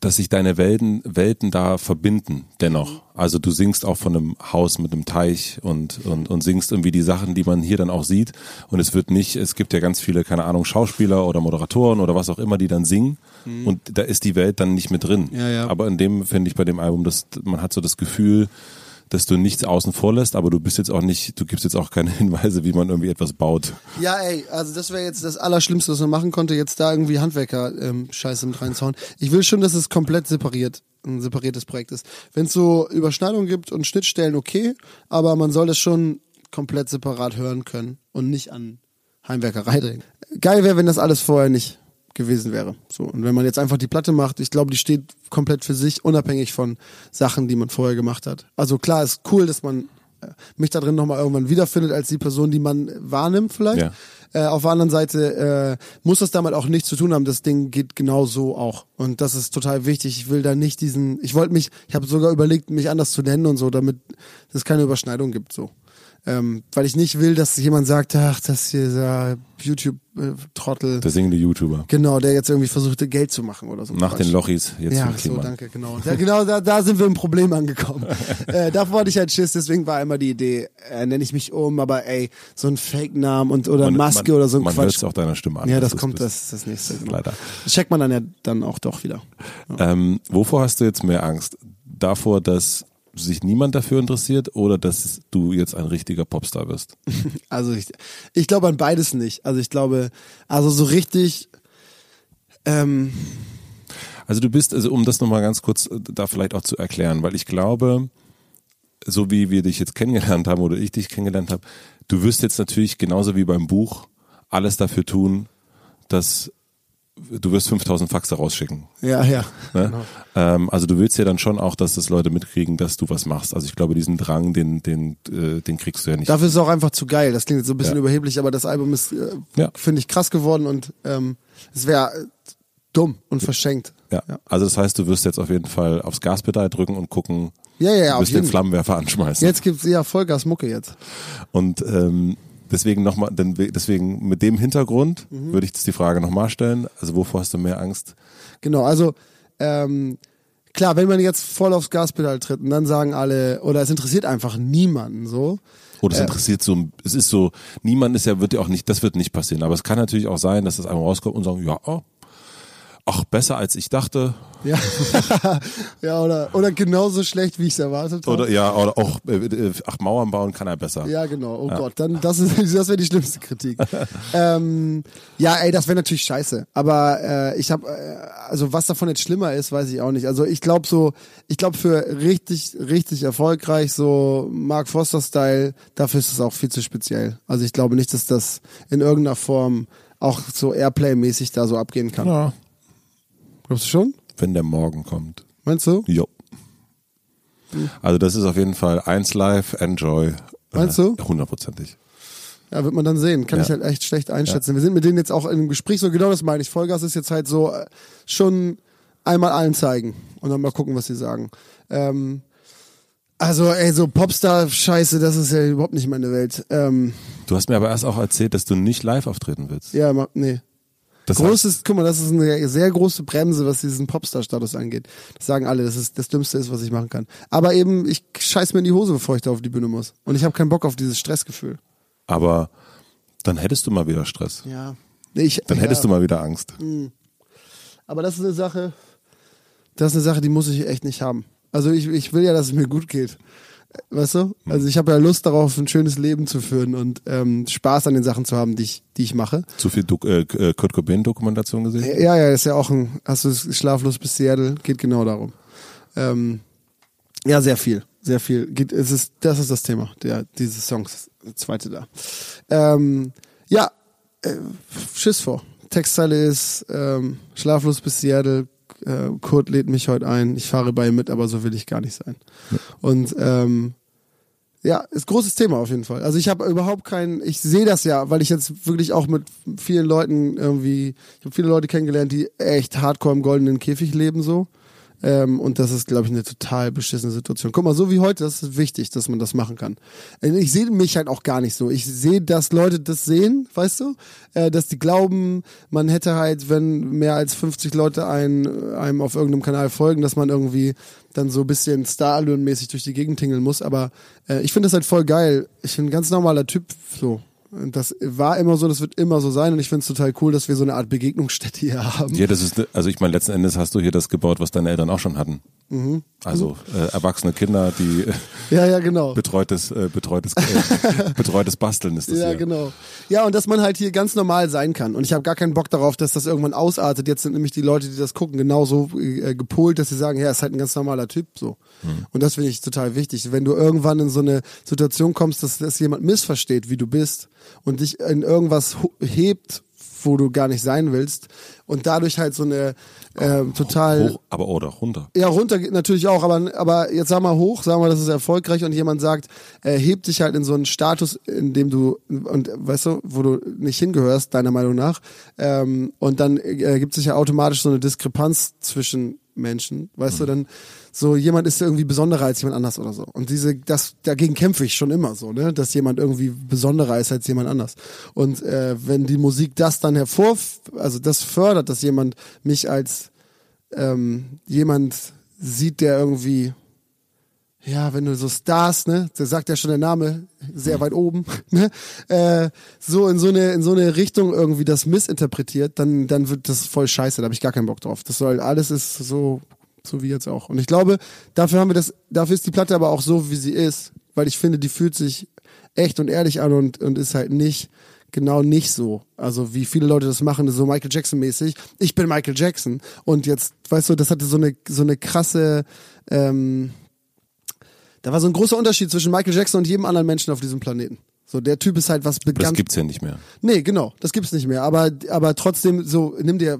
dass sich deine Welten, Welten da verbinden, dennoch. Also du singst auch von einem Haus mit einem Teich und, und, und singst irgendwie die Sachen, die man hier dann auch sieht. Und es wird nicht, es gibt ja ganz viele, keine Ahnung, Schauspieler oder Moderatoren oder was auch immer, die dann singen. Und da ist die Welt dann nicht mit drin. Ja, ja. Aber in dem finde ich bei dem Album, dass man hat so das Gefühl, dass du nichts außen vor lässt, aber du bist jetzt auch nicht, du gibst jetzt auch keine *laughs* Hinweise, wie man irgendwie etwas baut. Ja, ey, also das wäre jetzt das Allerschlimmste, was man machen konnte, jetzt da irgendwie Handwerker ähm, mit reinzuhauen. Ich will schon, dass es komplett separiert, ein separiertes Projekt ist. Wenn es so Überschneidungen gibt und Schnittstellen, okay, aber man soll das schon komplett separat hören können und nicht an Heimwerkerei denken. Geil wäre, wenn das alles vorher nicht gewesen wäre. So. Und wenn man jetzt einfach die Platte macht, ich glaube, die steht komplett für sich, unabhängig von Sachen, die man vorher gemacht hat. Also klar, ist cool, dass man äh, mich da drin nochmal irgendwann wiederfindet als die Person, die man wahrnimmt vielleicht. Ja. Äh, auf der anderen Seite äh, muss das damit auch nichts zu tun haben. Das Ding geht genau so auch. Und das ist total wichtig. Ich will da nicht diesen, ich wollte mich, ich habe sogar überlegt, mich anders zu nennen und so, damit es keine Überschneidung gibt. So. Ähm, weil ich nicht will, dass jemand sagt, ach, das hier ist ja YouTube-Trottel. Der singende YouTuber. Genau, der jetzt irgendwie versuchte, Geld zu machen oder so. Nach den Lochis, jetzt Ja, so, danke, genau. Ja, genau, da, da sind wir im Problem angekommen. *laughs* äh, davor hatte ich halt Schiss, deswegen war immer die Idee, äh, nenne ich mich um, aber ey, so ein Fake-Namen und oder Man- Maske man, oder so ein Man hört Quatsch. es auch deiner Stimme an. Ja, das kommt, das ist das nächste. Genau. Leider. Das checkt man dann ja dann auch doch wieder. Ähm, wovor hast du jetzt mehr Angst? Davor, dass sich niemand dafür interessiert oder dass du jetzt ein richtiger Popstar wirst? *laughs* Also ich, ich glaube an beides nicht. Also ich glaube, also so richtig, ähm, Also du bist, also um das nochmal ganz kurz äh, da vielleicht auch zu erklären, weil ich glaube, so wie wir dich jetzt kennengelernt haben oder ich dich kennengelernt habe, du wirst jetzt natürlich genauso wie beim Buch alles dafür tun, dass du wirst 5000 Faxe rausschicken. ja, ja. Ne? Genau. Ähm, also du willst ja dann schon auch, dass das Leute mitkriegen, dass du was machst. Also ich glaube, diesen Drang, den, den, äh, den kriegst du ja nicht. Dafür ist es auch einfach zu geil. Das klingt jetzt so ein bisschen Ja. überheblich, aber das Album ist, äh, Ja. finde ich, krass geworden und ähm, es wäre äh, dumm und verschenkt. ja. Ja. Also das heißt, du wirst jetzt auf jeden Fall aufs Gaspedal drücken und gucken, Ja, ja, ja, du wirst den. Flammenwerfer anschmeißen. Jetzt gibt's ja Vollgas Mucke jetzt. Und ähm, deswegen nochmal, deswegen mit dem Hintergrund Mhm. würde ich jetzt die Frage nochmal stellen. Also wovor hast du mehr Angst? Genau, also ähm, klar, wenn man jetzt voll aufs Gaspedal tritt und dann sagen alle, oder es interessiert einfach niemanden so. Oder es interessiert so, es ist so, niemand ist ja, wird ja auch nicht, das wird nicht passieren. Aber es kann natürlich auch sein, dass das einmal rauskommt und sagen, ja, oh, ach, besser als ich dachte. Ja, *laughs* ja oder, oder genauso schlecht, wie ich es erwartet habe. Oder ja, oder auch, äh, äh, ach, Mauern bauen kann er besser. Ja, genau. Oh Gott, dann das ist *laughs* das wäre die schlimmste Kritik. *laughs* ähm, ja, ey, das wäre natürlich scheiße. Aber äh, ich habe, äh, also was davon jetzt schlimmer ist, weiß ich auch nicht. Also ich glaube so, ich glaube für richtig, richtig erfolgreich so Mark Foster Style, dafür ist es auch viel zu speziell. Also ich glaube nicht, dass das in irgendeiner Form auch so Airplay-mäßig da so abgehen kann. Ja, Glaubst du schon? wenn der Morgen kommt. Meinst du? Jo. Also das ist auf jeden Fall eins live, enjoy. Meinst Äh, du? Hundertprozentig. Ja, wird man dann sehen. Kann Ja. ich halt echt schlecht einschätzen. Wir sind mit denen jetzt auch in einem Gespräch, so genau das meine ich. Vollgas ist jetzt halt so äh, schon einmal allen zeigen und dann mal gucken, was sie sagen. Ähm, also, ey, so Popstar-Scheiße, das ist ja überhaupt nicht meine Welt. Ähm, Du hast mir aber erst auch erzählt, dass du nicht live auftreten willst. ja, nee. Das heißt, Großes, guck mal, das ist eine sehr große Bremse, was diesen Popstar-Status angeht. Das sagen alle, dass es das Dümmste ist, was ich machen kann. Aber eben, ich scheiß mir in die Hose, bevor ich da auf die Bühne muss. Und ich habe keinen Bock auf dieses Stressgefühl. aber dann hättest du mal wieder Stress. Ja. Nee, ich, Dann ja. hättest du mal wieder Angst. Aber das ist eine Sache, das ist eine Sache, die muss ich echt nicht haben. Also ich, ich will ja, dass es mir gut geht. Weißt du? Also ich habe ja Lust darauf, ein schönes Leben zu führen und ähm, Spaß an den Sachen zu haben, die ich, die ich mache. Zu viel Dok äh, äh, Kurt Cobain Dokumentation gesehen? Ja, ja, ist ja auch ein, hast du schlaflos bis Seattle, geht genau darum. Ähm, ja, sehr viel, sehr viel. Geht, es ist, das ist das Thema, der, dieses Songs, das zweite da. Ähm, ja, äh, Schiss vor. Textzeile ist ähm, schlaflos bis Seattle. Äh, Kurt lädt mich heute ein. Ich fahre bei ihm mit, aber so will ich gar nicht sein. Und ähm, ja, ist großes Thema auf jeden Fall. Also ich habe überhaupt kein, ich sehe das ja, weil ich jetzt wirklich auch mit vielen Leuten irgendwie, ich habe viele Leute kennengelernt, die echt hardcore im goldenen Käfig leben so. Ähm, und das ist, glaube ich, eine total beschissene Situation. Guck mal, so wie heute, das ist wichtig, dass man das machen kann. Äh, Ich sehe mich halt auch gar nicht so. Ich sehe, dass Leute das sehen, weißt du? Äh, dass die glauben, man hätte halt, wenn mehr als 50 Leute ein, einem auf irgendeinem Kanal folgen, dass man irgendwie dann so ein bisschen Star-Allüren-mäßig durch die Gegend tingeln muss. Aber äh, ich finde das halt voll geil. Ich bin ein ganz normaler Typ so. Das war immer so, das wird immer so sein. Und ich finde es total cool, dass wir so eine Art Begegnungsstätte hier haben. Ja, das ist, also ich meine, letzten Endes hast du hier das gebaut, was deine Eltern auch schon hatten. Also äh, erwachsene Kinder, die Ja, ja, genau. betreutes, äh, betreutes, äh, *laughs* betreutes Basteln ist das Ja, hier. genau. Ja, und dass man halt hier ganz normal sein kann. Und ich habe gar keinen Bock darauf, dass das irgendwann ausartet. Jetzt sind nämlich die Leute, die das gucken, genauso äh, gepolt, dass sie sagen, ja, ist halt ein ganz normaler Typ so. Hm. Und das finde ich total wichtig. Wenn du irgendwann in so eine Situation kommst, dass, dass jemand missversteht, wie du bist und dich in irgendwas hebt, wo du gar nicht sein willst und dadurch halt so eine äh, total Hoch, aber oder runter. ja, runter geht natürlich auch, aber, aber jetzt sag mal hoch, sag mal, das ist erfolgreich und jemand sagt, er hebt dich halt in so einen Status, in dem du, und weißt du, wo du nicht hingehörst, deiner Meinung nach, ähm, und dann ergibt sich ja automatisch so eine Diskrepanz zwischen Menschen, weißt du, dann so jemand ist irgendwie besonderer als jemand anders oder so. Und diese, das, dagegen kämpfe ich schon immer so, ne, dass jemand irgendwie besonderer ist als jemand anders. Und äh, wenn die Musik das dann hervor, also das fördert, dass jemand mich als ähm, jemand sieht, der irgendwie, ja, wenn du so Stars, ne, der sagt ja schon der Name, sehr weit oben, *laughs* ne, äh, so in so eine in so eine Richtung irgendwie das missinterpretiert, dann dann wird das voll scheiße, da habe ich gar keinen Bock drauf. Das soll alles ist so so wie jetzt auch. Und ich glaube, dafür haben wir das, dafür ist die Platte aber auch so, wie sie ist, weil ich finde, die fühlt sich echt und ehrlich an und und ist halt nicht genau nicht so. Also wie viele Leute das machen, so Michael Jackson mäßig. Ich bin Michael Jackson und jetzt, weißt du, das hatte so eine so eine krasse ähm, da war so ein großer Unterschied zwischen Michael Jackson und jedem anderen Menschen auf diesem Planeten. So, der Typ ist halt was Das begann. gibt's ja nicht mehr. Nee, genau, das gibt's nicht mehr. Aber, aber trotzdem, so, nimm dir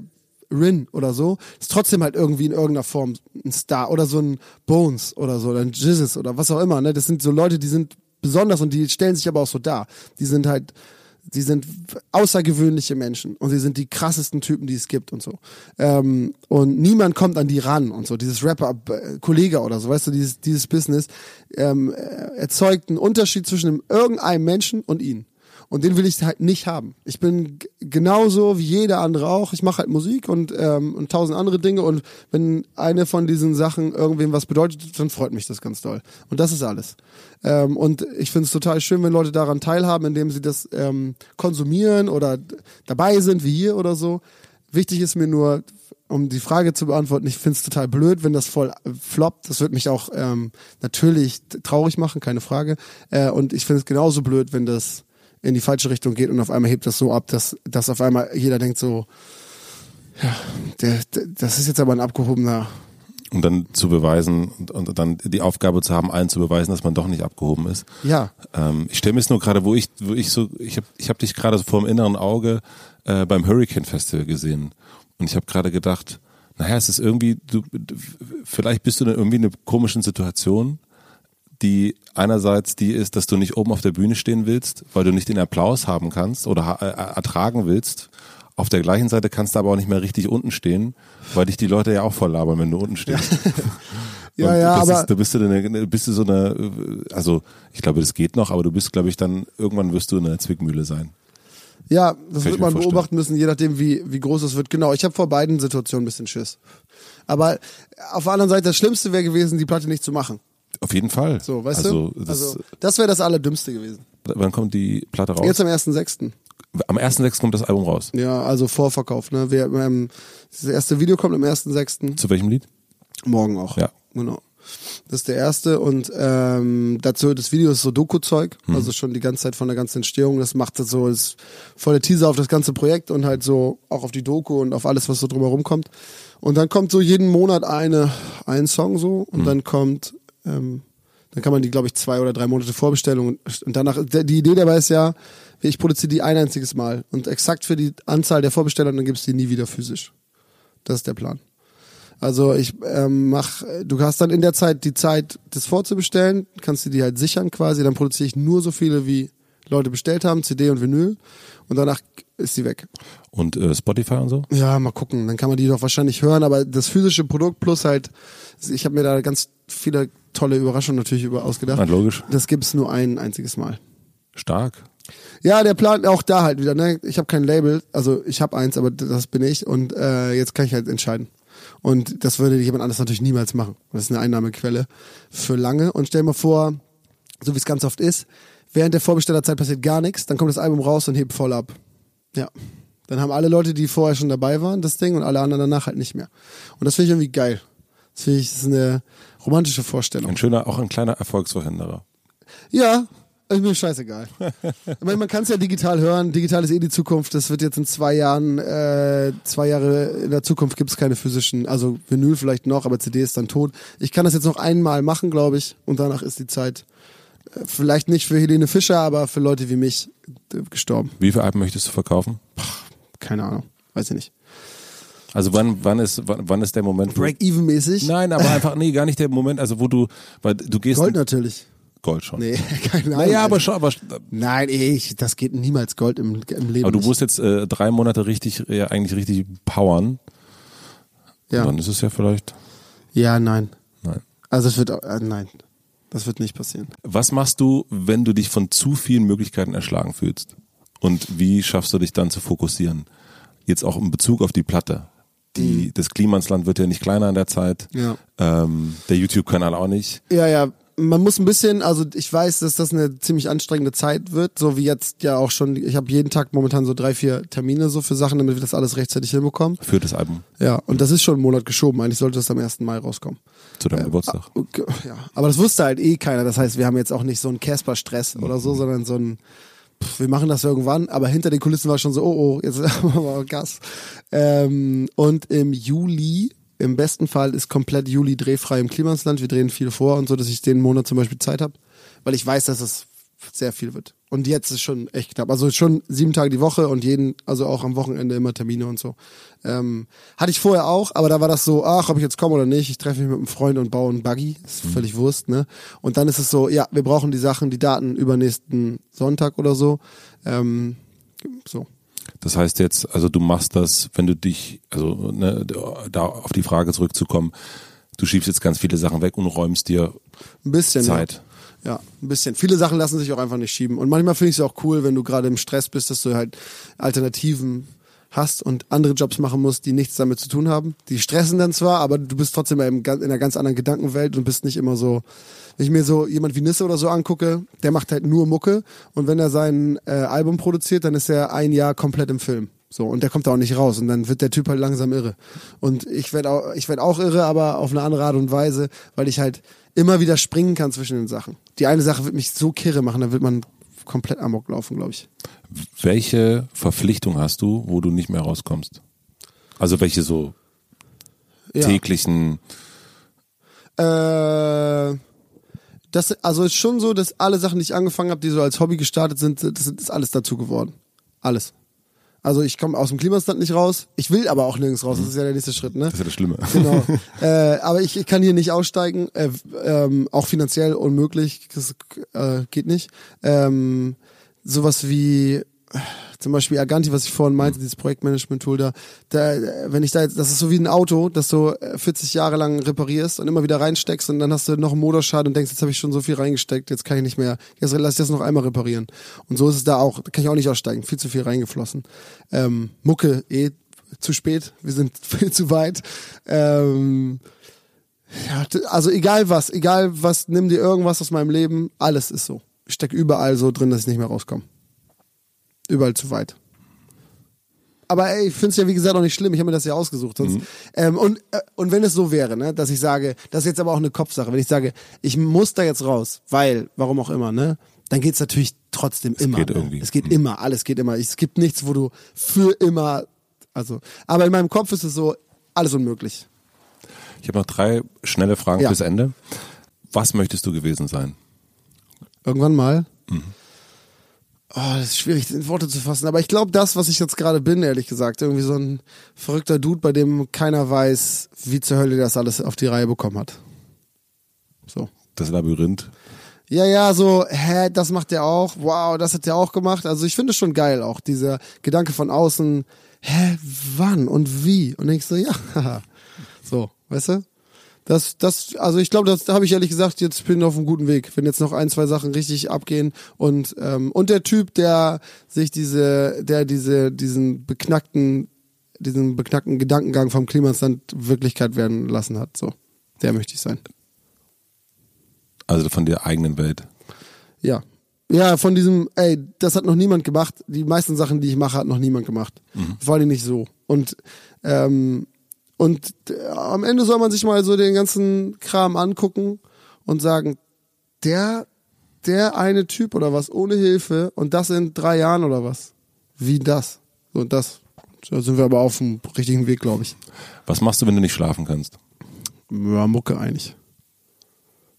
Rin oder so, ist trotzdem halt irgendwie in irgendeiner Form ein Star oder so ein Bones oder so, oder ein Jizzes oder was auch immer, ne? Das sind so Leute, die sind besonders und die stellen sich aber auch so dar. Die sind halt, die sind außergewöhnliche Menschen und sie sind die krassesten Typen, die es gibt und so. Ähm, und niemand kommt an die ran und so. Dieses Rapper-Kollege oder so, weißt du, dieses, dieses Business ähm, äh, erzeugt einen Unterschied zwischen irgendeinem Menschen und ihnen. Und den will ich halt nicht haben. Ich bin genauso wie jeder andere auch. Ich mache halt Musik und, ähm, und tausend andere Dinge. Und wenn eine von diesen Sachen irgendwem was bedeutet, dann freut mich das ganz doll. Und das ist alles. Ähm, und ich finde es total schön, wenn Leute daran teilhaben, indem sie das ähm, konsumieren oder dabei sind, wie hier oder so. Wichtig ist mir nur, um die Frage zu beantworten, ich finde es total blöd, wenn das voll äh, floppt. Das wird mich auch ähm, natürlich traurig machen, keine Frage. Äh, und ich finde es genauso blöd, wenn das in die falsche Richtung geht und auf einmal hebt das so ab, dass, dass auf einmal jeder denkt so, ja, der, der, das ist jetzt aber ein abgehobener. Und dann zu beweisen und, und dann die Aufgabe zu haben, allen zu beweisen, dass man doch nicht abgehoben ist. Ja, Ähm, ich stelle mir jetzt nur gerade, wo ich, wo ich so, ich habe ich hab dich gerade so vor dem inneren Auge äh, beim Hurricane Festival gesehen. Und ich habe gerade gedacht, naja, es ist irgendwie, du, vielleicht bist du in irgendwie in einer komischen Situation, die einerseits die ist, dass du nicht oben auf der Bühne stehen willst, weil du nicht den Applaus haben kannst oder ha- äh, ertragen willst. Auf der gleichen Seite kannst du aber auch nicht mehr richtig unten stehen, weil dich die Leute ja auch voll labern, wenn du unten stehst. ja, *laughs* Und ja, aber ist, da bist du eine, bist du so eine, also ich glaube, das geht noch, aber du bist, glaube ich, dann irgendwann wirst du in einer Zwickmühle sein. ja, das Kann wird man beobachten müssen, je nachdem, wie, wie groß es wird. Genau, ich habe vor beiden Situationen ein bisschen Schiss. Aber auf der anderen Seite, das Schlimmste wäre gewesen, die Platte nicht zu machen. Auf jeden Fall. So, weißt also, du? Das, also, das wäre das Allerdümmste gewesen. wann kommt die Platte raus? Jetzt am 1.6. Am 1.6. kommt das Album raus. Ja, also Vorverkauf. Ne? Wir, ähm, das erste Video kommt am 1.6. Zu welchem Lied? Morgen auch. Ja. Genau. Das ist der erste und ähm, dazu das Video ist so Doku-Zeug, also schon die ganze Zeit von der ganzen Entstehung. Das macht das so, ist voll der Teaser auf das ganze Projekt und halt so auch auf die Doku und auf alles, was so drumherum kommt. Und dann kommt so jeden Monat eine, ein Song so und dann kommt, ähm, dann kann man die, glaube ich, zwei oder drei Monate Vorbestellen und, und danach, die Idee dabei ist ja, ich produziere die ein einziges Mal und exakt für die Anzahl der Vorbesteller und dann gibt's die nie wieder physisch. Das ist der Plan. Also ich ähm, mach, du hast dann in der Zeit die Zeit, das vorzubestellen, kannst du die halt sichern quasi, dann produziere ich nur so viele, wie Leute bestellt haben, CD und Vinyl und danach ist die weg. Und äh, Spotify und so? Ja, mal gucken, dann kann man die doch wahrscheinlich hören, aber das physische Produkt plus halt, ich habe mir da ganz viele tolle Überraschungen natürlich über ausgedacht. Na, logisch. Das gibt's nur ein einziges Mal. Stark. Ja, der Plan auch da halt wieder. Ne? Ich habe kein Label, also ich habe eins, aber das bin ich und äh, jetzt kann ich halt entscheiden. Und das würde jemand anders natürlich niemals machen. Das ist eine Einnahmequelle für lange. Und stell mal vor, so wie es ganz oft ist, während der Vorbestellerzeit passiert gar nichts, dann kommt das Album raus und hebt voll ab. Ja. Dann haben alle Leute, die vorher schon dabei waren, das Ding und alle anderen danach halt nicht mehr. Und das finde ich irgendwie geil. Das finde ich, das ist eine romantische Vorstellung. Ein schöner, auch ein kleiner Erfolgsverhinderer. Ja, ist mir scheißegal. *laughs* ich meine, man kann es ja digital hören. Digital ist eh die Zukunft. Das wird jetzt in zwei Jahren, äh, zwei Jahre in der Zukunft gibt es keine physischen, also Vinyl vielleicht noch, aber CD ist dann tot. Ich kann das jetzt noch einmal machen, glaube ich, und danach ist die Zeit äh, vielleicht nicht für Helene Fischer, aber für Leute wie mich äh, gestorben. Wie viele Alben möchtest du verkaufen? Keine Ahnung, weiß ich nicht. Also wann, wann ist, wann, wann ist der Moment? wo- Break-even-mäßig? Nein, aber einfach, nee, gar nicht der Moment, also wo du, weil du gehst. Gold natürlich. Gold schon. Nee, *laughs* keine Ahnung. Naja, aber schon, aber, Nein, ich, das geht niemals Gold im, im Leben. aber du musst jetzt äh, drei Monate richtig, ja, eigentlich richtig powern. ja. Und dann ist es ja vielleicht, ja, nein. nein. Also es wird, äh, nein, das wird nicht passieren. Was machst du, wenn du dich von zu vielen Möglichkeiten erschlagen fühlst? Und wie schaffst du dich dann zu fokussieren? Jetzt auch in Bezug auf die Platte. Die, Das Klimansland wird ja nicht kleiner in der Zeit. Ja. Ähm, der YouTube-Kanal auch nicht. Ja, ja. Man muss ein bisschen, also ich weiß, dass das eine ziemlich anstrengende Zeit wird, so wie jetzt ja auch schon. Ich habe jeden Tag momentan so drei, vier Termine so für Sachen, damit wir das alles rechtzeitig hinbekommen. Für das Album Ja, und das ist schon einen Monat geschoben. Eigentlich sollte das am 1. Mai rauskommen. zu deinem Geburtstag. Okay, Ja, aber das wusste halt eh keiner. Das heißt, wir haben jetzt auch nicht so einen Casper-Stress oder so, sondern so ein, pff, wir machen das irgendwann. Aber hinter den Kulissen war schon so, oh, oh, jetzt *laughs* machen wir Gas. Ähm, und im Juli, im besten Fall ist komplett Juli drehfrei im Klimansland. Wir drehen viel vor und so, dass ich den Monat zum Beispiel Zeit habe, weil ich weiß, dass es sehr viel wird. Und jetzt ist schon echt knapp. Also schon sieben Tage die Woche und jeden, also auch am Wochenende immer Termine und so. Ähm, hatte ich vorher auch, aber da war das so, ach, ob ich jetzt komme oder nicht, ich treffe mich mit einem Freund und baue einen Buggy. Ist völlig Wurst, ne? Und dann ist es so, ja, wir brauchen die Sachen, die Daten übernächsten Sonntag oder so. Ähm, so. Das heißt jetzt, also du machst das, wenn du dich, also ne, da auf die Frage zurückzukommen, du schiebst jetzt ganz viele Sachen weg und räumst dir Ein bisschen. Zeit. Ja. Ja, ein bisschen. Viele Sachen lassen sich auch einfach nicht schieben. Und manchmal finde ich es auch cool, wenn du gerade im Stress bist, dass du halt Alternativen hast und andere Jobs machen musst, die nichts damit zu tun haben. Die stressen dann zwar, aber du bist trotzdem in einer ganz anderen Gedankenwelt und bist nicht immer so. Wenn ich mir so jemand wie Nisse oder so angucke, der macht halt nur Mucke und wenn er sein äh, Album produziert, dann ist er ein Jahr komplett im Film. So, und der kommt da auch nicht raus. Und dann wird der Typ halt langsam irre. Und ich werde auch, werd auch irre, aber auf eine andere Art und Weise, weil ich halt immer wieder springen kann zwischen den Sachen. Die eine Sache wird mich so kirre machen, da wird man komplett amok laufen, glaube ich. Welche Verpflichtung hast du, wo du nicht mehr rauskommst? Also welche so Ja. täglichen, Äh, das, also ist schon so, dass alle Sachen, die ich angefangen habe, die so als Hobby gestartet sind, das ist alles dazu geworden. Alles. Also ich komme aus dem Klimastand nicht raus. Ich will aber auch nirgends raus. Das ist ja der nächste Schritt, ne? das ist ja das Schlimme. Genau. *laughs* äh, aber ich, ich kann hier nicht aussteigen, äh, ähm, auch finanziell unmöglich, das äh, geht nicht. Ähm, sowas wie zum Beispiel Aganti, was ich vorhin meinte, dieses Projektmanagement-Tool da, da, äh, wenn ich da jetzt, das ist so wie ein Auto, das du äh, 40 Jahre lang reparierst und immer wieder reinsteckst und dann hast du noch einen Motorschaden und denkst, jetzt habe ich schon so viel reingesteckt, jetzt kann ich nicht mehr, jetzt lass ich das noch einmal reparieren. Und so ist es da auch, da kann ich auch nicht aussteigen, viel zu viel reingeflossen. Ähm, Mucke, eh zu spät, wir sind *laughs* viel zu weit. Ähm, ja, also egal was, egal was, nimm dir irgendwas aus meinem Leben, alles ist so. Ich stecke überall so drin, dass ich nicht mehr rauskomme. Überall zu weit. Aber ey, ich finde es ja wie gesagt auch nicht schlimm, ich habe mir das ja ausgesucht. Sonst, ähm, und, äh, und wenn es so wäre, ne, dass ich sage, das ist jetzt aber auch eine Kopfsache, wenn ich sage, ich muss da jetzt raus, weil, warum auch immer, ne, dann geht's natürlich trotzdem immer. geht ne? irgendwie. Es geht immer, alles geht immer. Es gibt nichts, wo du für immer, also, aber in meinem Kopf ist es so, alles unmöglich. Ich habe noch drei schnelle Fragen Ja. fürs Ende. Was möchtest du gewesen sein? Irgendwann mal. Oh, das ist schwierig in Worte zu fassen. Aber ich glaube, das, was ich jetzt gerade bin, ehrlich gesagt, irgendwie so ein verrückter Dude, bei dem keiner weiß, wie zur Hölle das alles auf die Reihe bekommen hat. So. Das Labyrinth. Ja, ja, so, hä, das macht der auch. Wow, das hat der auch gemacht. Also ich finde es schon geil, auch dieser Gedanke von außen, hä, wann und wie? Und denkst so, ja, *laughs* so, weißt du? Das, das, also ich glaube, das habe ich ehrlich gesagt, jetzt bin ich auf einem guten Weg. Wenn jetzt noch ein, zwei Sachen richtig abgehen und ähm, und der Typ, der sich diese, der diese, diesen beknackten, diesen beknackten Gedankengang vom Klimastand Wirklichkeit werden lassen hat, so, der möchte ich sein. Also von der eigenen Welt. Ja. Ja, von diesem, ey, das hat noch niemand gemacht. Die meisten Sachen, die ich mache, hat noch niemand gemacht. Vor allem nicht so. Und, ähm, und äh, am Ende soll man sich mal so den ganzen Kram angucken und sagen, der, der eine Typ oder was ohne Hilfe und das in drei Jahren oder was? Wie das? So, und das. Da sind wir aber auf dem richtigen Weg, glaube ich. Was machst du, wenn du nicht schlafen kannst? Ja, Mucke eigentlich.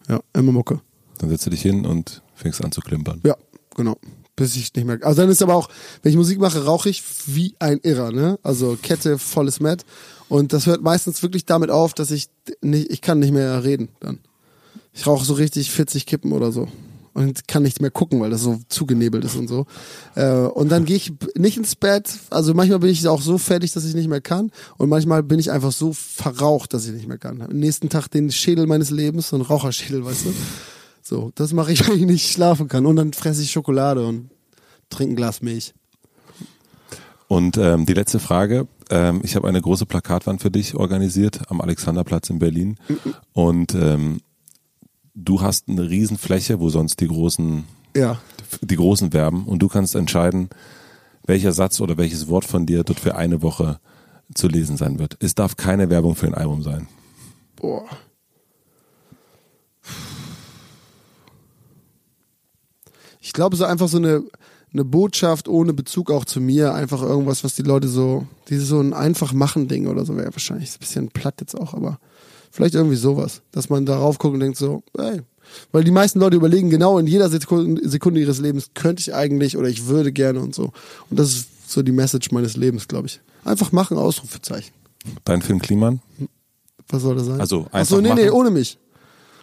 Ja, immer Mucke. Dann setzt du dich hin und fängst an zu klimpern. Ja, genau. Bis ich nicht mehr. Also dann ist aber auch, wenn ich Musik mache, rauche ich wie ein Irrer, ne? Also Kette, volles Met. Und das hört meistens wirklich damit auf, dass ich nicht, ich kann nicht mehr reden dann. Ich rauche so richtig 40 Kippen oder so. Und kann nicht mehr gucken, weil das so zugenebelt ist und so. Äh, und dann gehe ich nicht ins Bett. Also manchmal bin ich auch so fertig, dass ich nicht mehr kann. Und manchmal bin ich einfach so verraucht, dass ich nicht mehr kann. Am nächsten Tag den Schädel meines Lebens, so ein Raucherschädel, weißt du. So, das mache ich, *laughs* wenn ich nicht schlafen kann. Und dann fresse ich Schokolade und trinke ein Glas Milch. Und ähm, die letzte Frage. Ähm, ich habe eine große Plakatwand für dich organisiert am Alexanderplatz in Berlin. Und ähm, du hast eine Riesenfläche, wo sonst die großen, Ja. die großen werben. Und du kannst entscheiden, welcher Satz oder welches Wort von dir dort für eine Woche zu lesen sein wird. Es darf keine Werbung für ein Album sein. Boah. Ich glaube, so einfach so eine, eine Botschaft ohne Bezug auch zu mir, einfach irgendwas, was die Leute so, dieses so ein einfach machen Ding oder so wäre wahrscheinlich ein bisschen platt jetzt auch, aber vielleicht irgendwie sowas, dass man darauf guckt und denkt so, ey, weil die meisten Leute überlegen genau in jeder Sekunde, Sekunde ihres Lebens könnte ich eigentlich oder ich würde gerne und so. Und das ist so die Message meines Lebens, glaube ich. Einfach machen, Ausrufezeichen. Dein Film Kliman. Was soll das sein? Also Ach so, einfach nee, nee, machen. ohne mich.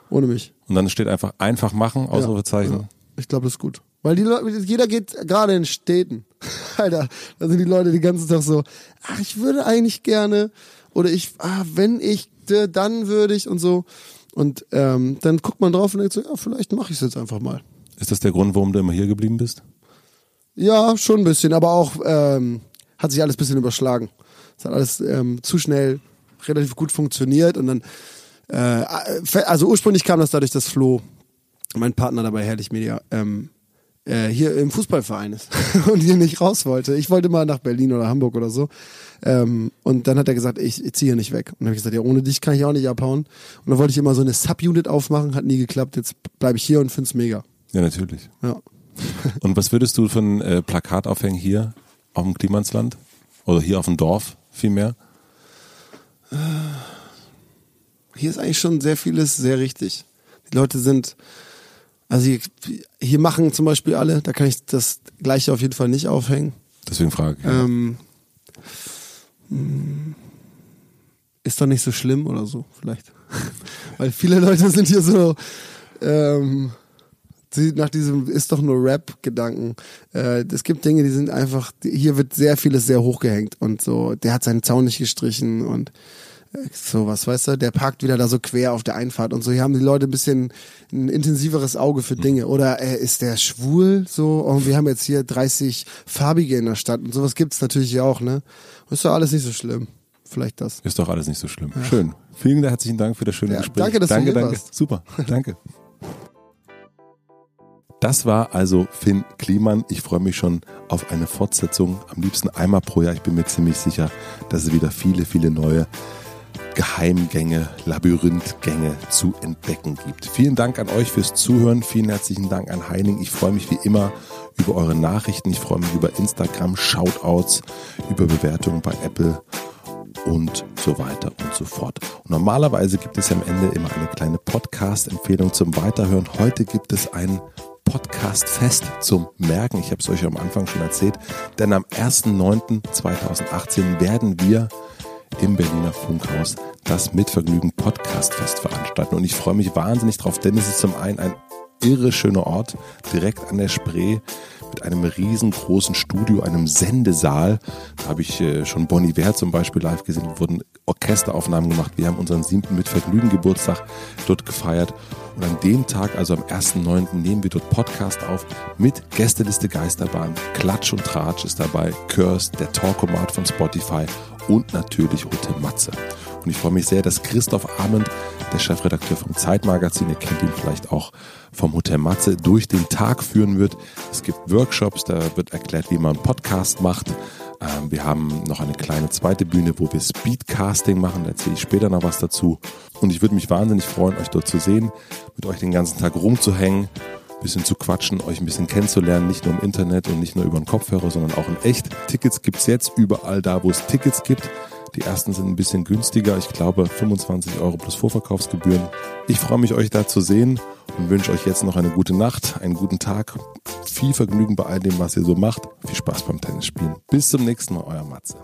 Ohne mich. Und dann steht einfach einfach machen, Ausrufezeichen. Ja, ich glaube, das ist gut. Weil die Leute, jeder geht gerade in Städten. *laughs* Alter, da sind die Leute den ganzen Tag so, ach, ich würde eigentlich gerne, oder ich, ah, wenn ich, dann würde ich und so. Und ähm, dann guckt man drauf und denkt so, ja, vielleicht mache ich es jetzt einfach mal. Ist das der Grund, warum du immer hier geblieben bist? Ja, schon ein bisschen, aber auch ähm, hat sich alles ein bisschen überschlagen. Es hat alles ähm, zu schnell relativ gut funktioniert und dann, äh, also ursprünglich kam das dadurch, dass Flo, mein Partner dabei Herrlich Media, ähm, äh, hier im Fußballverein ist *laughs* und hier nicht raus wollte. Ich wollte mal nach Berlin oder Hamburg oder so. Ähm, und dann hat er gesagt, ich, ich ziehe hier nicht weg. Und dann habe ich gesagt, ja, ohne dich kann ich auch nicht abhauen. Und dann wollte ich immer so eine Subunit aufmachen, hat nie geklappt. Jetzt bleibe ich hier und find's mega. Ja, natürlich. Ja. *laughs* Und was würdest du für ein äh, Plakat aufhängen hier auf dem Klimansland? Oder hier auf dem Dorf vielmehr? hier ist eigentlich schon sehr vieles sehr richtig. Die Leute sind, also hier, hier machen zum Beispiel alle, da kann ich das gleiche auf jeden Fall nicht aufhängen. Deswegen frage ich. Ähm, mh, ist doch nicht so schlimm oder so, vielleicht. *laughs* Weil viele Leute sind hier so, ähm, nach diesem ist doch nur Rap-Gedanken. Äh, es gibt Dinge, die sind einfach, hier wird sehr vieles sehr hochgehängt und so, der hat seinen Zaun nicht gestrichen und äh, sowas, weißt du, der parkt wieder da so quer auf der Einfahrt und so. Hier haben die Leute ein bisschen ein intensiveres Auge für Dinge. Oder äh, ist der schwul? So, und wir haben jetzt hier 30 Farbige in der Stadt und sowas gibt's natürlich hier auch, ne? Ist doch alles nicht so schlimm. Vielleicht das. Ist doch alles nicht so schlimm. Schön. Vielen herzlichen Dank für das schöne Ja, Gespräch. danke, dass du danke, hier danke. warst. Super. *laughs* Danke. Das war also Finn Kliman. Ich freue mich schon auf eine Fortsetzung. Am liebsten einmal pro Jahr. Ich bin mir ziemlich sicher, dass es wieder viele, viele neue Geheimgänge, Labyrinthgänge zu entdecken gibt. Vielen Dank an euch fürs Zuhören. Vielen herzlichen Dank an Heining. Ich freue mich wie immer über eure Nachrichten. Ich freue mich über Instagram, Shoutouts, über Bewertungen bei Apple und so weiter und so fort. Und normalerweise gibt es am Ende immer eine kleine Podcast-Empfehlung zum Weiterhören. Heute gibt es ein Podcast-Fest zum Merken. Ich habe es euch am Anfang schon erzählt, denn am 1.9.2018 werden wir im Berliner Funkhaus das Mitvergnügen Podcast-Fest veranstalten. Und ich freue mich wahnsinnig drauf, denn es ist zum einen ein irre schöner Ort, direkt an der Spree, mit einem riesengroßen Studio, einem Sendesaal. Da habe ich äh, schon Bonnie Iver zum Beispiel live gesehen, da wurden Orchesteraufnahmen gemacht. Wir haben unseren siebten Mitvergnügen Geburtstag dort gefeiert. Und an dem Tag, also am 1.9., nehmen wir dort Podcast auf mit Gästeliste Geisterbahn, Klatsch und Tratsch ist dabei, Curse, der Talkomat von Spotify und natürlich Hotel Matze. Und ich freue mich sehr, dass Christoph Arment, der Chefredakteur vom Zeitmagazin, ihr kennt ihn vielleicht auch vom Hotel Matze, durch den Tag führen wird. Es gibt Workshops, da wird erklärt, wie man einen Podcast macht. Ähm, wir haben noch eine kleine zweite Bühne, wo wir Speedcasting machen. Da erzähle ich später noch was dazu. Und ich würde mich wahnsinnig freuen, euch dort zu sehen, mit euch den ganzen Tag rumzuhängen, ein bisschen zu quatschen, euch ein bisschen kennenzulernen, nicht nur im Internet und nicht nur über den Kopfhörer, sondern auch in echt. Tickets gibt's jetzt überall da, wo es Tickets gibt. Die ersten sind ein bisschen günstiger. Ich glaube 25 Euro plus Vorverkaufsgebühren. Ich freue mich, euch da zu sehen und wünsche euch jetzt noch eine gute Nacht, einen guten Tag. Viel Vergnügen bei all dem, was ihr so macht. Viel Spaß beim Tennisspielen. Bis zum nächsten Mal, euer Matze.